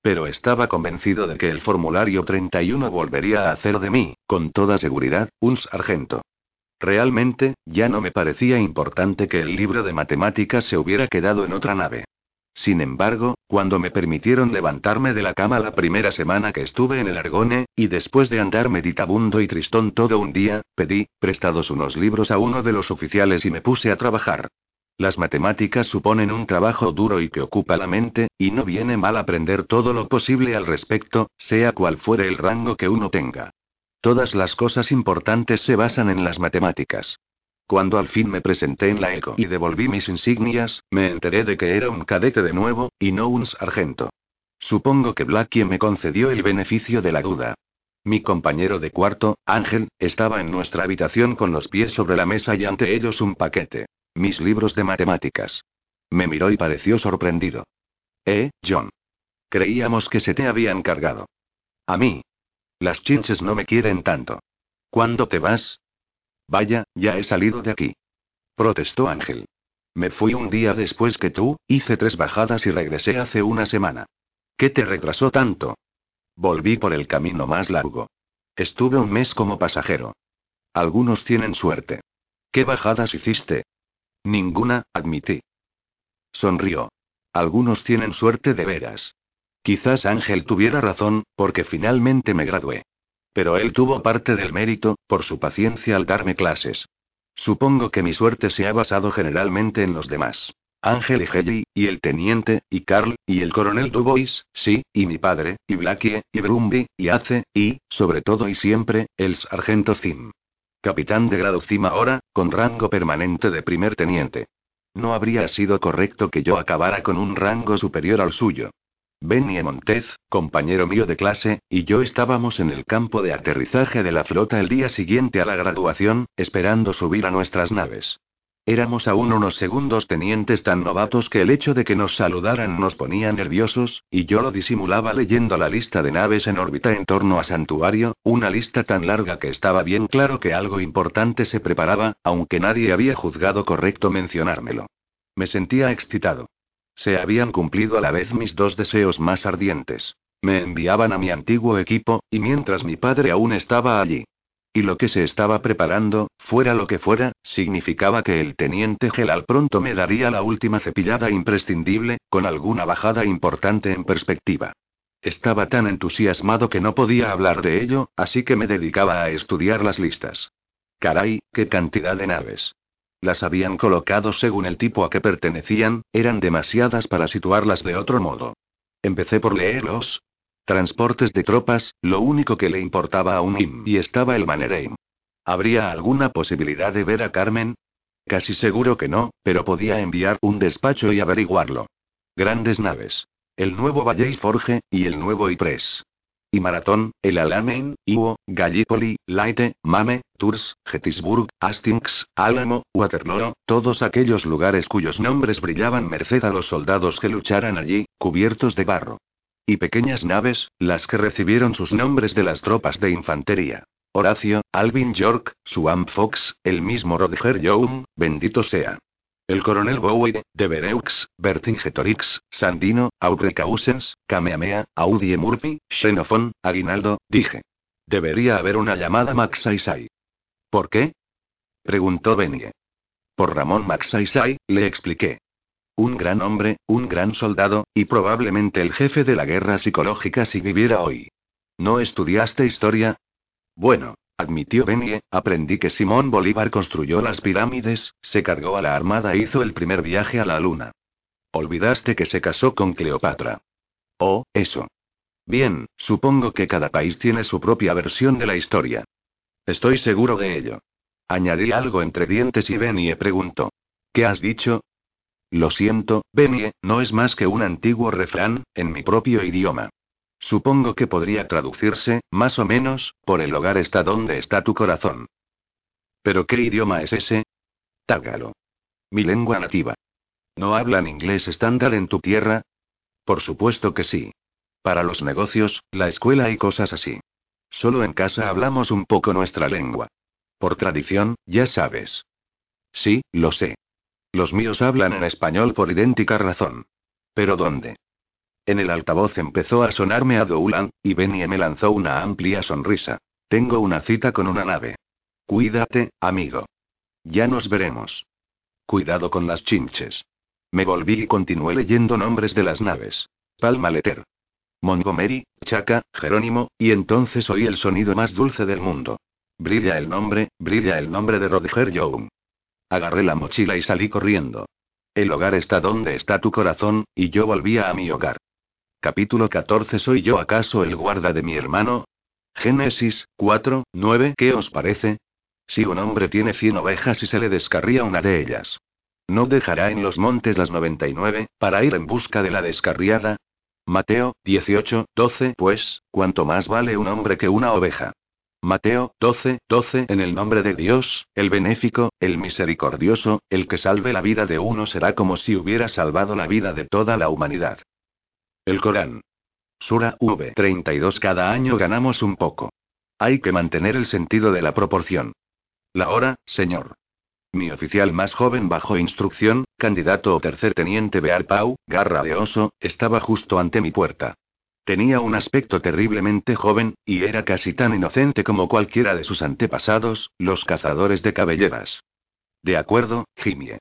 Pero estaba convencido de que el formulario 31 volvería a hacer de mí, con toda seguridad, un sargento. Realmente, ya no me parecía importante que el libro de matemáticas se hubiera quedado en otra nave. Sin embargo, cuando me permitieron levantarme de la cama la primera semana que estuve en el Argone, y después de andar meditabundo y tristón todo un día, pedí, prestados unos libros a uno de los oficiales y me puse a trabajar. Las matemáticas suponen un trabajo duro y que ocupa la mente, y no viene mal aprender todo lo posible al respecto, sea cual fuere el rango que uno tenga. Todas las cosas importantes se basan en las matemáticas. Cuando al fin me presenté en la ECO y devolví mis insignias, me enteré de que era un cadete de nuevo, y no un sargento. Supongo que Blackie me concedió el beneficio de la duda. Mi compañero de cuarto, Ángel, estaba en nuestra habitación con los pies sobre la mesa y ante ellos un paquete. Mis libros de matemáticas. Me miró y pareció sorprendido. ¿Eh, John? Creíamos que se te habían cargado. A mí. Las chinches no me quieren tanto. ¿Cuándo te vas? Vaya, ya he salido de aquí. Protestó Ángel. Me fui un día después que tú, hice tres bajadas y regresé hace una semana. ¿Qué te retrasó tanto? Volví por el camino más largo. Estuve un mes como pasajero. Algunos tienen suerte. ¿Qué bajadas hiciste? Ninguna, admití. Sonrió. Algunos tienen suerte de veras. Quizás Ángel tuviera razón, porque finalmente me gradué. Pero él tuvo parte del mérito, por su paciencia al darme clases. Supongo que mi suerte se ha basado generalmente en los demás. Ángel y Helly, y el teniente, y Carl, y el coronel Dubois, sí, y mi padre, y Blackie, y Brumby, y Ace, y, sobre todo y siempre, el sargento Zim. Capitán de grado Zim ahora, con rango permanente de primer teniente. No habría sido correcto que yo acabara con un rango superior al suyo. Benny Montez, compañero mío de clase, y yo estábamos en el campo de aterrizaje de la flota el día siguiente a la graduación, esperando subir a nuestras naves. Éramos aún unos segundos tenientes tan novatos que el hecho de que nos saludaran nos ponía nerviosos, y yo lo disimulaba leyendo la lista de naves en órbita en torno a Santuario, una lista tan larga que estaba bien claro que algo importante se preparaba, aunque nadie había juzgado correcto mencionármelo. Me sentía excitado. Se habían cumplido a la vez mis dos deseos más ardientes. Me enviaban a mi antiguo equipo, y mientras mi padre aún estaba allí. Y lo que se estaba preparando, fuera lo que fuera, significaba que el teniente Gelal pronto me daría la última cepillada imprescindible, con alguna bajada importante en perspectiva. Estaba tan entusiasmado que no podía hablar de ello, así que me dedicaba a estudiar las listas. Caray, qué cantidad de naves. Las habían colocado según el tipo a que pertenecían, eran demasiadas para situarlas de otro modo. Empecé por leerlos. Transportes de tropas, lo único que le importaba a un IM y estaba el Mannerheim. ¿Habría alguna posibilidad de ver a Carmen? Casi seguro que no, pero podía enviar un despacho y averiguarlo. Grandes naves. El nuevo Valley Forge, y el nuevo Ypres y Maratón, el Alamein, Iwo, Gallipoli, Laite, Mame, Tours, Gettysburg, Hastings, Álamo, Waterloo, todos aquellos lugares cuyos nombres brillaban merced a los soldados que lucharan allí, cubiertos de barro. Y pequeñas naves, las que recibieron sus nombres de las tropas de infantería. Horacio, Alvin York, Swamp Fox, el mismo Roger Young, bendito sea. El coronel Bowie, Devereux, Vercingetorix, Sandino, Autrecausens, Kamehameha, Audie Murphy, Xenophon, Aguinaldo, dije. Debería haber una llamada Maxaisai. ¿Por qué? preguntó Benie. Por Ramón Maxaisai, le expliqué. Un gran hombre, un gran soldado, y probablemente el jefe de la guerra psicológica si viviera hoy. ¿No estudiaste historia? Bueno, Admitió Benie, aprendí que Simón Bolívar construyó las pirámides, se cargó a la armada e hizo el primer viaje a la luna. Olvidaste que se casó con Cleopatra. Oh, eso. Bien, supongo que cada país tiene su propia versión de la historia. Estoy seguro de ello. Añadí algo entre dientes y Benie preguntó. ¿Qué has dicho? Lo siento, Benie, no es más que un antiguo refrán, en mi propio idioma. Supongo que podría traducirse, más o menos, por el hogar está donde está tu corazón. ¿Pero qué idioma es ese? Tágalo. Mi lengua nativa. ¿No hablan inglés estándar en tu tierra? Por supuesto que sí. Para los negocios, la escuela y cosas así. Solo en casa hablamos un poco nuestra lengua. Por tradición, ya sabes. Sí, lo sé. Los míos hablan en español por idéntica razón. ¿Pero dónde? En el altavoz empezó a sonarme a Doulan, y Benny me lanzó una amplia sonrisa. Tengo una cita con una nave. Cuídate, amigo. Ya nos veremos. Cuidado con las chinches. Me volví y continué leyendo nombres de las naves. Palmaleter. Montgomery, Chaca, Jerónimo, y entonces oí el sonido más dulce del mundo. Brilla el nombre, brilla el nombre de Roger Young. Agarré la mochila y salí corriendo. El hogar está donde está tu corazón, y yo volvía a mi hogar. Capítulo 14 ¿Soy yo acaso el guarda de mi hermano? Génesis 4, 9 ¿Qué os parece? Si un hombre tiene cien ovejas y se le descarría una de ellas. ¿No dejará en los montes las 99, para ir en busca de la descarriada? Mateo 18, 12 Pues, ¿cuánto más vale un hombre que una oveja? Mateo 12, 12 En el nombre de Dios, el benéfico, el misericordioso, el que salve la vida de uno será como si hubiera salvado la vida de toda la humanidad. El Corán. Sura V32 Cada año ganamos un poco. Hay que mantener el sentido de la proporción. La hora, señor. Mi oficial más joven bajo instrucción, candidato o tercer teniente Bear Pau, garra de oso, estaba justo ante mi puerta. Tenía un aspecto terriblemente joven, y era casi tan inocente como cualquiera de sus antepasados, los cazadores de cabelleras. De acuerdo, Jimie.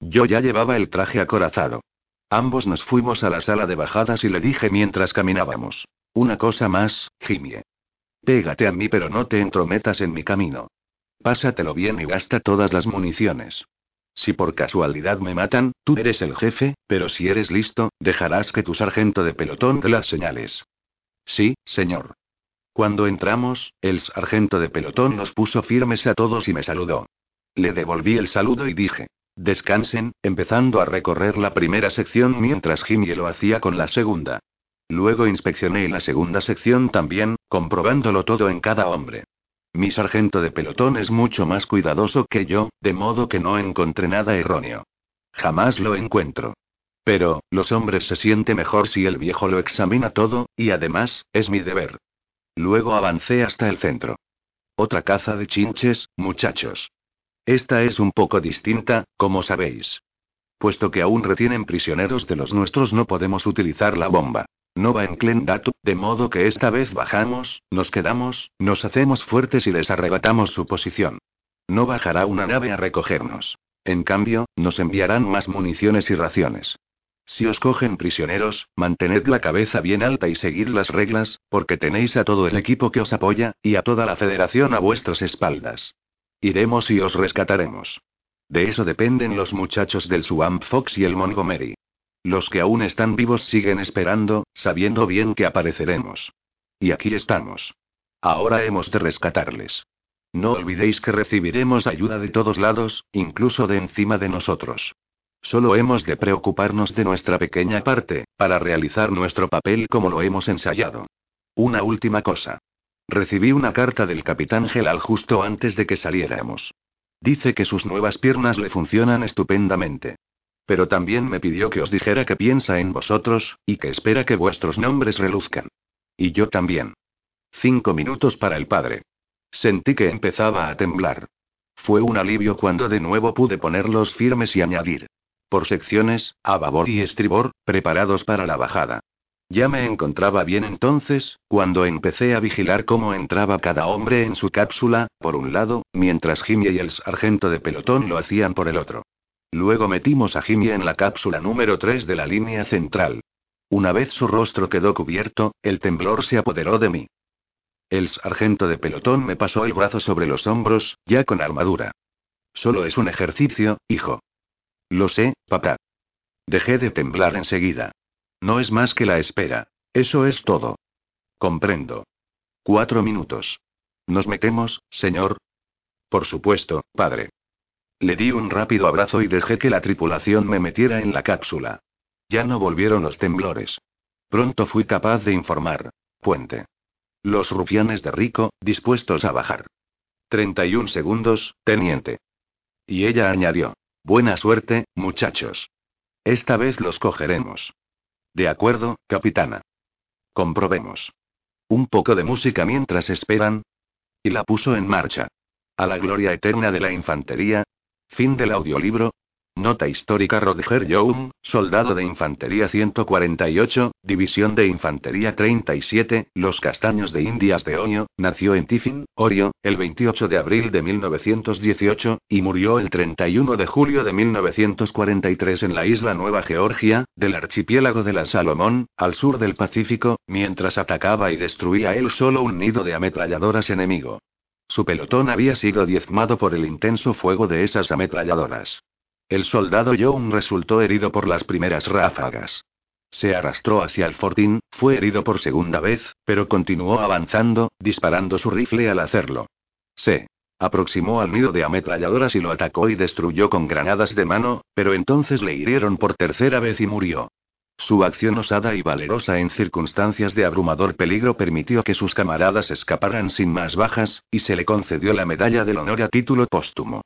Yo ya llevaba el traje acorazado. Ambos nos fuimos a la sala de bajadas y le dije mientras caminábamos. Una cosa más, Jimie. Pégate a mí pero no te entrometas en mi camino. Pásatelo bien y gasta todas las municiones. Si por casualidad me matan, tú eres el jefe, pero si eres listo, dejarás que tu sargento de pelotón dé las señales. Sí, señor. Cuando entramos, el sargento de pelotón nos puso firmes a todos y me saludó. Le devolví el saludo y dije, descansen, empezando a recorrer la primera sección mientras Jimmy lo hacía con la segunda. Luego inspeccioné la segunda sección también, comprobándolo todo en cada hombre. Mi sargento de pelotón es mucho más cuidadoso que yo, de modo que no encontré nada erróneo. Jamás lo encuentro. Pero, los hombres se siente mejor si el viejo lo examina todo, y además, es mi deber. Luego avancé hasta el centro. Otra caza de chinches, muchachos. Esta es un poco distinta, como sabéis. Puesto que aún retienen prisioneros de los nuestros no podemos utilizar la bomba. No va en Clendatu, de modo que esta vez bajamos, nos quedamos, nos hacemos fuertes y les arrebatamos su posición. No bajará una nave a recogernos. En cambio, nos enviarán más municiones y raciones. Si os cogen prisioneros, mantened la cabeza bien alta y seguid las reglas, porque tenéis a todo el equipo que os apoya, y a toda la federación a vuestras espaldas. Iremos y os rescataremos. De eso dependen los muchachos del Swamp Fox y el Montgomery. Los que aún están vivos siguen esperando, sabiendo bien que apareceremos. Y aquí estamos. Ahora hemos de rescatarles. No olvidéis que recibiremos ayuda de todos lados, incluso de encima de nosotros. Solo hemos de preocuparnos de nuestra pequeña parte, para realizar nuestro papel como lo hemos ensayado. Una última cosa. Recibí una carta del capitán Gelal justo antes de que saliéramos. Dice que sus nuevas piernas le funcionan estupendamente. Pero también me pidió que os dijera que piensa en vosotros, y que espera que vuestros nombres reluzcan. Y yo también. Cinco minutos para el padre. Sentí que empezaba a temblar. Fue un alivio cuando de nuevo pude ponerlos firmes y añadir. Por secciones, a babor y estribor, preparados para la bajada. Ya me encontraba bien entonces, cuando empecé a vigilar cómo entraba cada hombre en su cápsula, por un lado, mientras Jimmy y el sargento de pelotón lo hacían por el otro. Luego metimos a Jimmy en la cápsula número 3 de la línea central. Una vez su rostro quedó cubierto, el temblor se apoderó de mí. El sargento de pelotón me pasó el brazo sobre los hombros, ya con armadura. Solo es un ejercicio, hijo. Lo sé, papá. Dejé de temblar enseguida. No es más que la espera. Eso es todo. Comprendo. Cuatro minutos. ¿Nos metemos, señor? Por supuesto, padre. Le di un rápido abrazo y dejé que la tripulación me metiera en la cápsula. Ya no volvieron los temblores. Pronto fui capaz de informar. Puente. Los rufianes de Rico, dispuestos a bajar. 31 segundos, teniente. Y ella añadió. Buena suerte, muchachos. Esta vez los cogeremos. De acuerdo, capitana. Comprobemos. Un poco de música mientras esperan. Y la puso en marcha. A la gloria eterna de la infantería, Fin del audiolibro. Nota histórica Roger Young, soldado de infantería 148, división de infantería 37, Los Castaños de Indias de Oño, nació en Tiffin, Orio, el 28 de abril de 1918, y murió el 31 de julio de 1943 en la isla Nueva Georgia, del archipiélago de la Salomón, al sur del Pacífico, mientras atacaba y destruía él solo un nido de ametralladoras enemigo. Su pelotón había sido diezmado por el intenso fuego de esas ametralladoras. El soldado Young resultó herido por las primeras ráfagas. Se arrastró hacia el fortín, fue herido por segunda vez, pero continuó avanzando, disparando su rifle al hacerlo. Se aproximó al nido de ametralladoras y lo atacó y destruyó con granadas de mano, pero entonces le hirieron por tercera vez y murió. Su acción osada y valerosa en circunstancias de abrumador peligro permitió que sus camaradas escaparan sin más bajas, y se le concedió la medalla del honor a título póstumo.